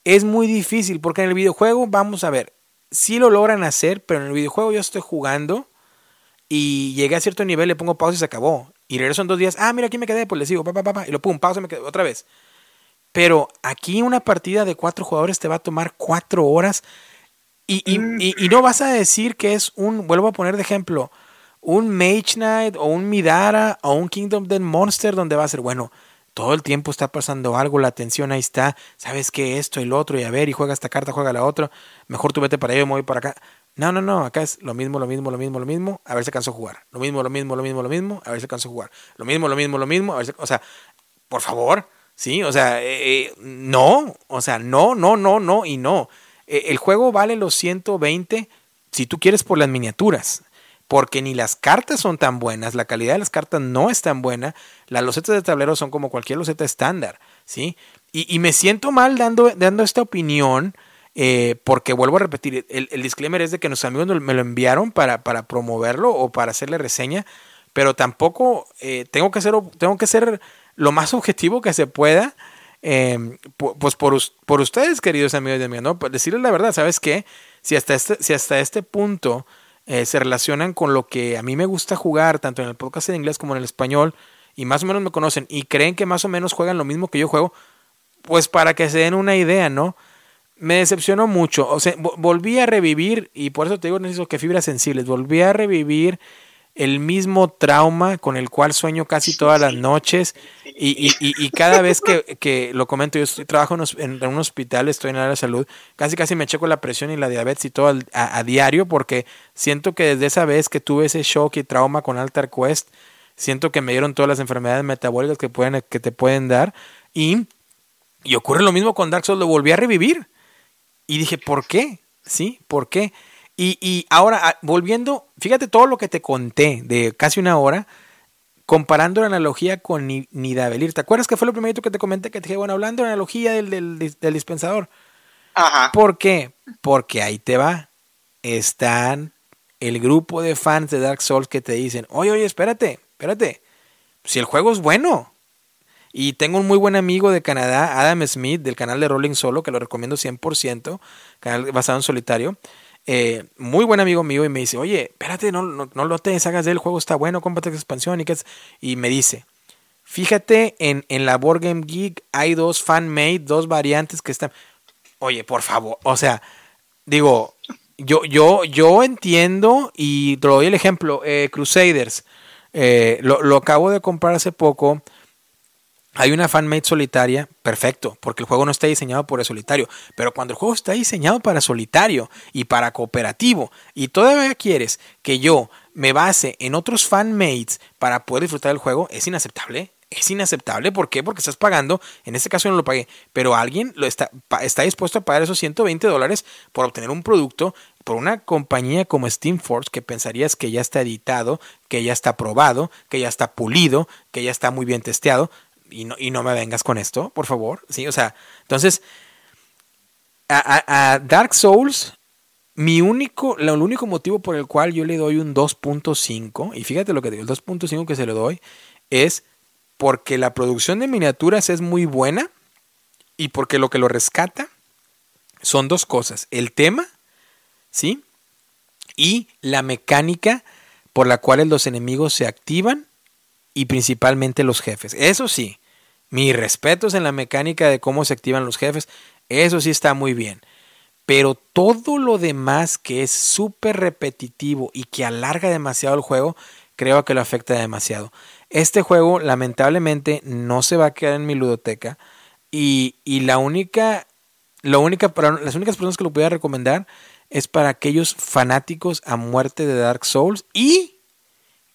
es muy difícil, porque en el videojuego, vamos a ver, sí lo logran hacer, pero en el videojuego yo estoy jugando y llegué a cierto nivel, le pongo pausa y se acabó. Y regreso en dos días, ah, mira, aquí me quedé, pues le sigo, pa, pa, pa, y lo pum, pausa, me quedé otra vez. Pero aquí una partida de cuatro jugadores te va a tomar cuatro horas y, y, mm. y, y no vas a decir que es un, vuelvo a poner de ejemplo, un Mage Knight o un Midara o un Kingdom Dead Monster donde va a ser, bueno, todo el tiempo está pasando algo, la atención ahí está, sabes que esto y lo otro, y a ver, y juega esta carta, juega la otra, mejor tú vete para allá y me voy para acá. No, no, no, acá es lo mismo, lo mismo, lo mismo, lo mismo, a ver si alcanzo a jugar. Lo mismo, lo mismo, lo mismo, lo mismo, a ver si alcanzo a jugar. Lo mismo, lo mismo, lo mismo, a ver si, o sea, por favor, sí, o sea, eh, eh, no, o sea, no, no, no, no y no. Eh, el juego vale los 120 si tú quieres por las miniaturas porque ni las cartas son tan buenas, la calidad de las cartas no es tan buena, las losetas de tablero son como cualquier loseta estándar, ¿sí? Y, me siento mal dando, dando esta opinión Eh, porque vuelvo a repetir, el, disclaimer es de que nuestros amigos me lo enviaron para, para promoverlo o para hacerle reseña, pero tampoco eh, tengo, que ser, tengo que ser lo más objetivo que se pueda. Eh, pues por, por, ustedes, queridos amigos de mí, ¿no? Pues decirles la verdad, ¿sabes qué? Si hasta este, si hasta este punto se relacionan con lo que a mí me gusta jugar, tanto en el podcast en inglés como en el español, y más o menos me conocen y creen que más o menos juegan lo mismo que yo juego, pues para que se den una idea, ¿no? Me decepcionó mucho, o sea, volví a revivir, y por eso te digo, necesito que fibras sensibles, volví a revivir el mismo trauma con el cual sueño casi todas las noches y, y, y, cada vez que, que, lo comento, yo estoy, trabajo en, un hospital, estoy en el área de salud, casi casi me checo la presión y la diabetes y todo a, a, diario porque siento que desde esa vez que tuve ese shock y trauma con Altar Quest, siento que me dieron todas las enfermedades metabólicas que, pueden, que te pueden dar. Y, y ocurre lo mismo con Dark Souls, lo volví a revivir. Y dije, ¿por qué? ¿Sí? ¿Por qué? Y, y ahora, ah, volviendo, fíjate todo lo que te conté de casi una hora, comparando la analogía con Nidavellir. ¿Te acuerdas que fue lo primero que te comenté? Que te dije, bueno, hablando de la analogía del, del, del dispensador. Ajá. ¿Por qué? Porque ahí te va. Están el grupo de fans de Dark Souls que te dicen, oye, oye, espérate, espérate, si el juego es bueno. Y tengo un muy buen amigo de Canadá, Adam Smith, del canal de Rolling Solo, que lo recomiendo 100%, canal basado en solitario. Eh, muy buen amigo mío y me dice, oye, espérate, no, no, no lo te deshagas del juego, está bueno, cómprate expansión y qué Y me dice, fíjate, en, en la Board Game Geek hay dos fan-made, dos variantes que están... Oye, por favor, o sea, digo, yo, yo, yo entiendo y te doy el ejemplo, eh, Crusaders. Eh, lo, lo, acabo de comprar hace poco. Hay una fanmade solitaria, perfecto, porque el juego no está diseñado el solitario. Pero cuando el juego está diseñado para solitario y para cooperativo, y todavía quieres que yo me base en otros fanmates para poder disfrutar del juego, es inaceptable. Es inaceptable, ¿por qué? Porque estás pagando, en este caso no lo pagué, pero alguien lo está, está dispuesto a pagar esos 120 dólares por obtener un producto por una compañía como Steamforce que pensarías que ya está editado, que ya está probado, que ya está pulido, que ya está muy bien testeado y no, y no me vengas con esto, por favor. Sí, o sea, entonces a, Dark Souls mi único, el único motivo por el cual yo le doy un 2.5, y fíjate lo que digo, el 2.5 que se le doy, es porque la producción de miniaturas es muy buena y porque lo que lo rescata son dos cosas, el tema ¿sí? Y la mecánica por la cual los enemigos se activan y principalmente los jefes. Eso sí, mis respetos en la mecánica de cómo se activan los jefes, eso sí está muy bien. Pero todo lo demás que es súper repetitivo y que alarga demasiado el juego, creo que lo afecta demasiado. Este juego lamentablemente no se va a quedar en mi ludoteca y, y la única, la única, las únicas personas que lo voy a recomendar es para aquellos fanáticos a muerte de Dark Souls y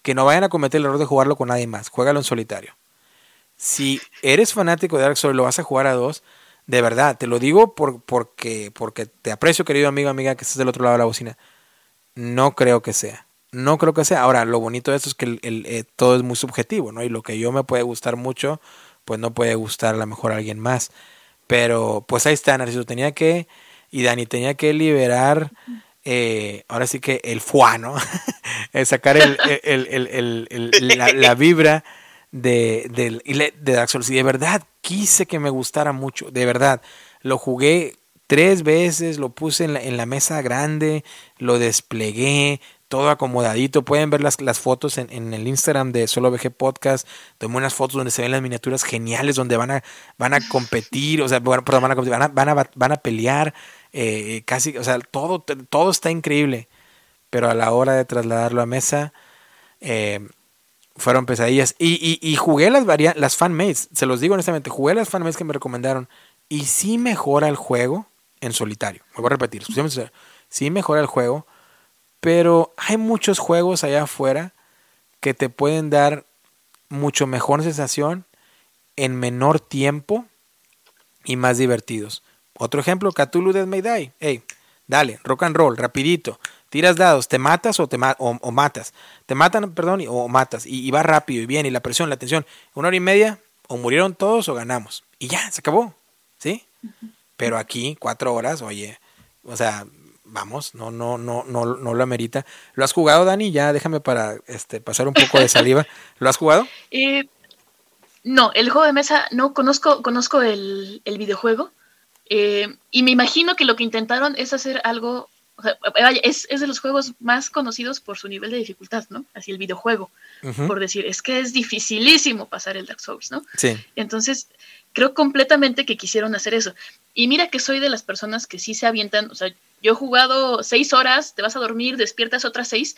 que no vayan a cometer el error de jugarlo con nadie más. Juégalo en solitario. Si eres fanático de Dark Souls lo vas a jugar a dos, de verdad, te lo digo por, porque, porque te aprecio, querido amigo, amiga, que estás del otro lado de la bocina. No creo que sea. No creo que sea. Ahora, lo bonito de esto es que eh, todo es muy subjetivo, ¿no? Y lo que yo me puede gustar mucho, pues no puede gustar a lo mejor a alguien más. Pero, pues ahí está, Narciso. Tenía que y Dani tenía que liberar, eh, ahora sí que el fuá, ¿no? sacar el, la, vibra de, de, de Dark Souls. Y de verdad quise que me gustara mucho, de verdad. Lo jugué tres veces, lo puse en la, en la mesa grande, lo desplegué, todo acomodadito. Pueden ver las, las fotos en, en, el Instagram de Solo VG Podcast. Tomé unas fotos donde se ven las miniaturas geniales, donde van a, van a competir, o sea, van a, van a, van a, van a pelear. Eh, casi, o sea, todo, todo está increíble, pero a la hora de trasladarlo a mesa, eh, fueron pesadillas. Y, y, jugué las, las fanmates, se los digo honestamente, jugué las fanmates que me recomendaron y sí mejora el juego en solitario. Me voy a repetir, sí mejora el juego, pero hay muchos juegos allá afuera que te pueden dar mucho mejor sensación en menor tiempo y más divertidos. Otro ejemplo, Cthulhu Death May Die. Hey, dale, rock and roll, rapidito. Tiras dados, te matas o te o, matas. Te matan, perdón, o matas. Y, va rápido y bien, y la presión, la tensión. Una hora y media, o murieron todos o ganamos. Y ya, se acabó. ¿Sí? Pero aquí, cuatro horas, oye, o sea, vamos, no, no, no, no, no lo amerita. ¿Lo has jugado, Dani? Ya déjame para este, pasar un poco de saliva. ¿Lo has jugado? Eh, no, el juego de mesa no conozco, conozco el, videojuego. Eh, y me imagino que lo que intentaron es hacer algo. Es, de los juegos más conocidos por su nivel de dificultad, ¿no? Así el videojuego. Por decir, es que es dificilísimo pasar el Dark Souls, ¿no? Sí. Entonces, creo completamente que quisieron hacer eso. Y mira que soy de las personas que sí se avientan, o sea, yo he jugado seis horas, te vas a dormir, despiertas otras seis,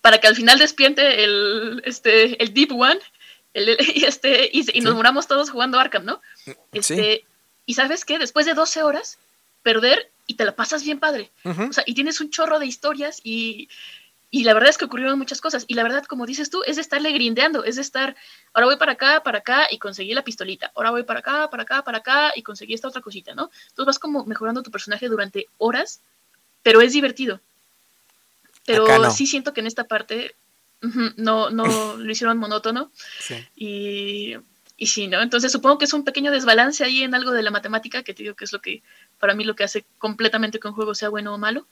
para que al final despierte el, este, el Deep One, y, este, y, nos muramos todos jugando Arkham, ¿no? Este, Y sabes qué, después de 12 horas, perder y te la pasas bien padre. O sea, y tienes un chorro de historias y, y la verdad es que ocurrieron muchas cosas. Y la verdad, como dices tú, es de estarle grindeando, es de estar, ahora voy para acá, para acá y conseguí la pistolita. Ahora voy para acá, para acá, para acá y conseguí esta otra cosita, ¿no? Entonces vas como mejorando tu personaje durante horas, pero es divertido. Pero sí siento que en esta parte no, no lo hicieron monótono. Y, y sí, ¿no? Entonces supongo que es un pequeño desbalance ahí en algo de la matemática, que te digo que es lo que, para mí, lo que hace completamente que un juego sea bueno o malo.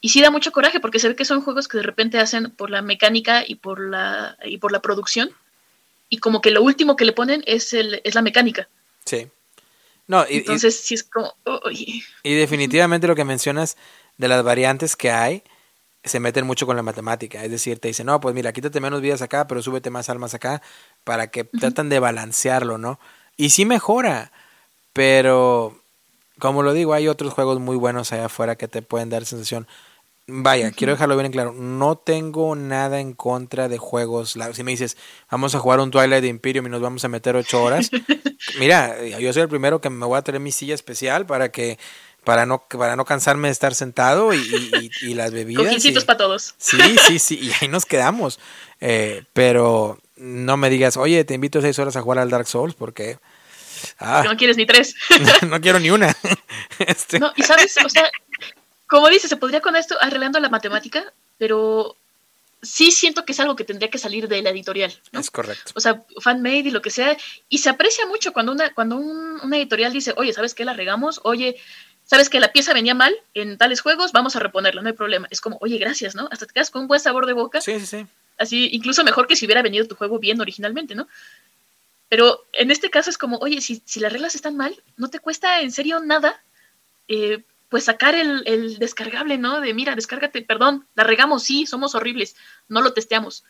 Y sí da mucho coraje porque se ve que son juegos que de repente hacen por la mecánica y por la, y por la producción. Y como que lo último que le ponen es, el, es la mecánica. Sí. No, y, Entonces sí es como... Y definitivamente lo que mencionas de las variantes que hay, se meten mucho con la matemática. Es decir, te dicen, no, pues mira, quítate menos vidas acá, pero súbete más almas acá, para que tratan de balancearlo, ¿no? Y sí mejora, pero como lo digo, hay otros juegos muy buenos allá afuera que te pueden dar sensación Vaya, quiero dejarlo bien claro. No tengo nada en contra de juegos. Si me dices, vamos a jugar un Twilight Imperium y nos vamos a meter ocho horas, mira, yo soy el primero que me voy a traer mi silla especial para que para no para no cansarme de estar sentado y, y, las bebidas. Cojicitos para todos. Sí, sí, sí, y ahí nos quedamos. Eh, pero no me digas, oye, te invito seis horas a jugar al Dark Souls porque... Ah, no quieres ni tres. no quiero ni una. Este. No, y sabes, o sea, como dice, se podría con esto arreglando la matemática, pero sí siento que es algo que tendría que salir de la editorial. ¿no? Es correcto. O sea, fan-made y lo que sea. Y se aprecia mucho cuando una, cuando un, una editorial dice, oye, ¿sabes qué? La regamos. Oye, ¿sabes que la pieza venía mal en tales juegos? Vamos a reponerla, no hay problema. Es como, oye, gracias, ¿no? Hasta te quedas con un buen sabor de boca. Sí, sí, sí. Así, incluso mejor que si hubiera venido tu juego bien originalmente, ¿no? Pero en este caso es como, oye, si, si las reglas están mal, no te cuesta en serio nada eh, pues sacar el, descargable, ¿no? De mira, descárgate, perdón, la regamos, sí, somos horribles, no lo testeamos.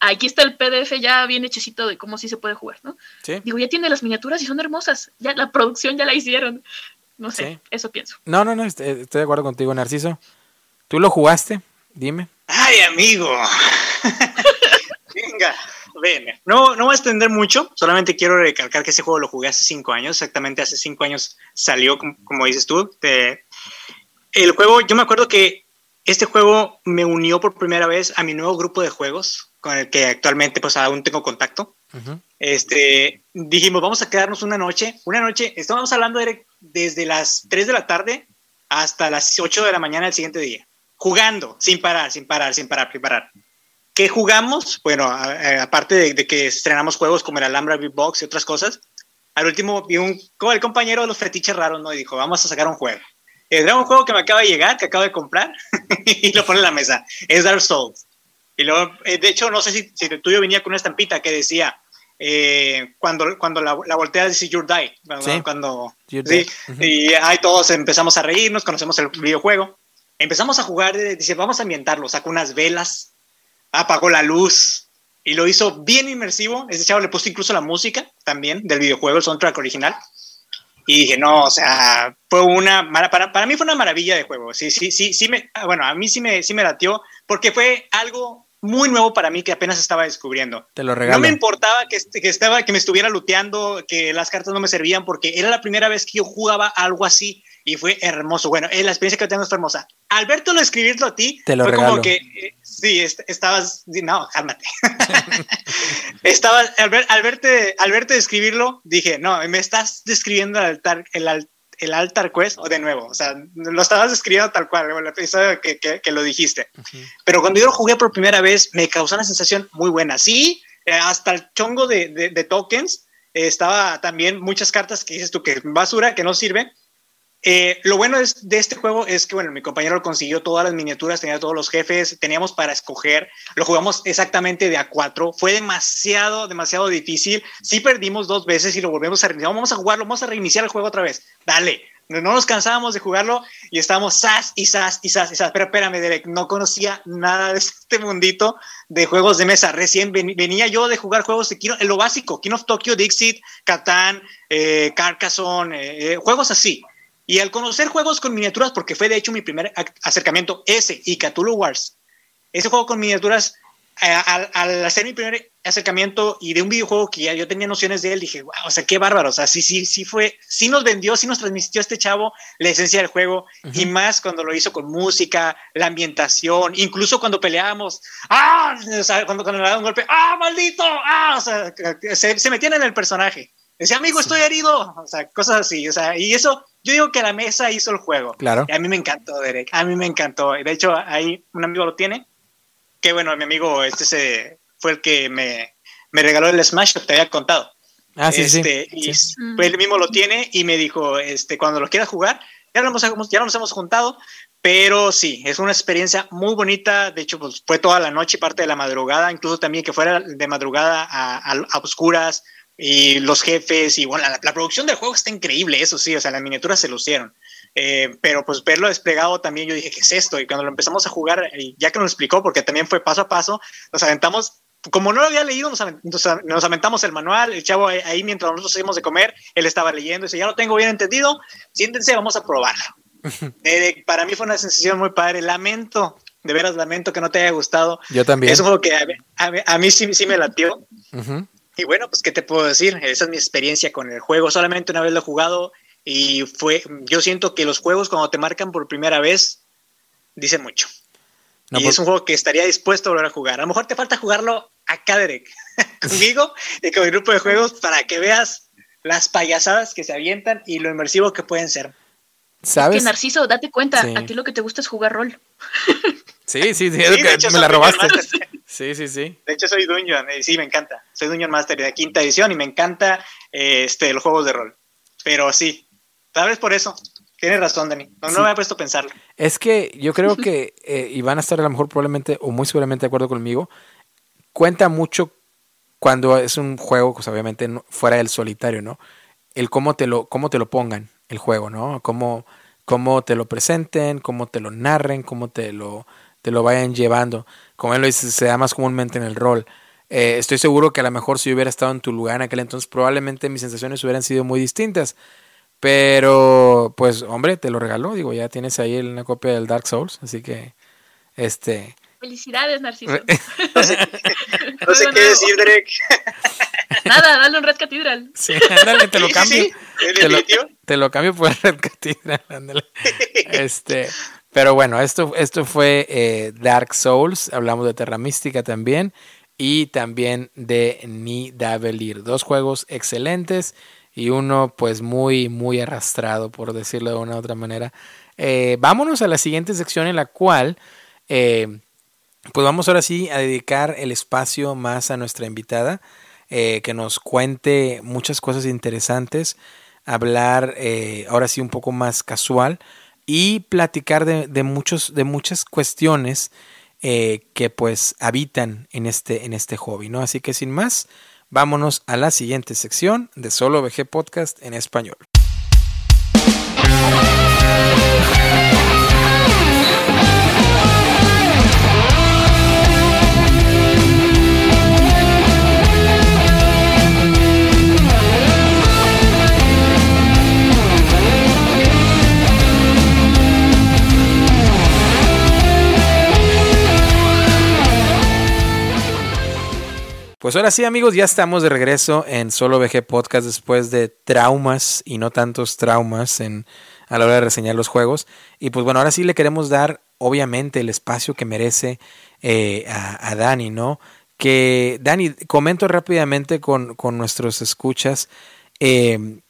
Aquí está el PDF ya bien hechecito de cómo sí se puede jugar, ¿no? Sí. Digo, ya tiene las miniaturas y son hermosas, ya la producción ya la hicieron. No sé, eso pienso. No, no, no, estoy, estoy de acuerdo contigo, Narciso. ¿Tú lo jugaste? Dime. Ay, amigo. Venga. No, no voy a extender mucho, solamente quiero recalcar que ese juego lo jugué hace cinco años, exactamente hace cinco años salió, como, dices tú. el juego, yo me acuerdo que este juego me unió por primera vez a mi nuevo grupo de juegos, con el que actualmente pues aún tengo contacto. Este, dijimos, vamos a quedarnos una noche, una noche, estábamos hablando de, desde las 3 de la tarde hasta las 8 de la mañana del siguiente día, jugando, sin parar, sin parar, sin parar, sin parar. ¿Qué jugamos? Bueno, aparte de, que estrenamos juegos como el Alhambra Beatbox y otras cosas, al último vi un, el compañero de los fetiches raros, ¿no? Y dijo, vamos a sacar un juego. Era un juego que me acaba de llegar, que acabo de comprar, y lo pone en la mesa. Es Dark Souls. Y luego, eh, de hecho, no sé si, si el tuyo venía con una estampita que decía, eh, cuando, cuando la, la volteas dice You're Die. Sí. Cuando, sí. Y ahí todos empezamos a reírnos, conocemos el videojuego. Empezamos a jugar, dice, vamos a ambientarlo. Sacó unas velas, apagó la luz y lo hizo bien inmersivo. Ese chavo le puso incluso la música también del videojuego, el soundtrack original. Y dije, no, o sea, fue una, para, para mí fue una maravilla de juego. Sí, sí, sí, sí, me, bueno, a mí sí me, sí me latió porque fue algo muy nuevo para mí que apenas estaba descubriendo. Te lo regalo. No me importaba que, que, estaba, que me estuviera luteando, que las cartas no me servían, porque era la primera vez que yo jugaba algo así y fue hermoso. Bueno, eh, la experiencia que tengo es hermosa. Al lo escribirlo a ti, Te lo fue como que, eh, sí, estabas, no, cálmate. Estaba, al, ver, al, verte, al verte describirlo, dije, no, me estás describiendo el altar, el, el altar quest o de nuevo, o sea, lo estabas describiendo tal cual, el episodio que, que, lo dijiste. Pero cuando yo lo jugué por primera vez, me causó una sensación muy buena. Sí, eh, hasta el chongo de, de, tokens, estaba también muchas cartas que dices tú que basura, que no sirve, Eh, lo bueno de este juego es que, bueno, mi compañero consiguió todas las miniaturas, tenía todos los jefes, teníamos para escoger, lo jugamos exactamente de a cuatro, fue demasiado, demasiado difícil, sí perdimos dos veces y lo volvemos a reiniciar, vamos a jugarlo, vamos a reiniciar el juego otra vez, dale, no nos cansábamos de jugarlo y estábamos sas y sas y sas y sas. Pero espérame, Derek, no conocía nada de este mundito de juegos de mesa. Recién venía yo de jugar juegos de Kino, lo básico, King of Tokyo, Dixit, Catán, eh, Carcassonne, eh, eh, juegos así. Y al conocer juegos con miniaturas, porque fue de hecho mi primer acercamiento, ese y Cthulhu Wars, ese juego con miniaturas, al, al, hacer mi primer acercamiento y de un videojuego que ya yo tenía nociones de él, dije, wow, o sea, qué bárbaro, o sea, sí, sí, sí fue, sí nos vendió, sí nos transmitió este chavo la esencia del juego, y más cuando lo hizo con música, la ambientación, incluso cuando peleábamos, ¡ah! O sea, cuando, cuando le daba un golpe, ¡ah, maldito! ¡ah! O sea, se, se metían en el personaje. Decía, amigo, estoy herido. O sea, cosas así. O sea, y eso, yo digo que la mesa hizo el juego. Claro. Y a mí me encantó, Derek. A mí me encantó. De hecho, ahí un amigo lo tiene. Que bueno, mi amigo, este se, fue el que me, me regaló el Smash que te había contado. Ah, sí, este, sí. Y Pues él mismo lo tiene y me dijo, este, cuando lo quiera jugar, ya, lo hemos, ya nos hemos juntado, pero sí, es una experiencia muy bonita. De hecho, pues fue toda la noche, parte de la madrugada, incluso también que fuera de madrugada a, a, a oscuras, y los jefes y bueno, la, la, producción del juego está increíble, eso sí, o sea, las miniaturas se lucieron. Eh, pero pues verlo desplegado también yo dije, ¿qué es esto? Y cuando lo empezamos a jugar, ya que nos explicó, porque también fue paso a paso, nos aventamos, como no lo había leído, nos, nos, nos aventamos el manual, el chavo ahí mientras nosotros seguimos de comer, él estaba leyendo, y dice, ya lo tengo bien entendido, siéntense, vamos a probarlo. eh, para mí fue una sensación muy padre, lamento, de veras lamento que no te haya gustado. Yo también. Es un juego que a, a, a mí sí, sí me latió. Uh -huh. Y bueno, pues, ¿qué te puedo decir? Esa es mi experiencia con el juego. Solamente una vez lo he jugado y fue, yo siento que los juegos cuando te marcan por primera vez, dicen mucho. No, y pues... es un juego que estaría dispuesto a volver a jugar. A lo mejor te falta jugarlo acá, Derek, conmigo y con mi grupo de juegos para que veas las payasadas que se avientan y lo inmersivo que pueden ser. ¿Sabes? Es que Narciso, date cuenta, sí. a ti lo que te gusta es jugar rol. Sí, sí, sí, es sí, que me la robaste. Sí, sí, sí. De hecho, soy Dungeon, y sí, me encanta. Soy Dungeon Master de quinta edición y me encanta este, los juegos de rol. Pero sí, tal vez por eso. Tienes razón, Dani. No, sí. no me he puesto a pensarlo. Es que yo creo que, eh, y van a estar a lo mejor probablemente o muy seguramente de acuerdo conmigo, cuenta mucho cuando es un juego, pues obviamente fuera del solitario, ¿no? El cómo te lo, cómo te lo pongan el juego, ¿no? Cómo, cómo te lo presenten, cómo te lo narren, cómo te lo, te lo vayan llevando. Como él lo dice, se da más comúnmente en el rol. Eh, estoy seguro que a lo mejor si hubiera estado en tu lugar en aquel entonces, probablemente mis sensaciones hubieran sido muy distintas. Pero, pues, hombre, te lo regaló. Digo, ya tienes ahí una copia del Dark Souls. Así que, este. Felicidades, Narciso. no sé, no sé qué decir, Derek. Nada, dale un Red Cathedral. Sí, ándale, te lo cambio. Sí, sí, te, lo, te, lo, cambio por Red Cathedral, ándale. Este, pero bueno, esto, esto fue eh, Dark Souls, hablamos de Terra Mística también, y también de Nidavellir. Dos juegos excelentes y uno pues muy, muy arrastrado, por decirlo de una u otra manera. Eh, vámonos a la siguiente sección en la cual... Eh, pues vamos ahora sí a dedicar el espacio más a nuestra invitada, eh, que nos cuente muchas cosas interesantes, hablar ahora sí un poco más casual y platicar de, de muchos, de muchas cuestiones eh, que pues habitan en este, en este hobby, ¿no? Así que sin más, vámonos a la siguiente sección de Solo VG Podcast en español. Pues ahora sí, amigos, ya estamos de regreso en Solo VG Podcast después de traumas y no tantos traumas en, a la hora de reseñar los juegos. Y pues bueno, ahora sí le queremos dar, obviamente, el espacio que merece eh, a, Dani, ¿no? Que, Dani, comento rápidamente con, con nuestros escuchas. Eh,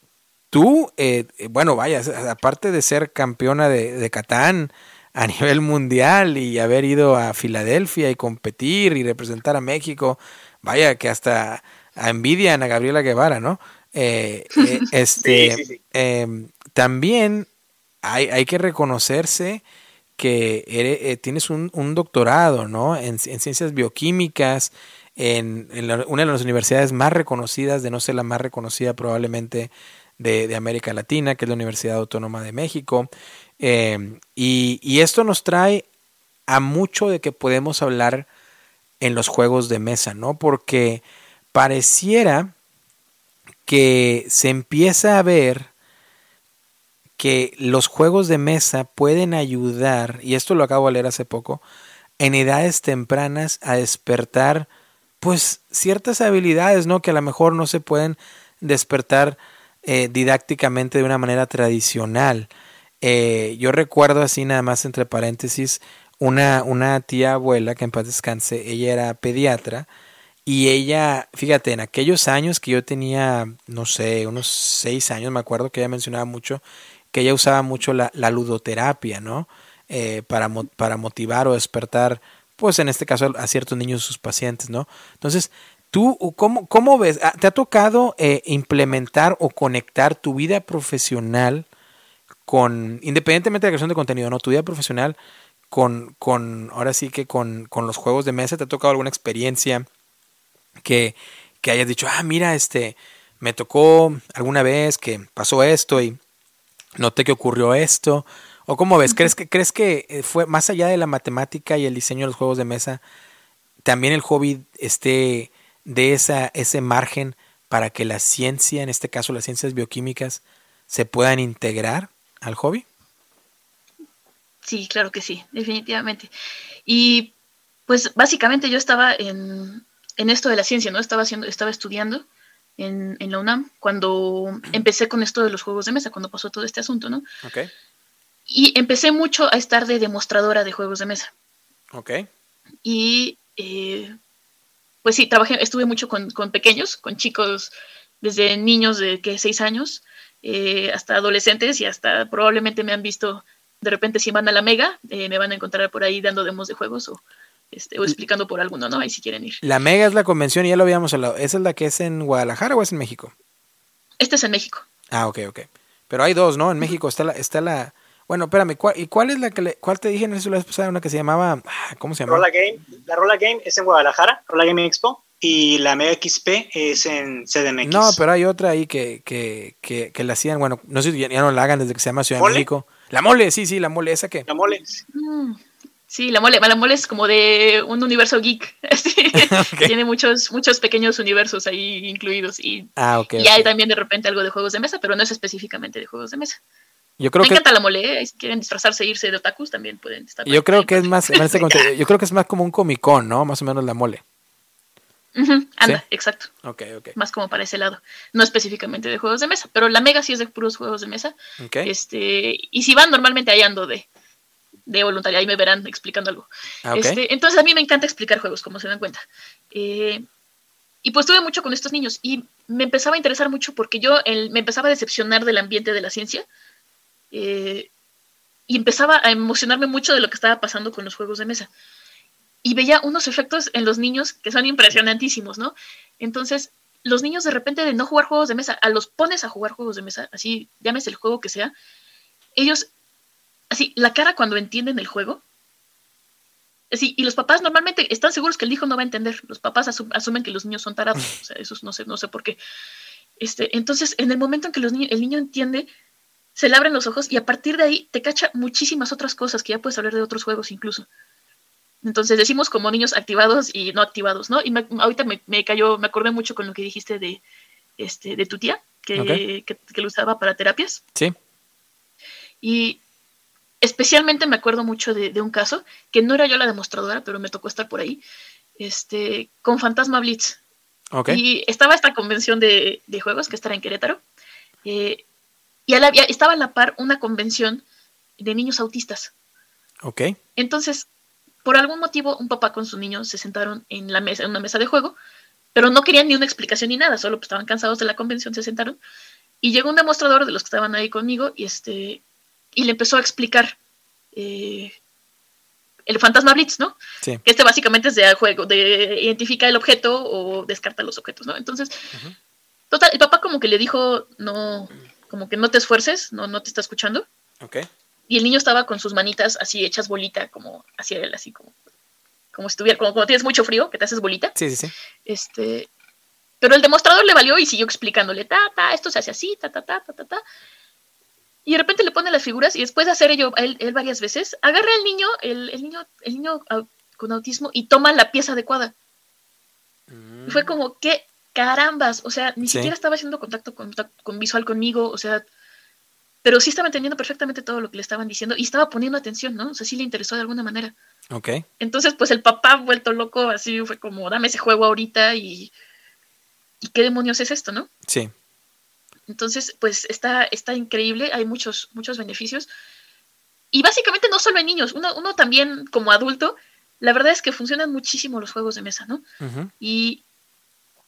tú, eh, bueno, vaya, aparte de ser campeona de, de Catán, a nivel mundial y haber ido a Filadelfia y competir y representar a México, vaya que hasta envidian a Gabriela Guevara, ¿no? Eh, eh, este, sí, sí, sí. Eh, también hay, hay que reconocerse que eh, tienes un, doctorado, ¿no? En, ciencias bioquímicas, en, una de las universidades más reconocidas, de no ser la más reconocida probablemente de, América Latina, que es la Universidad Autónoma de México. Eh, y, y, esto nos trae a mucho de que podemos hablar en los juegos de mesa, ¿no? Porque pareciera que se empieza a ver que los juegos de mesa pueden ayudar, y esto lo acabo de leer hace poco, en edades tempranas a despertar pues ciertas habilidades, ¿no? Que a lo mejor no se pueden despertar eh, didácticamente de una manera tradicional. Eh, yo recuerdo así nada más entre paréntesis una, una tía abuela que en paz descanse, ella era pediatra y ella, fíjate, en aquellos años que yo tenía, no sé, unos seis años, me acuerdo que ella mencionaba mucho que ella usaba mucho la, ludoterapia, ¿no? Eh, para, para motivar o despertar, pues en este caso a ciertos niños, sus pacientes, ¿no? Entonces, ¿Tú cómo, cómo ves? Ah, ¿Te ha tocado eh, implementar o conectar tu vida profesional con, independientemente de la creación de contenido, ¿no? Tu vida profesional con, con ahora sí que con, con los juegos de mesa, ¿te ha tocado alguna experiencia que, que hayas dicho, ah, mira, este, me tocó alguna vez que pasó esto y noté que ocurrió esto? ¿O cómo ves? ¿Crees que, ¿Crees que eh, fue más allá de la matemática y el diseño de los juegos de mesa, también el hobby esté de esa, ese margen para que la ciencia, en este caso las ciencias bioquímicas, se puedan integrar al hobby? Sí, claro que sí, definitivamente. Y pues básicamente yo estaba en, en esto de la ciencia, ¿no? Estaba haciendo, estaba estudiando en, en, la UNAM cuando empecé con esto de los juegos de mesa, cuando pasó todo este asunto, ¿no? Ok. Y empecé mucho a estar de demostradora de juegos de mesa. Ok. Y eh, pues sí, trabajé, estuve mucho con, pequeños, con chicos desde niños de que seis años eh, hasta adolescentes y hasta probablemente me han visto de repente si van a la Mega, eh, me van a encontrar por ahí dando demos de juegos o, este, o explicando por alguno, ¿no? Ahí si quieren ir. La Mega es la convención, ya lo habíamos hablado. ¿Esa es la que es en Guadalajara o es en México? Esta es en México. Ah, ok, ok. Pero hay dos, ¿no? En México está la, está la, bueno, espérame, ¿y cuál es la que le, cuál te dije en eso la vez pasada? Una que se llamaba, ah, ¿cómo se llama? Rola Game. La Rola Game es en Guadalajara, Rola Game Expo, y la Mega XP es en CDMX. No, pero hay otra ahí que, que, que, que la hacían, bueno, no sé si ya, no la hagan desde que se llama Ciudad de México. La mole, sí, sí, la mole, ¿esa qué? La mole. Mm, sí, la mole, la mole es como de un universo geek. Tiene muchos, muchos pequeños universos ahí incluidos. Y, ah, okay, y hay también de repente algo de juegos de mesa, pero no es específicamente de juegos de mesa. Yo creo Me que, encanta la mole, ¿eh? si quieren disfrazarse e irse de otakus también pueden estar. Yo creo que es más, yo creo que es más como un Comic Con, ¿no? Más o menos la mole. Anda, exacto. Ok, ok. Más como para ese lado. No específicamente de juegos de mesa, pero la Mega sí es de puros juegos de mesa. Este, y si van, normalmente ahí ando de, de voluntaria, ahí me verán explicando algo. Ah, este, entonces a mí me encanta explicar juegos, como se dan cuenta. Eh, y pues tuve mucho con estos niños y me empezaba a interesar mucho porque yo me empezaba a decepcionar del ambiente de la ciencia eh, y empezaba a emocionarme mucho de lo que estaba pasando con los juegos de mesa. Y veía unos efectos en los niños que son impresionantísimos, ¿no? Entonces, los niños de repente de no jugar juegos de mesa, a los pones a jugar juegos de mesa, así, llames el juego que sea, ellos, así, la cara cuando entienden el juego, así, y los papás normalmente están seguros que el hijo no va a entender, los papás asumen que los niños son tarados, o sea, eso no sé, no sé por qué. Este, entonces, en el momento en que los el niño entiende, se le abren los ojos y a partir de ahí te cacha muchísimas otras cosas que ya puedes hablar de otros juegos incluso. Entonces decimos como niños activados y no activados, ¿no? Y ahorita me, cayó, me acordé mucho con lo que dijiste de, este, de tu tía, que, que, lo usaba para terapias. Sí. Y especialmente me acuerdo mucho de, un caso, que no era yo la demostradora, pero me tocó estar por ahí, este, con Fantasma Blitz. Okay. Y estaba esta convención de, de juegos que estará en Querétaro. Eh, y estaba a la par una convención de niños autistas. Ok. Entonces, por algún motivo, un papá con su niño se sentaron en, la mesa, en una mesa de juego, pero no querían ni una explicación ni nada, solo pues, estaban cansados de la convención, se sentaron. Y llegó un demostrador de los que estaban ahí conmigo y, este, y le empezó a explicar eh, el fantasma Blitz, ¿no? Sí. Que este básicamente es de juego, de identifica el objeto o descarta los objetos, ¿no? Entonces, total, el papá como que le dijo, no, como que no te esfuerces, no, no te está escuchando. Y el niño estaba con sus manitas así hechas bolita, como hacia él, así como, como si estuviera, como cuando tienes mucho frío, que te haces bolita. Sí, sí, sí. Este, pero el demostrador le valió y siguió explicándole, ta, ta, esto se hace así, ta, ta, ta, ta, ta, ta. Y de repente le pone las figuras y después de hacer ello él, varias veces, agarra al niño, el, el, niño, el niño con autismo y toma la pieza adecuada. Y fue como, ¿qué carambas? O sea, ni siquiera estaba haciendo contacto con, con, visual conmigo, o sea, pero sí estaba entendiendo perfectamente todo lo que le estaban diciendo y estaba poniendo atención, ¿no? O sea, sí le interesó de alguna manera. Ok. Entonces, pues el papá vuelto loco, así fue como, dame ese juego ahorita y, y qué demonios es esto, ¿no? Sí. Entonces, pues está, está increíble, hay muchos, muchos beneficios. Y básicamente no solo en niños, uno, uno también como adulto, la verdad es que funcionan muchísimo los juegos de mesa, ¿no? Y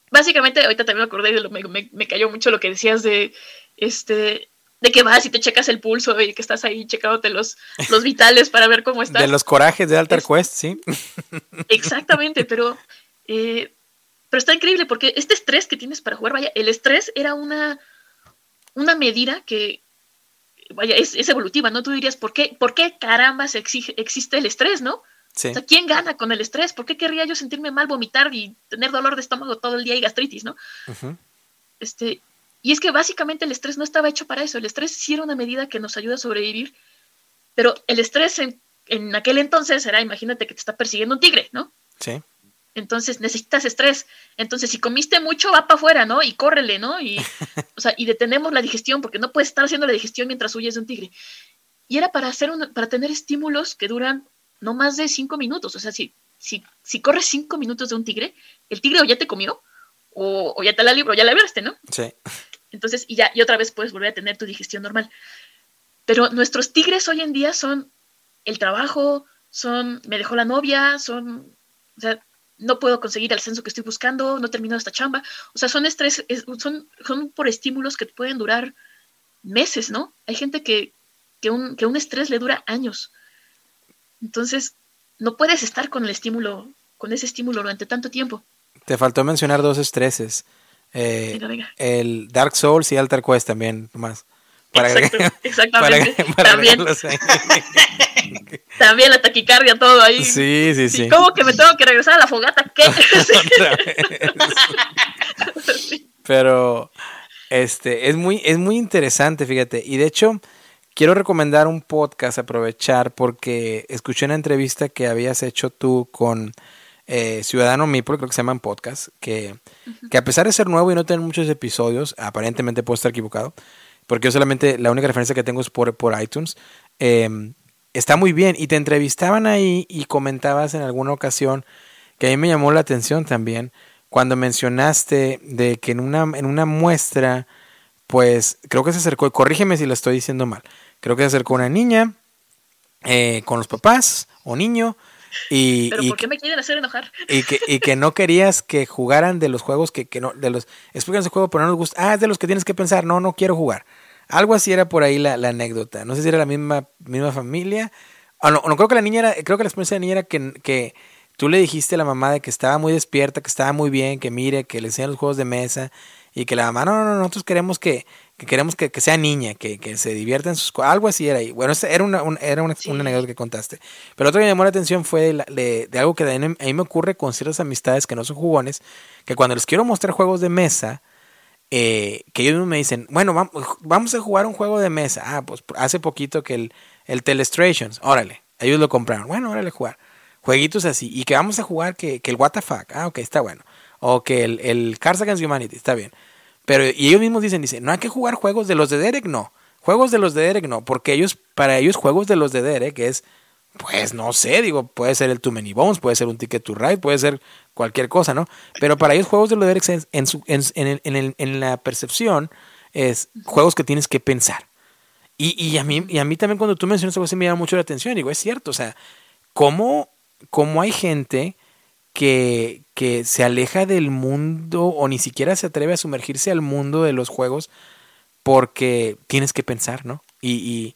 básicamente, ahorita también me acordé de lo, me, me, cayó mucho lo que decías de este de que vas y te checas el pulso y que estás ahí checándote los, los vitales para ver cómo estás. De los corajes de Alter Quest, sí. Exactamente, pero, eh, pero está increíble porque este estrés que tienes para jugar, vaya, el estrés era una, una medida que, vaya, es, evolutiva, ¿no? Tú dirías, ¿por qué, ¿por qué caramba se exige, existe el estrés, no? Sí. O sea, ¿quién gana con el estrés? ¿Por qué querría yo sentirme mal, vomitar y tener dolor de estómago todo el día y gastritis, no? Este, y es que básicamente el estrés no estaba hecho para eso. El estrés sí era una medida que nos ayuda a sobrevivir, pero el estrés en, en aquel entonces era, imagínate que te está persiguiendo un tigre, ¿no? Sí. Entonces necesitas estrés. Entonces, si comiste mucho, va para afuera, ¿no? Y córrele, ¿no? Y, o sea, y detenemos la digestión, porque no puedes estar haciendo la digestión mientras huyes de un tigre. Y era para hacer para tener estímulos que duran no más de cinco minutos. O sea, si, si, si corres cinco minutos de un tigre, el tigre o ya te comió, o, ya te la libro, ya la libraste, ¿no? Sí. Entonces, y ya, y otra vez puedes volver a tener tu digestión normal. Pero nuestros tigres hoy en día son el trabajo, son me dejó la novia, son, o sea, no puedo conseguir el censo que estoy buscando, no he terminado esta chamba. O sea, son estrés, son, son por estímulos que pueden durar meses, ¿no? Hay gente que, que, un, que un estrés le dura años. Entonces, no puedes estar con el estímulo, con ese estímulo durante tanto tiempo. Te faltó mencionar dos estreses. Eh, el Dark Souls y Alter Quest también, más. Para exactamente. también. también la taquicardia, todo ahí. Sí, sí, sí. ¿Cómo que me tengo que regresar a la fogata? ¿Qué? Pero este es muy, es muy interesante, fíjate. Y de hecho, quiero recomendar un podcast, aprovechar, porque escuché una entrevista que habías hecho tú con eh, Ciudadano Mipro, creo que se llaman podcast, que, que a pesar de ser nuevo y no tener muchos episodios, aparentemente puedo estar equivocado, porque yo solamente la única referencia que tengo es por, por iTunes. Em, está muy bien. Y te entrevistaban ahí y comentabas en alguna ocasión que a mí me llamó la atención también cuando mencionaste de que en una, en una muestra, pues creo que se acercó, corrígeme si lo estoy diciendo mal, creo que se acercó una niña eh, con los papás o niño. Y, ¿Pero por qué me quieren hacer enojar? Y que, y que no querías que jugaran de los juegos que, que no, de los, explícanos el juego, pero no nos gusta. Ah, es de los que tienes que pensar, no, no quiero jugar. Algo así era por ahí la, anécdota. No sé si era la misma, misma familia. Ah, no, no, creo que la niña era, creo que la experiencia de la niña era que, que tú le dijiste a la mamá de que estaba muy despierta, que estaba muy bien, que mire, que le enseñan los juegos de mesa y que la mamá, no, no, no, nosotros queremos que, que queremos que, que, sea niña, que, que se divierta en sus cosas. Algo así era ahí. Bueno, era una, era una, anécdota que contaste. Pero otro que me llamó la atención fue de, de, algo que a mí me ocurre con ciertas amistades que no son jugones, que cuando les quiero mostrar juegos de mesa, eh, que ellos me dicen, bueno, vamos a jugar un juego de mesa. Ah, pues hace poquito que el, el Telestrations, órale, ellos lo compraron. Bueno, órale, jugar. Jueguitos así. Y que vamos a jugar que, que el WTF. Ah, ok, está bueno. O que el, el Cards Against Humanity, está bien. Pero, y ellos mismos dicen, dicen, no hay que jugar juegos de los de Derek, no. Juegos de los de Derek, no. Porque ellos, para ellos, juegos de los de Derek es pues no sé, digo, puede ser el Too Many Bones, puede ser un Ticket to Ride, puede ser cualquier cosa, ¿no? Pero para ellos juegos de los Derek en, su, en, en, en, la percepción es juegos que tienes que pensar. Y, y, a mí, y a mí también cuando tú mencionas algo así me llama mucho la atención, digo, es cierto, o sea, ¿cómo, cómo hay gente que, que se aleja del mundo o ni siquiera se atreve a sumergirse al mundo de los juegos porque tienes que pensar, ¿no? Y,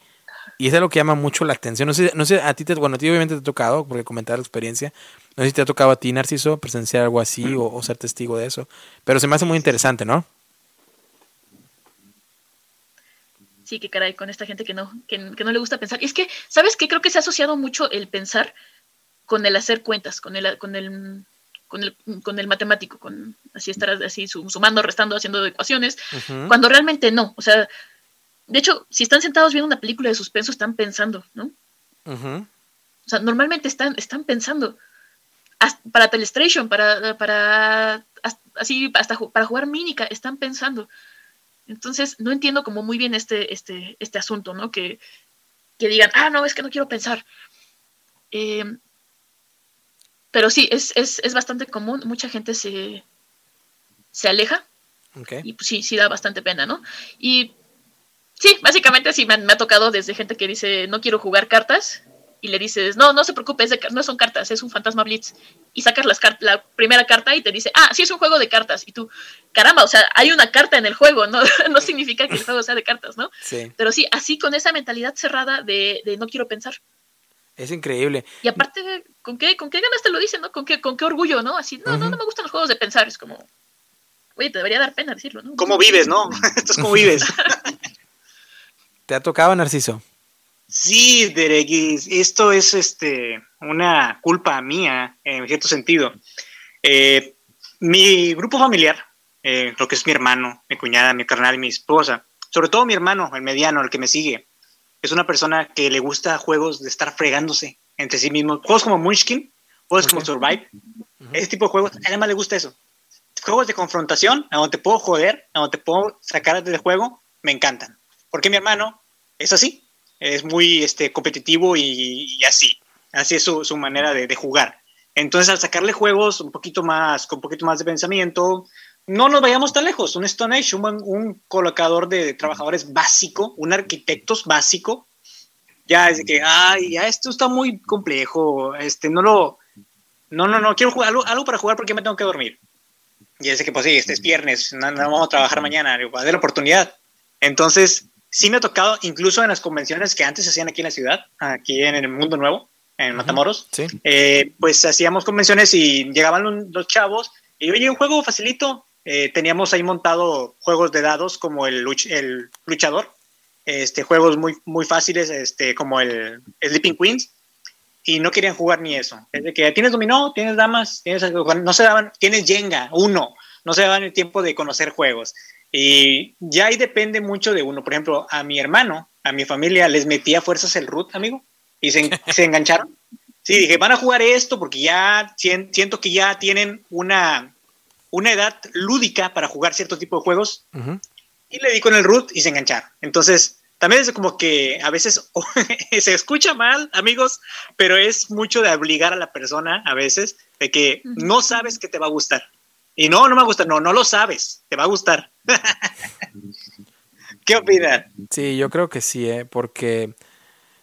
y, es lo que llama mucho la atención. No sé, no sé, a ti, te, bueno, a ti obviamente te ha tocado, porque comentar la experiencia. No sé si te ha tocado a ti, Narciso, presenciar algo así o, ser testigo de eso. Pero se me hace muy interesante, ¿no? Sí, qué caray, con esta gente que no, que, no le gusta pensar. Y es que, ¿sabes qué? Creo que se ha asociado mucho el pensar con el hacer cuentas, con el, con el, con el, con el matemático, con así estar así sumando, restando, haciendo ecuaciones, cuando realmente no. O sea, de hecho, si están sentados viendo una película de suspenso, están pensando, ¿no? O sea, normalmente están, están pensando. para Telestration, para, para así, hasta para jugar mínica, están pensando. Entonces, no entiendo como muy bien este, este, este asunto, ¿no? Que, digan, ah, no, es que no quiero pensar. Em, pero sí, es, bastante común, mucha gente se, se aleja. Y pues sí, sí da bastante pena, ¿no? Y sí, básicamente sí me, me, ha tocado desde gente que dice, no quiero jugar cartas, y le dices, no, no se preocupe, no son cartas, es un fantasma blitz. Y sacas las la primera carta y te dice, ah, sí es un juego de cartas. Y tú, caramba, o sea, hay una carta en el juego, no, no significa que el juego sea de cartas, ¿no? Sí. Pero sí, así con esa mentalidad cerrada de, no quiero pensar. Es increíble. Y aparte, ¿con qué, con qué ganas te lo dicen, no? ¿Con qué, con qué orgullo, no? Así, no, no, no me gustan los juegos de pensar. Es como, oye, te debería dar pena decirlo, ¿no? ¿Cómo vives, no? Esto es como vives. ¿Te ha tocado, Narciso? Sí, Derek, esto es este, una culpa mía, en cierto sentido. Eh, mi grupo familiar, eh, lo que es mi hermano, mi cuñada, mi carnal y mi esposa, sobre todo mi hermano, el mediano, el que me sigue, es una persona que le gusta juegos de estar fregándose entre sí mismos. Juegos como Munchkin, juegos como Survive, ese tipo de juegos, además le gusta eso. Juegos de confrontación, a donde te puedo joder, a donde te puedo sacar del juego, me encantan. Porque mi hermano es así, es muy este, competitivo y, así. Así es su, manera de, jugar. Entonces, al sacarle juegos un poquito más, con un poquito más de pensamiento, no nos vayamos tan lejos. Un Stone Age, un, colocador de trabajadores básico, un arquitecto básico, ya es de que, ay, ya esto está muy complejo, este, no lo, no, no, no, quiero jugar algo, para jugar porque me tengo que dormir. Y es de que, pues sí, este es viernes, no, vamos a trabajar mañana, a ver la oportunidad. Entonces, sí me ha tocado, incluso en las convenciones que antes se hacían aquí en la ciudad, aquí en el Mundo Nuevo, en Matamoros, eh, pues hacíamos convenciones y llegaban los, chavos y oye, un juego facilito. Eh, teníamos ahí montado juegos de dados como el, el luchador, este, juegos muy, muy fáciles este, como el Sleeping Queens y no querían jugar ni eso. Es de que tienes dominó, tienes damas, tienes, no se daban, tienes Jenga, uno, no se daban el tiempo de conocer juegos. Y ya ahí depende mucho de uno. Por ejemplo, a mi hermano, a mi familia, les metía fuerzas el root, amigo, y se, se engancharon. Sí, dije, van a jugar esto porque ya siento que ya tienen una, una edad lúdica para jugar cierto tipo de juegos. Y le di con el root y se engancharon. Entonces, también es como que a veces se escucha mal, amigos, pero es mucho de obligar a la persona a veces de que no sabes que te va a gustar. Y no, no me gusta, no, no lo sabes, te va a gustar. ¿Qué opinas? Sí, yo creo que sí, ¿eh? porque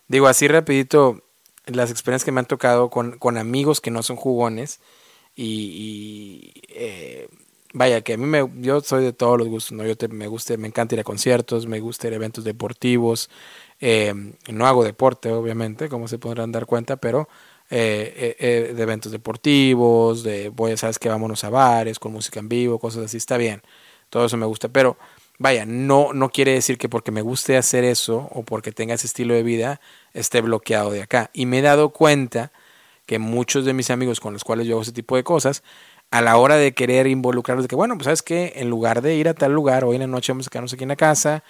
digo así rapidito, las experiencias que me han tocado con, con amigos que no son jugones y, eh, vaya, que a mí me, yo soy de todos los gustos, ¿no? Yo me gusta, me encanta ir a conciertos, me gusta ir a eventos deportivos, eh, no hago deporte, obviamente, como se podrán dar cuenta, pero eh, eh, eh, de eventos deportivos, de, voy, sabes que vámonos a bares con música en vivo, cosas así, está bien, todo eso me gusta, pero vaya, no, no quiere decir que porque me guste hacer eso o porque tenga ese estilo de vida esté bloqueado de acá. Y me he dado cuenta que muchos de mis amigos con los cuales yo hago ese tipo de cosas, a la hora de querer involucrarlos, de que bueno, pues sabes que en lugar de ir a tal lugar, hoy en la noche vamos a quedarnos aquí en la casa,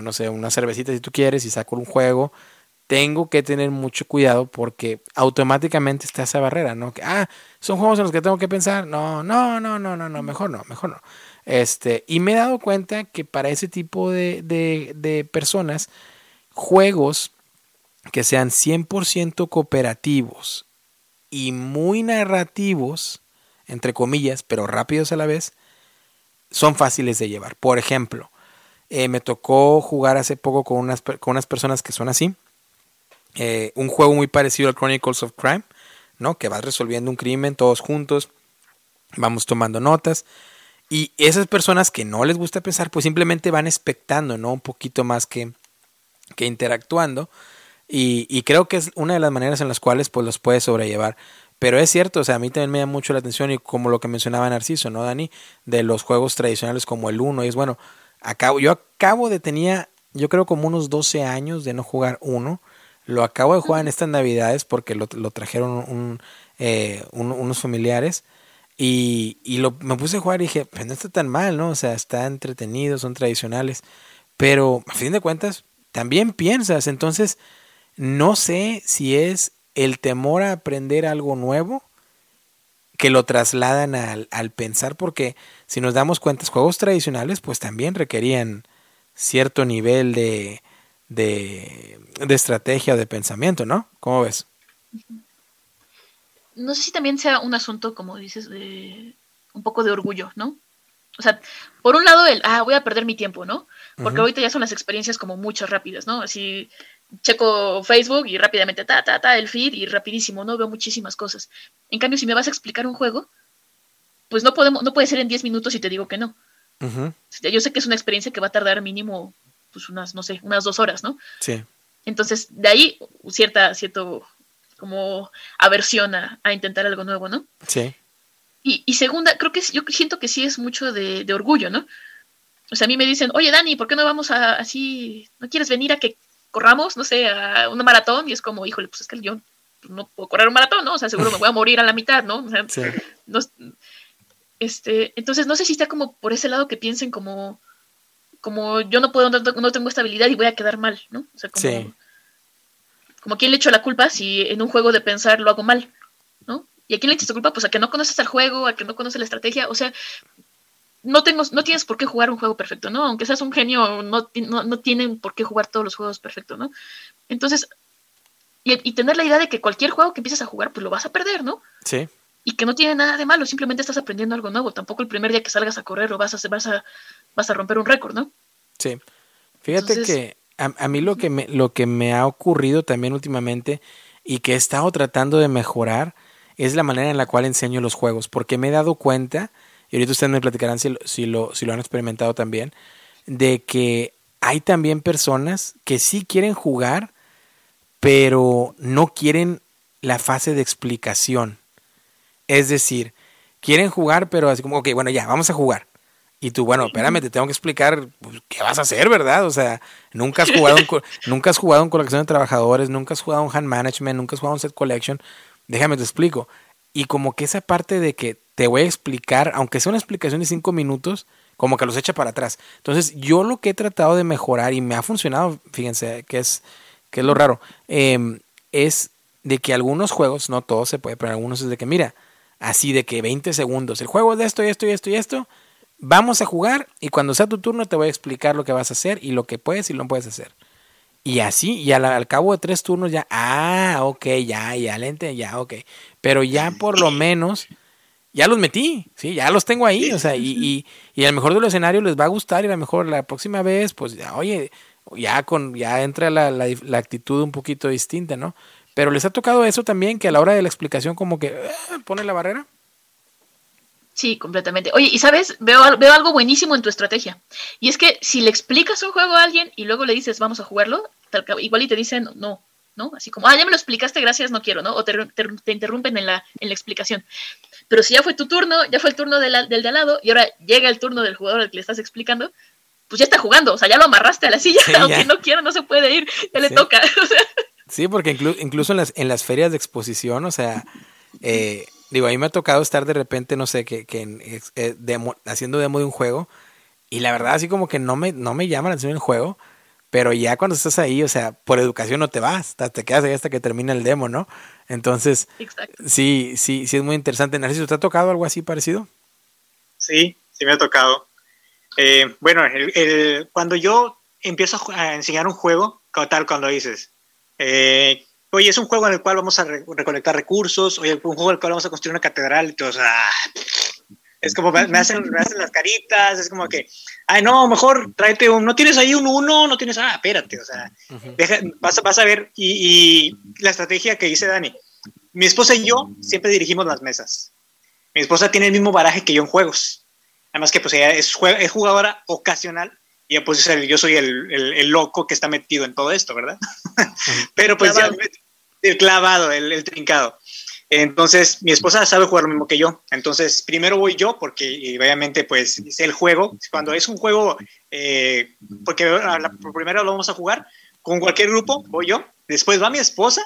no sé, una cervecita si tú quieres y saco un juego, tengo que tener mucho cuidado porque automáticamente está esa barrera, ¿no? Que, ah, son juegos en los que tengo que pensar. No, no, no, no, no, no, mejor no, mejor no. Este, y me he dado cuenta que para ese tipo de, de, de personas, juegos que sean 100% cooperativos y muy narrativos, entre comillas, pero rápidos a la vez, son fáciles de llevar. Por ejemplo, eh, me tocó jugar hace poco con unas, con unas personas que son así eh, un juego muy parecido al Chronicles of Crime, ¿no? Que vas resolviendo un crimen todos juntos, vamos tomando notas. Y esas personas que no les gusta pensar, pues simplemente van expectando, ¿no? Un poquito más que, que interactuando. Y, creo que es una de las maneras en las cuales pues los puedes sobrellevar. Pero es cierto, o sea, a mí también me da mucho la atención y como lo que mencionaba Narciso, ¿no, Dani? De los juegos tradicionales como el 1. Y es bueno, acabo, yo acabo de tenía yo creo como unos 12 años de no jugar uno. Lo acabo de jugar en estas navidades porque lo, trajeron un, eh, unos familiares. Y, y lo, me puse a jugar y dije, pues no está tan mal, ¿no? O sea, está entretenido, son tradicionales. Pero a fin de cuentas, también piensas. Entonces, no sé si es el temor a aprender algo nuevo que lo trasladan al, al pensar, porque si nos damos cuenta, juegos tradicionales pues también requerían cierto nivel de, de, de estrategia o de pensamiento, ¿no? ¿Cómo ves? No sé si también sea un asunto, como dices, de un poco de orgullo, ¿no? O sea, por un lado, el, ah, voy a perder mi tiempo, ¿no? Porque ahorita ya son las experiencias como muchas rápidas, ¿no? Así, checo Facebook y rápidamente, ta, ta, ta, el feed y rapidísimo, ¿no? Veo muchísimas cosas. En cambio, si me vas a explicar un juego, pues no podemos, no puede ser en 10 minutos y te digo que no. Yo sé que es una experiencia que va a tardar mínimo, pues unas, no sé, unas dos horas, ¿no? Sí. Entonces, de ahí cierta, cierto, como aversión a, intentar algo nuevo, ¿no? Sí. Y, y, segunda, creo que yo siento que sí es mucho de, de, orgullo, ¿no? O sea, a mí me dicen, oye, Dani, ¿por qué no vamos a así, no quieres venir a que corramos, no sé, a una maratón? Y es como, híjole, pues es que yo no puedo correr un maratón, ¿no? O sea, seguro me voy a morir a la mitad, ¿no? O sea, sí. no, este, entonces no sé si está como por ese lado que piensen como, como yo no puedo, no, tengo estabilidad y voy a quedar mal, ¿no? O sea, como, como quién le echo la culpa si en un juego de pensar lo hago mal, ¿no? ¿Y a quién le echas la culpa? Pues a que no conoces el juego, a que no conoces la estrategia, o sea, no tengo, no tienes por qué jugar un juego perfecto, ¿no? Aunque seas un genio, no, no, tienen por qué jugar todos los juegos perfectos, ¿no? Entonces, y, y, tener la idea de que cualquier juego que empieces a jugar, pues lo vas a perder, ¿no? Sí y que no tiene nada de malo, simplemente estás aprendiendo algo nuevo. Tampoco el primer día que salgas a correr o vas a, vas a, vas a romper un récord, ¿no? Sí. Fíjate que a, mí lo que, me, lo que me ha ocurrido también últimamente y que he estado tratando de mejorar es la manera en la cual enseño los juegos, porque me he dado cuenta, y ahorita ustedes me platicarán si, si, lo, si lo han experimentado también, de que hay también personas que sí quieren jugar, pero no quieren la fase de explicación. Es decir, quieren jugar, pero así como, ok, bueno, ya, vamos a jugar. Y tú, bueno, espérame, te tengo que explicar pues, qué vas a hacer, ¿verdad? O sea, nunca has jugado nunca has jugado en colección de trabajadores, nunca has jugado en hand management, nunca has jugado en set collection. Déjame te explico. Y como que esa parte de que te voy a explicar, aunque sea una explicación de cinco minutos, como que los echa para atrás. Entonces, yo lo que he tratado de mejorar y me ha funcionado, fíjense, que es, que es lo raro, em, es de que algunos juegos, no todos se puede, pero algunos es de que, mira, así de que 20 segundos, el juego es de esto y esto y esto y esto, vamos a jugar y cuando sea tu turno te voy a explicar lo que vas a hacer y lo que puedes y lo puedes hacer. Y así, y al, cabo de tres turnos ya, ah, ok, ya, ya, lente, ya, ok. Pero ya por lo menos, ya los metí, sí, ya los tengo ahí, o sea, y, y, y a lo mejor del escenario les va a gustar y a lo mejor la próxima vez, pues, ya, oye, ya con, ya entra la, la, la actitud un poquito distinta, ¿no? Pero les ha tocado eso también, que a la hora de la explicación como que eh, pone la barrera. Sí, completamente. Oye, y sabes, veo, veo algo buenísimo en tu estrategia. Y es que si le explicas un juego a alguien y luego le dices, vamos a jugarlo, igual y te dicen, no, ¿no? Así como, ah, ya me lo explicaste, gracias, no quiero, ¿no? O te, interrumpen en la, en la explicación. Pero si ya fue tu turno, ya fue el turno del de al lado, y ahora llega el turno del jugador al que le estás explicando, pues ya está jugando, o sea, ya lo amarraste a la silla, aunque no quiera, no se puede ir, ya le toca. O sea, Sí, porque incluso en las, en las ferias de exposición, o sea, eh, digo, a mí me ha tocado estar de repente, no sé, que, que eh, haciendo demo de un juego y la verdad así como que no me, no me llama la atención el juego, pero ya cuando estás ahí, o sea, por educación no te vas, te quedas ahí hasta que termina el demo, ¿no? Entonces, sí, sí, sí es muy interesante. Narciso, ¿te ha tocado algo así parecido? Sí, sí me ha tocado. Eh, bueno, cuando yo empiezo a enseñar un juego, tal, cuando dices, eh, oye, es un juego en el cual vamos a recolectar recursos, oye, un juego en el cual vamos a construir una catedral, y ah, es como me hacen, me hacen las caritas, es como que, ay, no, mejor tráete un, no tienes ahí un uno, no tienes, ah, espérate, o sea, vas, vas, a ver, y, la estrategia que dice Dani, mi esposa y yo siempre dirigimos las mesas. Mi esposa tiene el mismo baraje que yo en juegos. Además que pues ella es, es jugadora ocasional y pues yo soy el, el, loco que está metido en todo esto, ¿verdad? Pero pues ya, el clavado, el, el, trincado. Entonces, mi esposa sabe jugar lo mismo que yo. Entonces, primero voy yo porque obviamente pues es el juego. Cuando es un juego, eh, porque la, primero lo vamos a jugar con cualquier grupo, voy yo. Después va mi esposa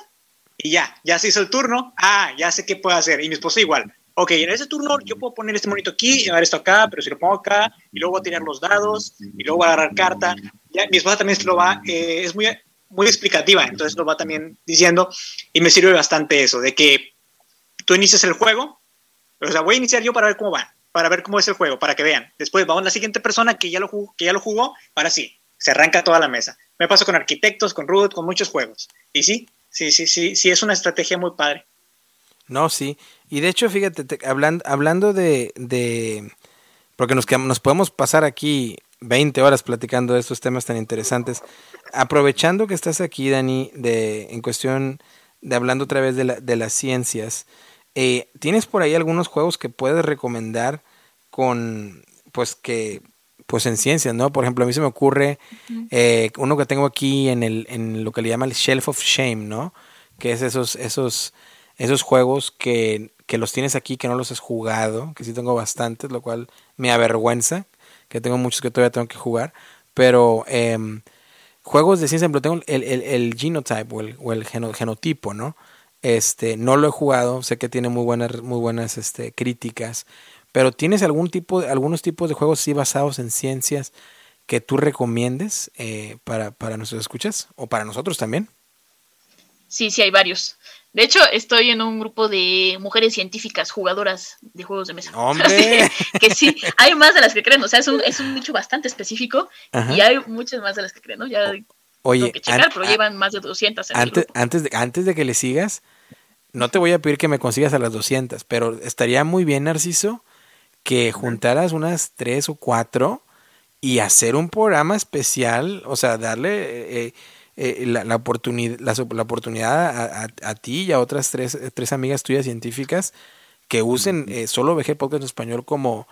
y ya, ya se hizo el turno. Ah, ya sé qué puedo hacer. Y mi esposa igual. Ok, en ese turno yo puedo poner este monito aquí y llevar esto acá, pero si lo pongo acá y luego voy a tirar los dados y luego voy a agarrar carta. Ya, mi esposa también se lo va, eh, es muy, muy explicativa, entonces lo va también diciendo y me sirve bastante eso, de que tú inicias el juego, o sea, voy a iniciar yo para ver cómo va, para ver cómo es el juego, para que vean. Después vamos a la siguiente persona que ya lo jugó, que ya lo jugó, para sí, se arranca toda la mesa. Me paso con arquitectos, con Root, con muchos juegos. Y sí, sí, sí, sí, sí, es una estrategia muy padre. No, sí. Y de hecho, fíjate, hablando, hablando de, de, porque nos, nos podemos pasar aquí 20 horas platicando de estos temas tan interesantes. Aprovechando que estás aquí, Dani, de, en cuestión de hablando otra vez de, la, de las ciencias, eh, ¿tienes por ahí algunos juegos que puedes recomendar con, pues que, pues en ciencias, ¿no? Por ejemplo, a mí se me ocurre eh, uno que tengo aquí en, el, en lo que le llama el Shelf of Shame, ¿no? Que es esos, esos, esos juegos que, que los tienes aquí, que no los has jugado, que sí tengo bastantes, lo cual me avergüenza, que tengo muchos que todavía tengo que jugar, pero eh, juegos de ciencia, pero tengo el, el, el genotype o el, o el genotipo, ¿no? Este, no lo he jugado, sé que tiene muy buenas, muy buenas este, críticas, pero ¿tienes algún tipo, algunos tipos de juegos sí basados en ciencias que tú recomiendes eh, para, para nuestros escuchas o para nosotros también? Sí, sí, hay varios. De hecho, estoy en un grupo de mujeres científicas jugadoras de juegos de mesa. ¡Hombre! que sí, hay más de las que creen. O sea, es un, es un nicho bastante específico y hay muchas más de las que creen, ¿no? Ya Oye, tengo que checar, pero llevan más de 200 en antes, antes, de, antes de que le sigas, no te voy a pedir que me consigas a las 200, pero estaría muy bien, Narciso, que juntaras unas tres o cuatro y hacer un programa especial, o sea, darle... Eh, eh, la, oportunidad, la, oportunidad a, ti y a otras tres, tres amigas tuyas científicas que usen eh, solo VG Podcast en español como,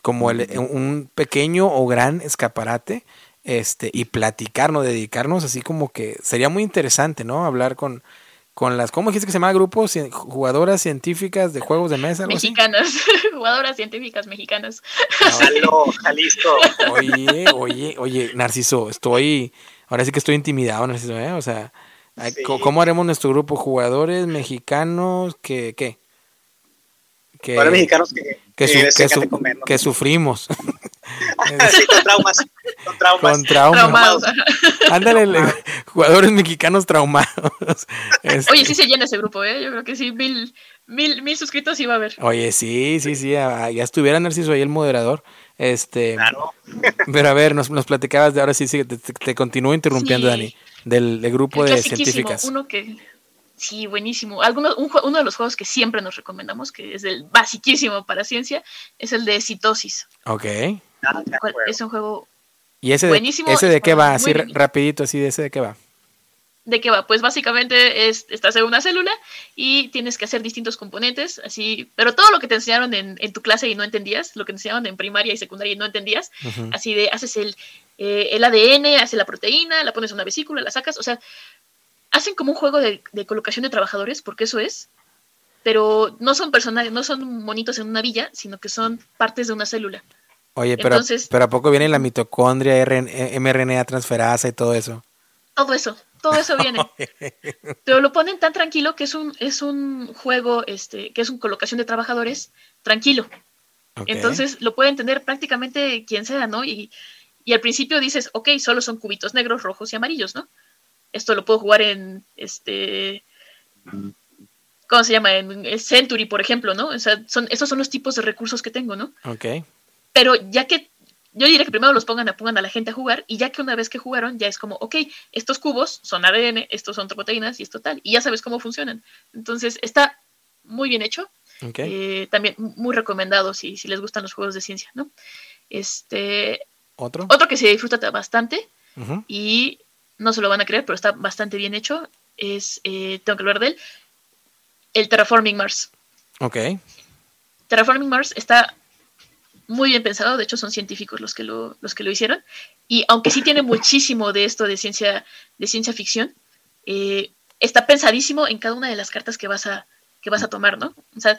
como un pequeño o gran escaparate este y platicarnos, dedicarnos así como que sería muy interesante, ¿no? Hablar con, con las, ¿cómo dijiste que se llama grupo? Jugadoras científicas de juegos de mesa. mexicanas, jugadoras científicas mexicanas. Jalisco. Oye, oye, oye, Narciso, estoy ahora sí que estoy intimidado, ¿eh? O sea, ¿cómo haremos nuestro grupo? ¿Jugadores mexicanos que qué? Que, mexicanos que, que, sufrimos. Sí, con traumas. Con traumas. Con traumas. Ándale, jugadores mexicanos traumados. Este Oye, sí se llena ese grupo, ¿eh? Yo creo que sí, mil, mil, mil suscritos iba a haber. Oye, sí, sí, sí, ya estuviera Narciso ahí el moderador. Este, Pero a ver, nos, nos platicabas de ahora sí, sí te, continúo interrumpiendo, Dani, del, grupo de científicas. Uno que, sí, buenísimo. Alguno, uno de los juegos que siempre nos recomendamos, que es el basiquísimo para ciencia, es el de citosis. Ok. Es un juego ¿Y ese buenísimo. De, ¿Ese de qué va? Así rapidito, así de ese de qué va. ¿De qué va? Pues básicamente es, estás en una célula y tienes que hacer distintos componentes, así, pero todo lo que te enseñaron en, tu clase y no entendías, lo que te enseñaron en primaria y secundaria y no entendías, así de haces el, eh, el ADN, haces la proteína, la pones en una vesícula, la sacas, o sea, hacen como un juego de, colocación de trabajadores, porque eso es, pero no son personajes, no son monitos en una villa, sino que son partes de una célula. Oye, pero, pero ¿a poco viene la mitocondria, mRNA transferasa y todo eso? Todo eso, todo eso viene. Pero lo ponen tan tranquilo que es un, es un juego, este, que es una colocación de trabajadores tranquilo. Entonces lo puede entender prácticamente quien sea, ¿no? Y, y al principio dices, ok, solo son cubitos negros, rojos y amarillos, ¿no? Esto lo puedo jugar en este. ¿Cómo se llama? En Century, por ejemplo, ¿no? O sea, son, esos son los tipos de recursos que tengo, ¿no? Ok. Pero ya que yo diría que primero los pongan a, pongan a la gente a jugar y ya que una vez que jugaron ya es como, ok, estos cubos son ADN, estos son proteínas y esto tal, y ya sabes cómo funcionan. Entonces está muy bien hecho. Eh, también muy recomendado si, si les gustan los juegos de ciencia, ¿no? Este, ¿Otro? Otro que se disfruta bastante y no se lo van a creer, pero está bastante bien hecho, es, eh, tengo que hablar de él, el Terraforming Mars. Ok. Terraforming Mars está muy bien pensado, de hecho son científicos los que lo, los que lo hicieron, y aunque sí tiene muchísimo de esto de ciencia, de ciencia ficción, eh, está pensadísimo en cada una de las cartas que vas a, que vas a tomar, ¿no? O sea,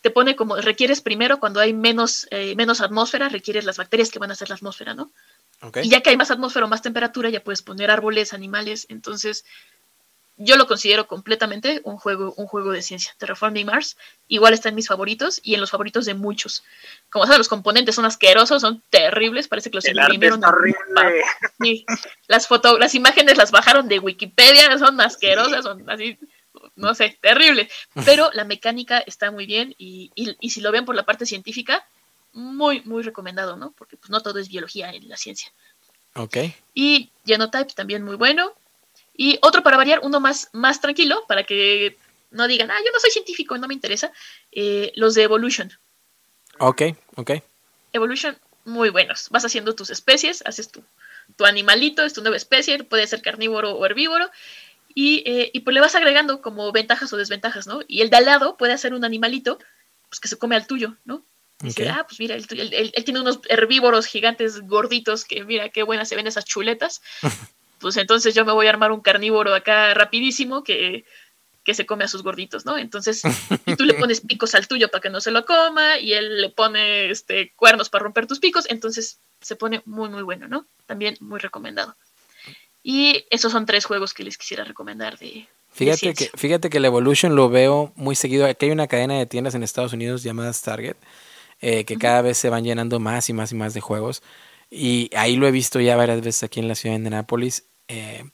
te pone como requieres primero cuando hay menos, eh, menos atmósfera, requieres las bacterias que van a hacer la atmósfera, ¿no? Y ya que hay más atmósfera o más temperatura, ya puedes poner árboles, animales. Entonces, yo lo considero completamente un juego, un juego de ciencia. Terraforming Mars igual está en mis favoritos y en los favoritos de muchos. Como sabes, los componentes son asquerosos, son terribles, parece que los imprimieron. Las fotos, las imágenes las bajaron de Wikipedia, son asquerosas, son así, no sé, terrible. Pero la mecánica está muy bien y, y si lo ven por la parte científica, muy, muy recomendado, ¿no? Porque pues no todo es biología en la ciencia. Ok. Y Genotype también muy bueno. Y otro para variar, uno más, más tranquilo, para que no digan, ah, yo no soy científico, no me interesa. Eh, los de Evolution. Ok, ok. Evolution, muy buenos. Vas haciendo tus especies, haces tu, tu animalito, es tu nueva especie, puede ser carnívoro o herbívoro. Y, eh, y pues le vas agregando como ventajas o desventajas, ¿no? Y el de al lado puede hacer un animalito pues, que se come al tuyo, ¿no? Dice, ah, pues mira, él, tiene unos herbívoros gigantes gorditos que mira qué buenas se ven esas chuletas. pues entonces yo me voy a armar un carnívoro acá rapidísimo que, que se come a sus gorditos, ¿no? Entonces, y tú le pones picos al tuyo para que no se lo coma, y él le pone este, cuernos para romper tus picos, entonces se pone muy, muy bueno, ¿no? También muy recomendado. Y esos son tres juegos que les quisiera recomendar de, Fíjate que, fíjate que el Evolution lo veo muy seguido. Aquí hay una cadena de tiendas en Estados Unidos llamada Target, eh, que cada vez se van llenando más y más y más de juegos. Y ahí lo he visto ya varias veces aquí en la ciudad de Indianapolis. Eh,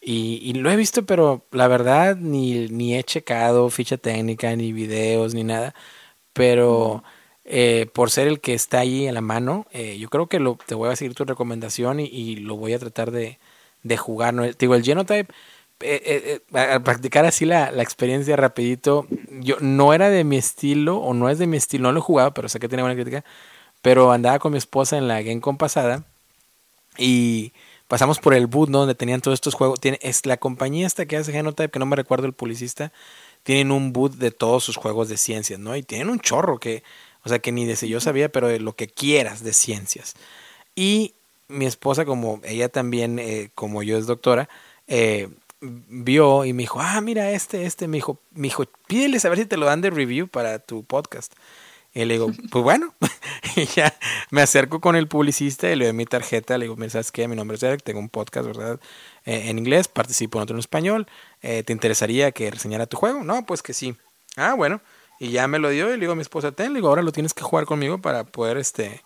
y, lo he visto, pero la verdad ni, ni he checado ficha técnica, ni videos, ni nada. Pero eh, por ser el que está ahí en la mano, yo creo que lo, te voy a seguir tu recomendación y, lo voy a tratar de, de jugar. ¿no? digo, el Genotype eh, eh, al practicar así la, la, experiencia rapidito, yo no era de mi estilo, o no es de mi estilo, no lo he jugado, pero sé que tiene buena crítica, pero andaba con mi esposa en la Gamecom pasada y pasamos por el boot, ¿no? Donde tenían todos estos juegos, tiene, es la compañía esta que hace Genotype, que no me recuerdo el publicista, tienen un boot de todos sus juegos de ciencias, ¿no? Y tienen un chorro que, o sea, que ni de yo sabía, pero de lo que quieras de ciencias. Y mi esposa, como ella también, eh, como yo es doctora, eh, vio y me dijo, ah, mira, este, este, me dijo, me dijo, pídeles a ver si te lo dan de review para tu podcast. Y le digo, pues bueno, y ya me acerco con el publicista y le doy mi tarjeta, le digo, mira, ¿sabes qué? Mi nombre es Eric, tengo un podcast, ¿verdad? Eh, en inglés, participo en otro en español, eh, ¿te interesaría que reseñara tu juego? No, pues que sí. Ah, bueno, y ya me lo dio y le digo a mi esposa, ten, le digo, ahora lo tienes que jugar conmigo para poder, este,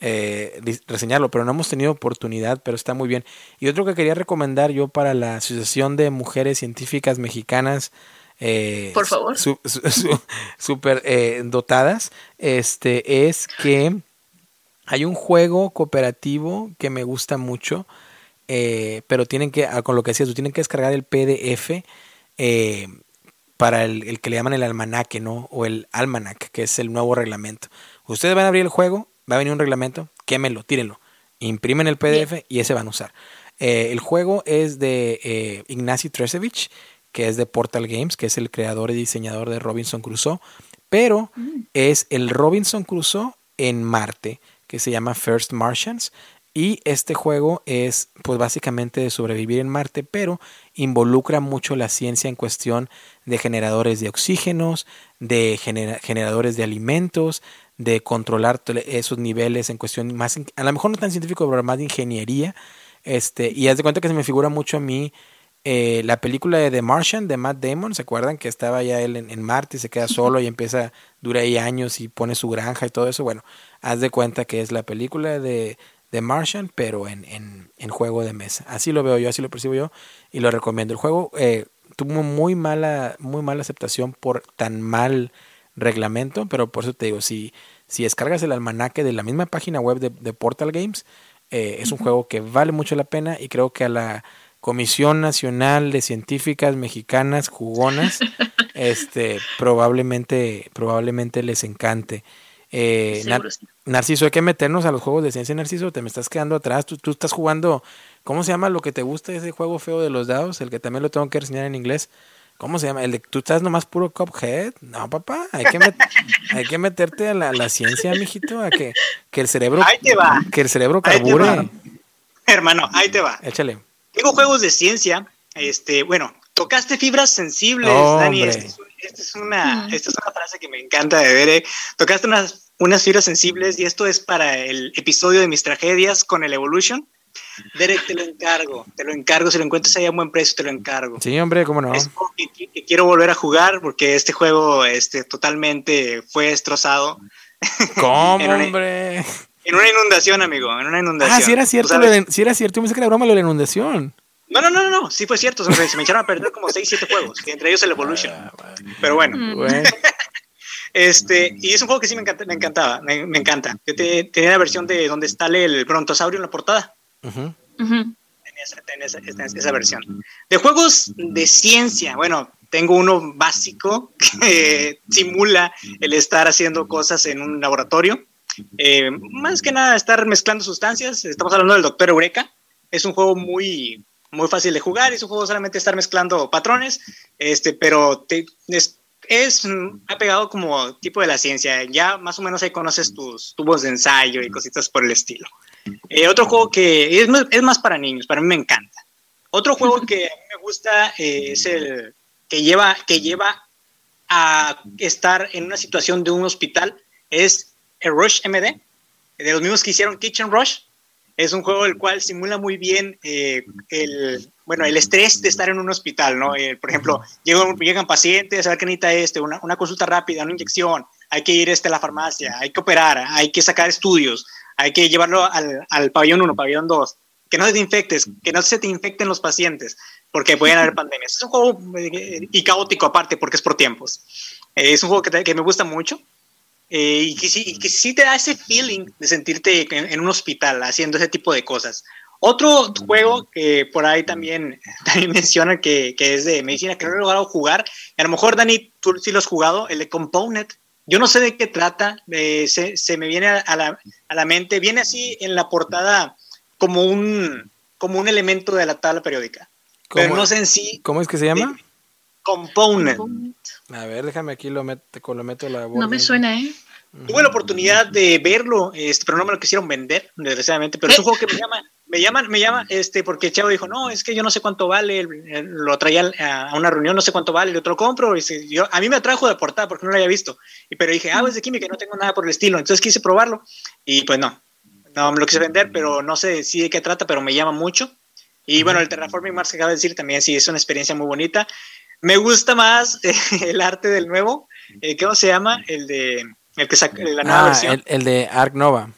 eh, reseñarlo, pero no hemos tenido oportunidad, pero está muy bien. Y otro que quería recomendar yo para la Asociación de Mujeres Científicas Mexicanas, eh, por favor, super eh, dotadas, este es que hay un juego cooperativo que me gusta mucho, eh, pero tienen que, ah, con lo que decías, tú tienen que descargar el PDF para el, el, que le llaman el almanaque, ¿no? O el almanac, que es el nuevo reglamento. Ustedes van a abrir el juego, va a venir un reglamento, quémenlo, tírenlo, imprimen el PDF y ese van a usar. El juego es de Ignacy Tresevich, que es de Portal Games, que es el creador y diseñador de Robinson Crusoe, pero mm. es el Robinson Crusoe en Marte, que se llama First Martians. Y este juego es, pues básicamente de sobrevivir en Marte, pero involucra mucho la ciencia en cuestión de generadores de oxígenos, de generadores de alimentos, de controlar esos niveles en cuestión más, a lo mejor no tan científico, pero más de ingeniería. Este, y haz de cuenta que se me figura mucho a mí eh, la película de The Martian de Matt Damon, ¿se acuerdan? Que estaba ya él en, Marte y se queda solo y empieza, dura ahí años y pone su granja y todo eso. Bueno, haz de cuenta que es la película de The Martian, pero en, en, en juego de mesa. Así lo veo yo, así lo percibo yo y lo recomiendo. El juego eh, tuvo muy mala, muy mala aceptación por tan mal reglamento, pero por eso te digo, si, si descargas el almanaque de la misma página web de, Portal Games, eh, es un juego que vale mucho la pena y creo que a la Comisión Nacional de Científicas Mexicanas Jugonas, este, probablemente, probablemente les encante. Eh, Narciso, hay que meternos a los juegos de ciencia, Narciso, te me estás quedando atrás, tú, tú estás jugando, ¿cómo se llama lo que te gusta ese juego feo de los dados? El que también lo tengo que enseñar en inglés. ¿Cómo se llama? El de tú estás nomás puro Cuphead. No, papá, hay que, hay que meterte a la, ciencia, mijito, a que, que el cerebro. Ahí te va. Que el cerebro carbure. Hermano, ahí te va. Échale. Tengo juegos de ciencia. Este, bueno, Tocaste fibras sensibles, Dani. Esta es, una, esta es una frase que me encanta de ver. Eh. Tocaste unas, unas fibras sensibles y esto es para el episodio de mis tragedias con el Evolution. Derek, te lo encargo, te lo encargo, si lo encuentras ahí a buen precio, te lo encargo. Sí, hombre, cómo no. Es que, quiero volver a jugar porque este juego este, totalmente fue destrozado. ¿Cómo, hombre? En una inundación, amigo, en una inundación. Ah, sí era cierto, si era cierto, yo pensé que era broma lo de la inundación. No, no, no, no, sí fue cierto, se me echaron a perder como 6, 7 juegos, entre ellos el Evolution. Ah, Pero bueno. Este, y es un juego que sí me, encanta, me encantaba, me, encanta. Yo tenía la versión de donde está el brontosaurio en la portada. Tenía, esa, versión. De juegos de ciencia, bueno, tengo uno básico que simula el estar haciendo cosas en un laboratorio. Eh, más que nada estar mezclando sustancias. Estamos hablando del Doctor Eureka. Es un juego muy, muy fácil de jugar. Es un juego solamente estar mezclando patrones, este, pero te, es, es ha pegado como tipo de la ciencia. Ya más o menos ahí conoces tus tubos de ensayo y cositas por el estilo. Eh, otro juego que es, es, más para niños, para mí me encanta. Otro juego que a mí me gusta eh, es el que lleva, que lleva a estar en una situación de un hospital, es el Rush MD, de los mismos que hicieron Kitchen Rush. Es un juego el cual simula muy bien eh, el, bueno, el estrés de estar en un hospital, ¿no? por ejemplo, llegan, pacientes, a ver qué este, una, una, consulta rápida, una inyección, hay que ir este, a la farmacia, hay que operar, hay que sacar estudios, hay que llevarlo al, al pabellón 1, pabellón 2, que no se te infectes, que no se te infecten los pacientes, porque pueden haber pandemias. Es un juego eh, y caótico aparte, porque es por tiempos. Eh, es un juego que, que me gusta mucho eh, y, que sí, que sí te da ese feeling de sentirte en, un hospital haciendo ese tipo de cosas. Otro juego que por ahí también, también menciona que, que es de medicina, que no he logrado jugar, a lo mejor Dani, tú sí lo has jugado, el de Component, yo no sé de qué trata, eh, se, se, me viene a la, a la, mente, viene así en la portada como un, como un elemento de la tabla periódica. Pero no sé en sí. ¿Cómo es que se llama? component. A ver, déjame aquí lo, meto, lo meto la No me suena, ¿eh? Tuve la oportunidad de verlo, este, pero no me lo quisieron vender, desgraciadamente. Pero es un juego que me llama, me llama, me llama, este, porque Chavo dijo, no, es que yo no sé cuánto vale, lo traía a una reunión, no sé cuánto vale, yo te lo compro. Y yo, a mí me atrajo de portada porque no lo había visto. Y, pero dije, ah, es de química, no tengo nada por el estilo. Entonces quise probarlo y pues no, no me lo quise vender, pero no sé si de qué trata, pero me llama mucho. Y bueno, el Terraforming Mars que acaba de decir también sí es una experiencia muy bonita. Me gusta más el arte del nuevo, eh, ¿cómo se llama? El de el que saca la nueva ah, versión. El, de Ark Nova.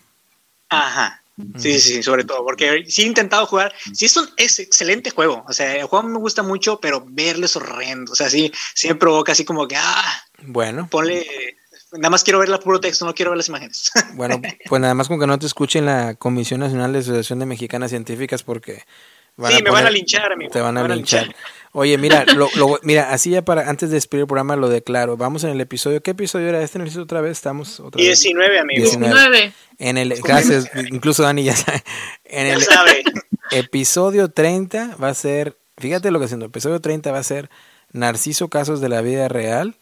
Ajá. Sí, sí, sobre todo, porque sí he intentado jugar. Sí, es un es excelente juego. O sea, el juego me gusta mucho, pero verlo es horrendo. O sea, sí, sí me provoca así como que, ah, bueno. Ponle. Nada más quiero ver el puro texto, no quiero ver las imágenes. Bueno, pues nada más con que no te escuchen la Comisión Nacional de Asociación de Mexicanas Científicas, porque. sí, me van a linchar, amigo. Te van a, linchar. Oye, mira, lo, mira, así ya para antes de despedir el programa lo declaro. Vamos en el episodio. ¿Qué episodio era este? ¿Necesito otra vez? Estamos otra 19, vez. amigo. 19. En el, gracias, incluso Dani ya sabe. En el episodio 30 va a ser, fíjate lo que haciendo, episodio 30 va a ser Narciso Casos de la Vida Real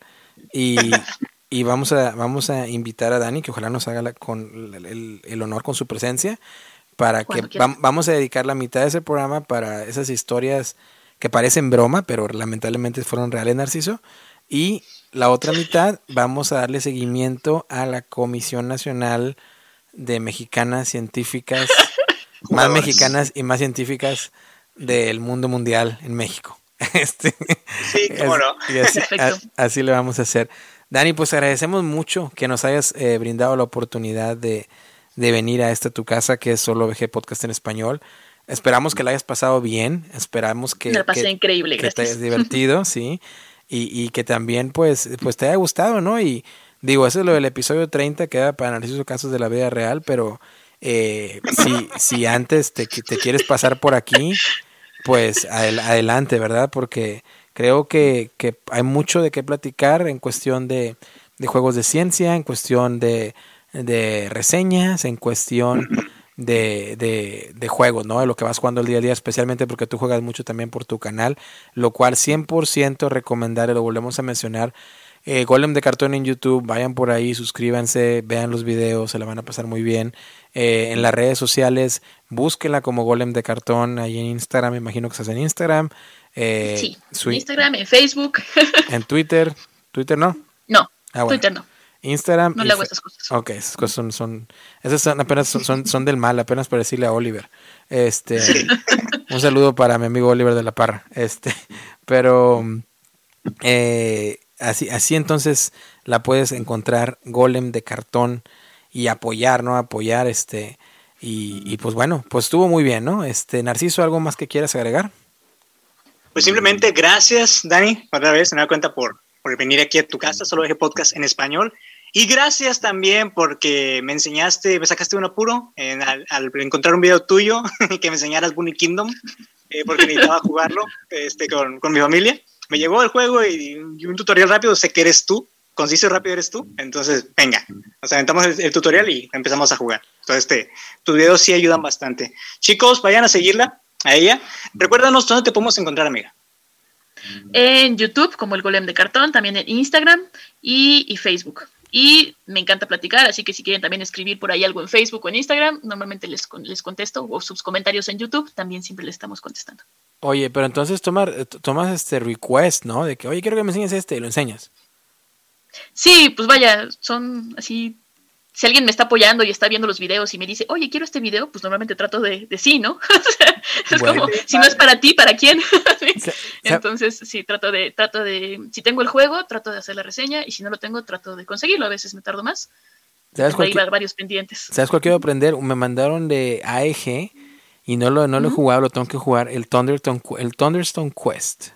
y, y vamos, a, vamos a invitar a Dani, que ojalá nos haga con el, el, honor con su presencia, para que vamos a dedicar la mitad de ese programa para esas historias que parecen broma, pero lamentablemente fueron reales, Narciso. Y la otra mitad vamos a darle seguimiento a la Comisión Nacional de Mexicanas Científicas, más mexicanas y más científicas del mundo mundial en México. Este, sí, cómo no. así, le vamos a hacer. Dani, pues agradecemos mucho que nos hayas eh, brindado la oportunidad de, de venir a esta tu casa, que es solo VG Podcast en español. Esperamos que la hayas pasado bien, esperamos que, pasé increíble, que te hayas divertido, sí, y, y, que también pues, pues te haya gustado, ¿no? Y digo, eso es lo del episodio 30, queda para análisis casos de la vida real, pero eh, si, si antes te, te quieres pasar por aquí, pues adelante, ¿verdad? Porque creo que, que hay mucho de qué platicar en cuestión de, de juegos de ciencia, en cuestión de, de reseñas, en cuestión de, de, de, juegos, ¿no? De lo que vas jugando el día a día, especialmente porque tú juegas mucho también por tu canal, lo cual 100% recomendar, y lo volvemos a mencionar, eh, Golem de Cartón en YouTube, vayan por ahí, suscríbanse, vean los videos, se la van a pasar muy bien. Eh, en las redes sociales, búsquenla como Golem de Cartón, ahí en Instagram, me imagino que estás en Instagram. Eh, sí, en Instagram, en Facebook. en Twitter, ¿Twitter no? No, ah, Twitter no. Instagram. No le hago estas cosas. Ok, esas cosas son, son esas son apenas son, son, del mal, apenas para decirle a Oliver. Este, un saludo para mi amigo Oliver de la Parra. Este, pero eh, así, así entonces la puedes encontrar golem de cartón y apoyar, ¿no? Apoyar este y, y pues bueno, pues estuvo muy bien, ¿no? Este Narciso, ¿algo más que quieras agregar? Pues simplemente gracias, Dani, otra vez, me da cuenta por, por venir aquí a tu casa, solo dejé podcast en español. Y gracias también porque me enseñaste, me sacaste un apuro al, encontrar un video tuyo que me enseñaras Bunny Kingdom, eh, porque necesitaba jugarlo este, con, con, mi familia. Me llegó el juego y, un tutorial rápido, sé que eres tú, conciso y rápido eres tú. Entonces, venga, nos aventamos el, tutorial y empezamos a jugar. Entonces, este, tus videos sí ayudan bastante. Chicos, vayan a seguirla, a ella. Recuérdanos dónde te podemos encontrar, amiga. En YouTube, como el Golem de Cartón, también en Instagram y Facebook. Y me encanta platicar, así que si quieren también escribir por ahí algo en Facebook o en Instagram, normalmente les, les contesto, o sus comentarios en YouTube, también siempre les estamos contestando. Oye, pero entonces tomar, eh, tomas este request, ¿no? De que, oye, quiero que me enseñes este, y lo enseñas. Sí, pues vaya, son así si alguien me está apoyando y está viendo los videos y me dice, oye, quiero este video, pues normalmente trato de, de sí, ¿no? es como, si no es para ti, ¿para quién? Entonces, sí, trato de, trato de, si tengo el juego, trato de hacer la reseña y si no lo tengo, trato de conseguirlo. A veces me tardo más. ¿Sabes cuál varios pendientes. ¿Sabes cuál quiero aprender? Me mandaron de AEG y no lo, no lo he jugado, lo tengo que jugar, el Thunderstone, el Thunderstone Quest.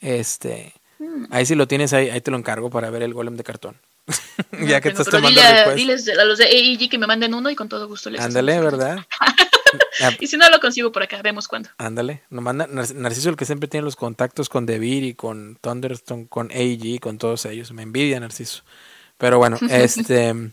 Este, mm. ahí si lo tienes, ahí, ahí te lo encargo para ver el golem de cartón. ya que estás tomando Diles a los de AEG que me manden uno y con todo gusto les Ándale, ¿verdad? y si no lo consigo por acá, vemos cuándo. Ándale, nos manda Narciso el que siempre tiene los contactos con Devir y con Thunderstone, con AEG, con todos ellos. Me envidia Narciso. Pero bueno, este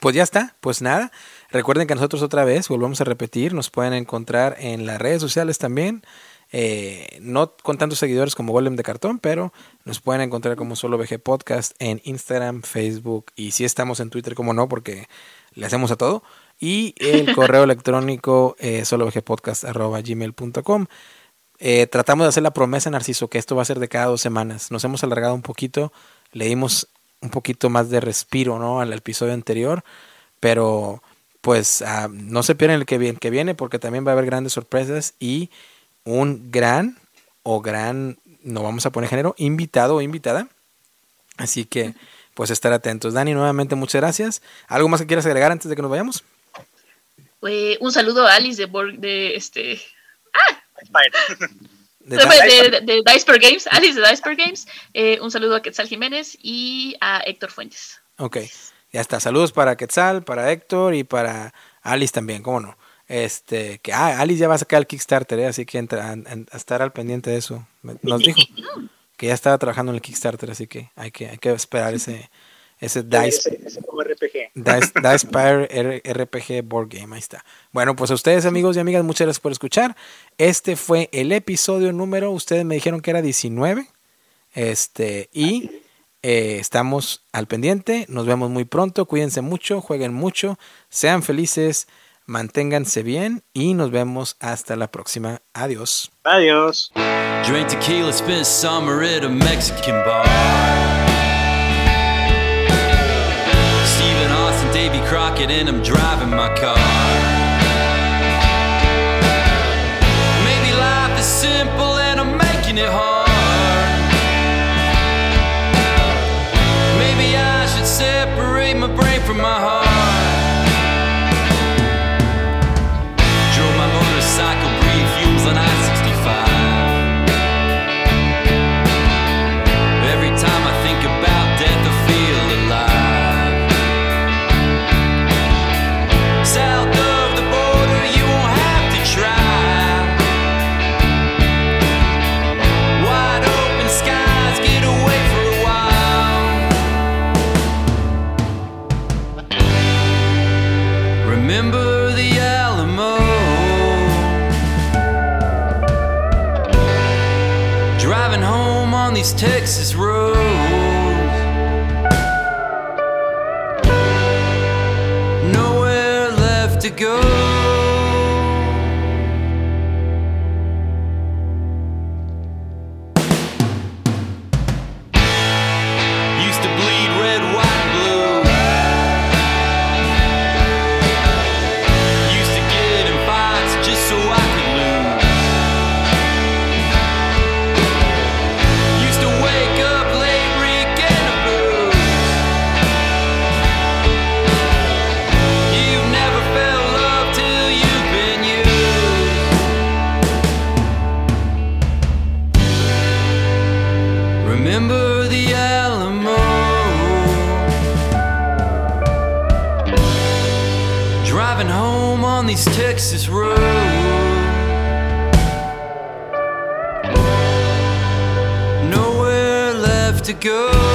pues ya está, pues nada. Recuerden que nosotros otra vez, volvemos a repetir, nos pueden encontrar en las redes sociales también. Eh, no con tantos seguidores como Golem de Cartón, pero nos pueden encontrar como Solo VG Podcast en Instagram, Facebook y si estamos en Twitter, como no, porque le hacemos a todo. Y el correo electrónico eh, solovgpodcast.gmail.com. Eh, tratamos de hacer la promesa, Narciso, que esto va a ser de cada dos semanas. Nos hemos alargado un poquito, le dimos un poquito más de respiro ¿no? al episodio anterior, pero pues ah, no se pierdan el que viene, que viene porque también va a haber grandes sorpresas y un gran o gran, no vamos a poner género, invitado o invitada. Así que, pues estar atentos. Dani, nuevamente muchas gracias. ¿Algo más que quieras agregar antes de que nos vayamos? Eh, un saludo a Alice de, de este. ¡Ah! De, de, Diceper Games, Alice de Diceper Games. Eh, un saludo a Quetzal Jiménez y a Héctor Fuentes. Ok, ya está. Saludos para Quetzal, para Héctor y para Alice también, ¿cómo no? Este, que ah, Alice ya va a sacar el Kickstarter, ¿eh? así que entra, a, estar al pendiente de eso. Nos dijo que ya estaba trabajando en el Kickstarter, así que hay que, hay que esperar ese, ese Dice, ese, RPG. Dice, Dice RPG Board Game, ahí está. Bueno, pues a ustedes amigos y amigas, muchas gracias por escuchar. Este fue el episodio número, ustedes me dijeron que era 19. Este, y eh, estamos al pendiente. Nos vemos muy pronto. Cuídense mucho, jueguen mucho, sean felices manténganse bien y nos vemos hasta la próxima. Adiós. Adiós. Drink tequila, spent summer at a Mexican bar. Stephen Austin, Davy Crockett, and I'm driving my car. Texas roads. Nowhere left to go. To go.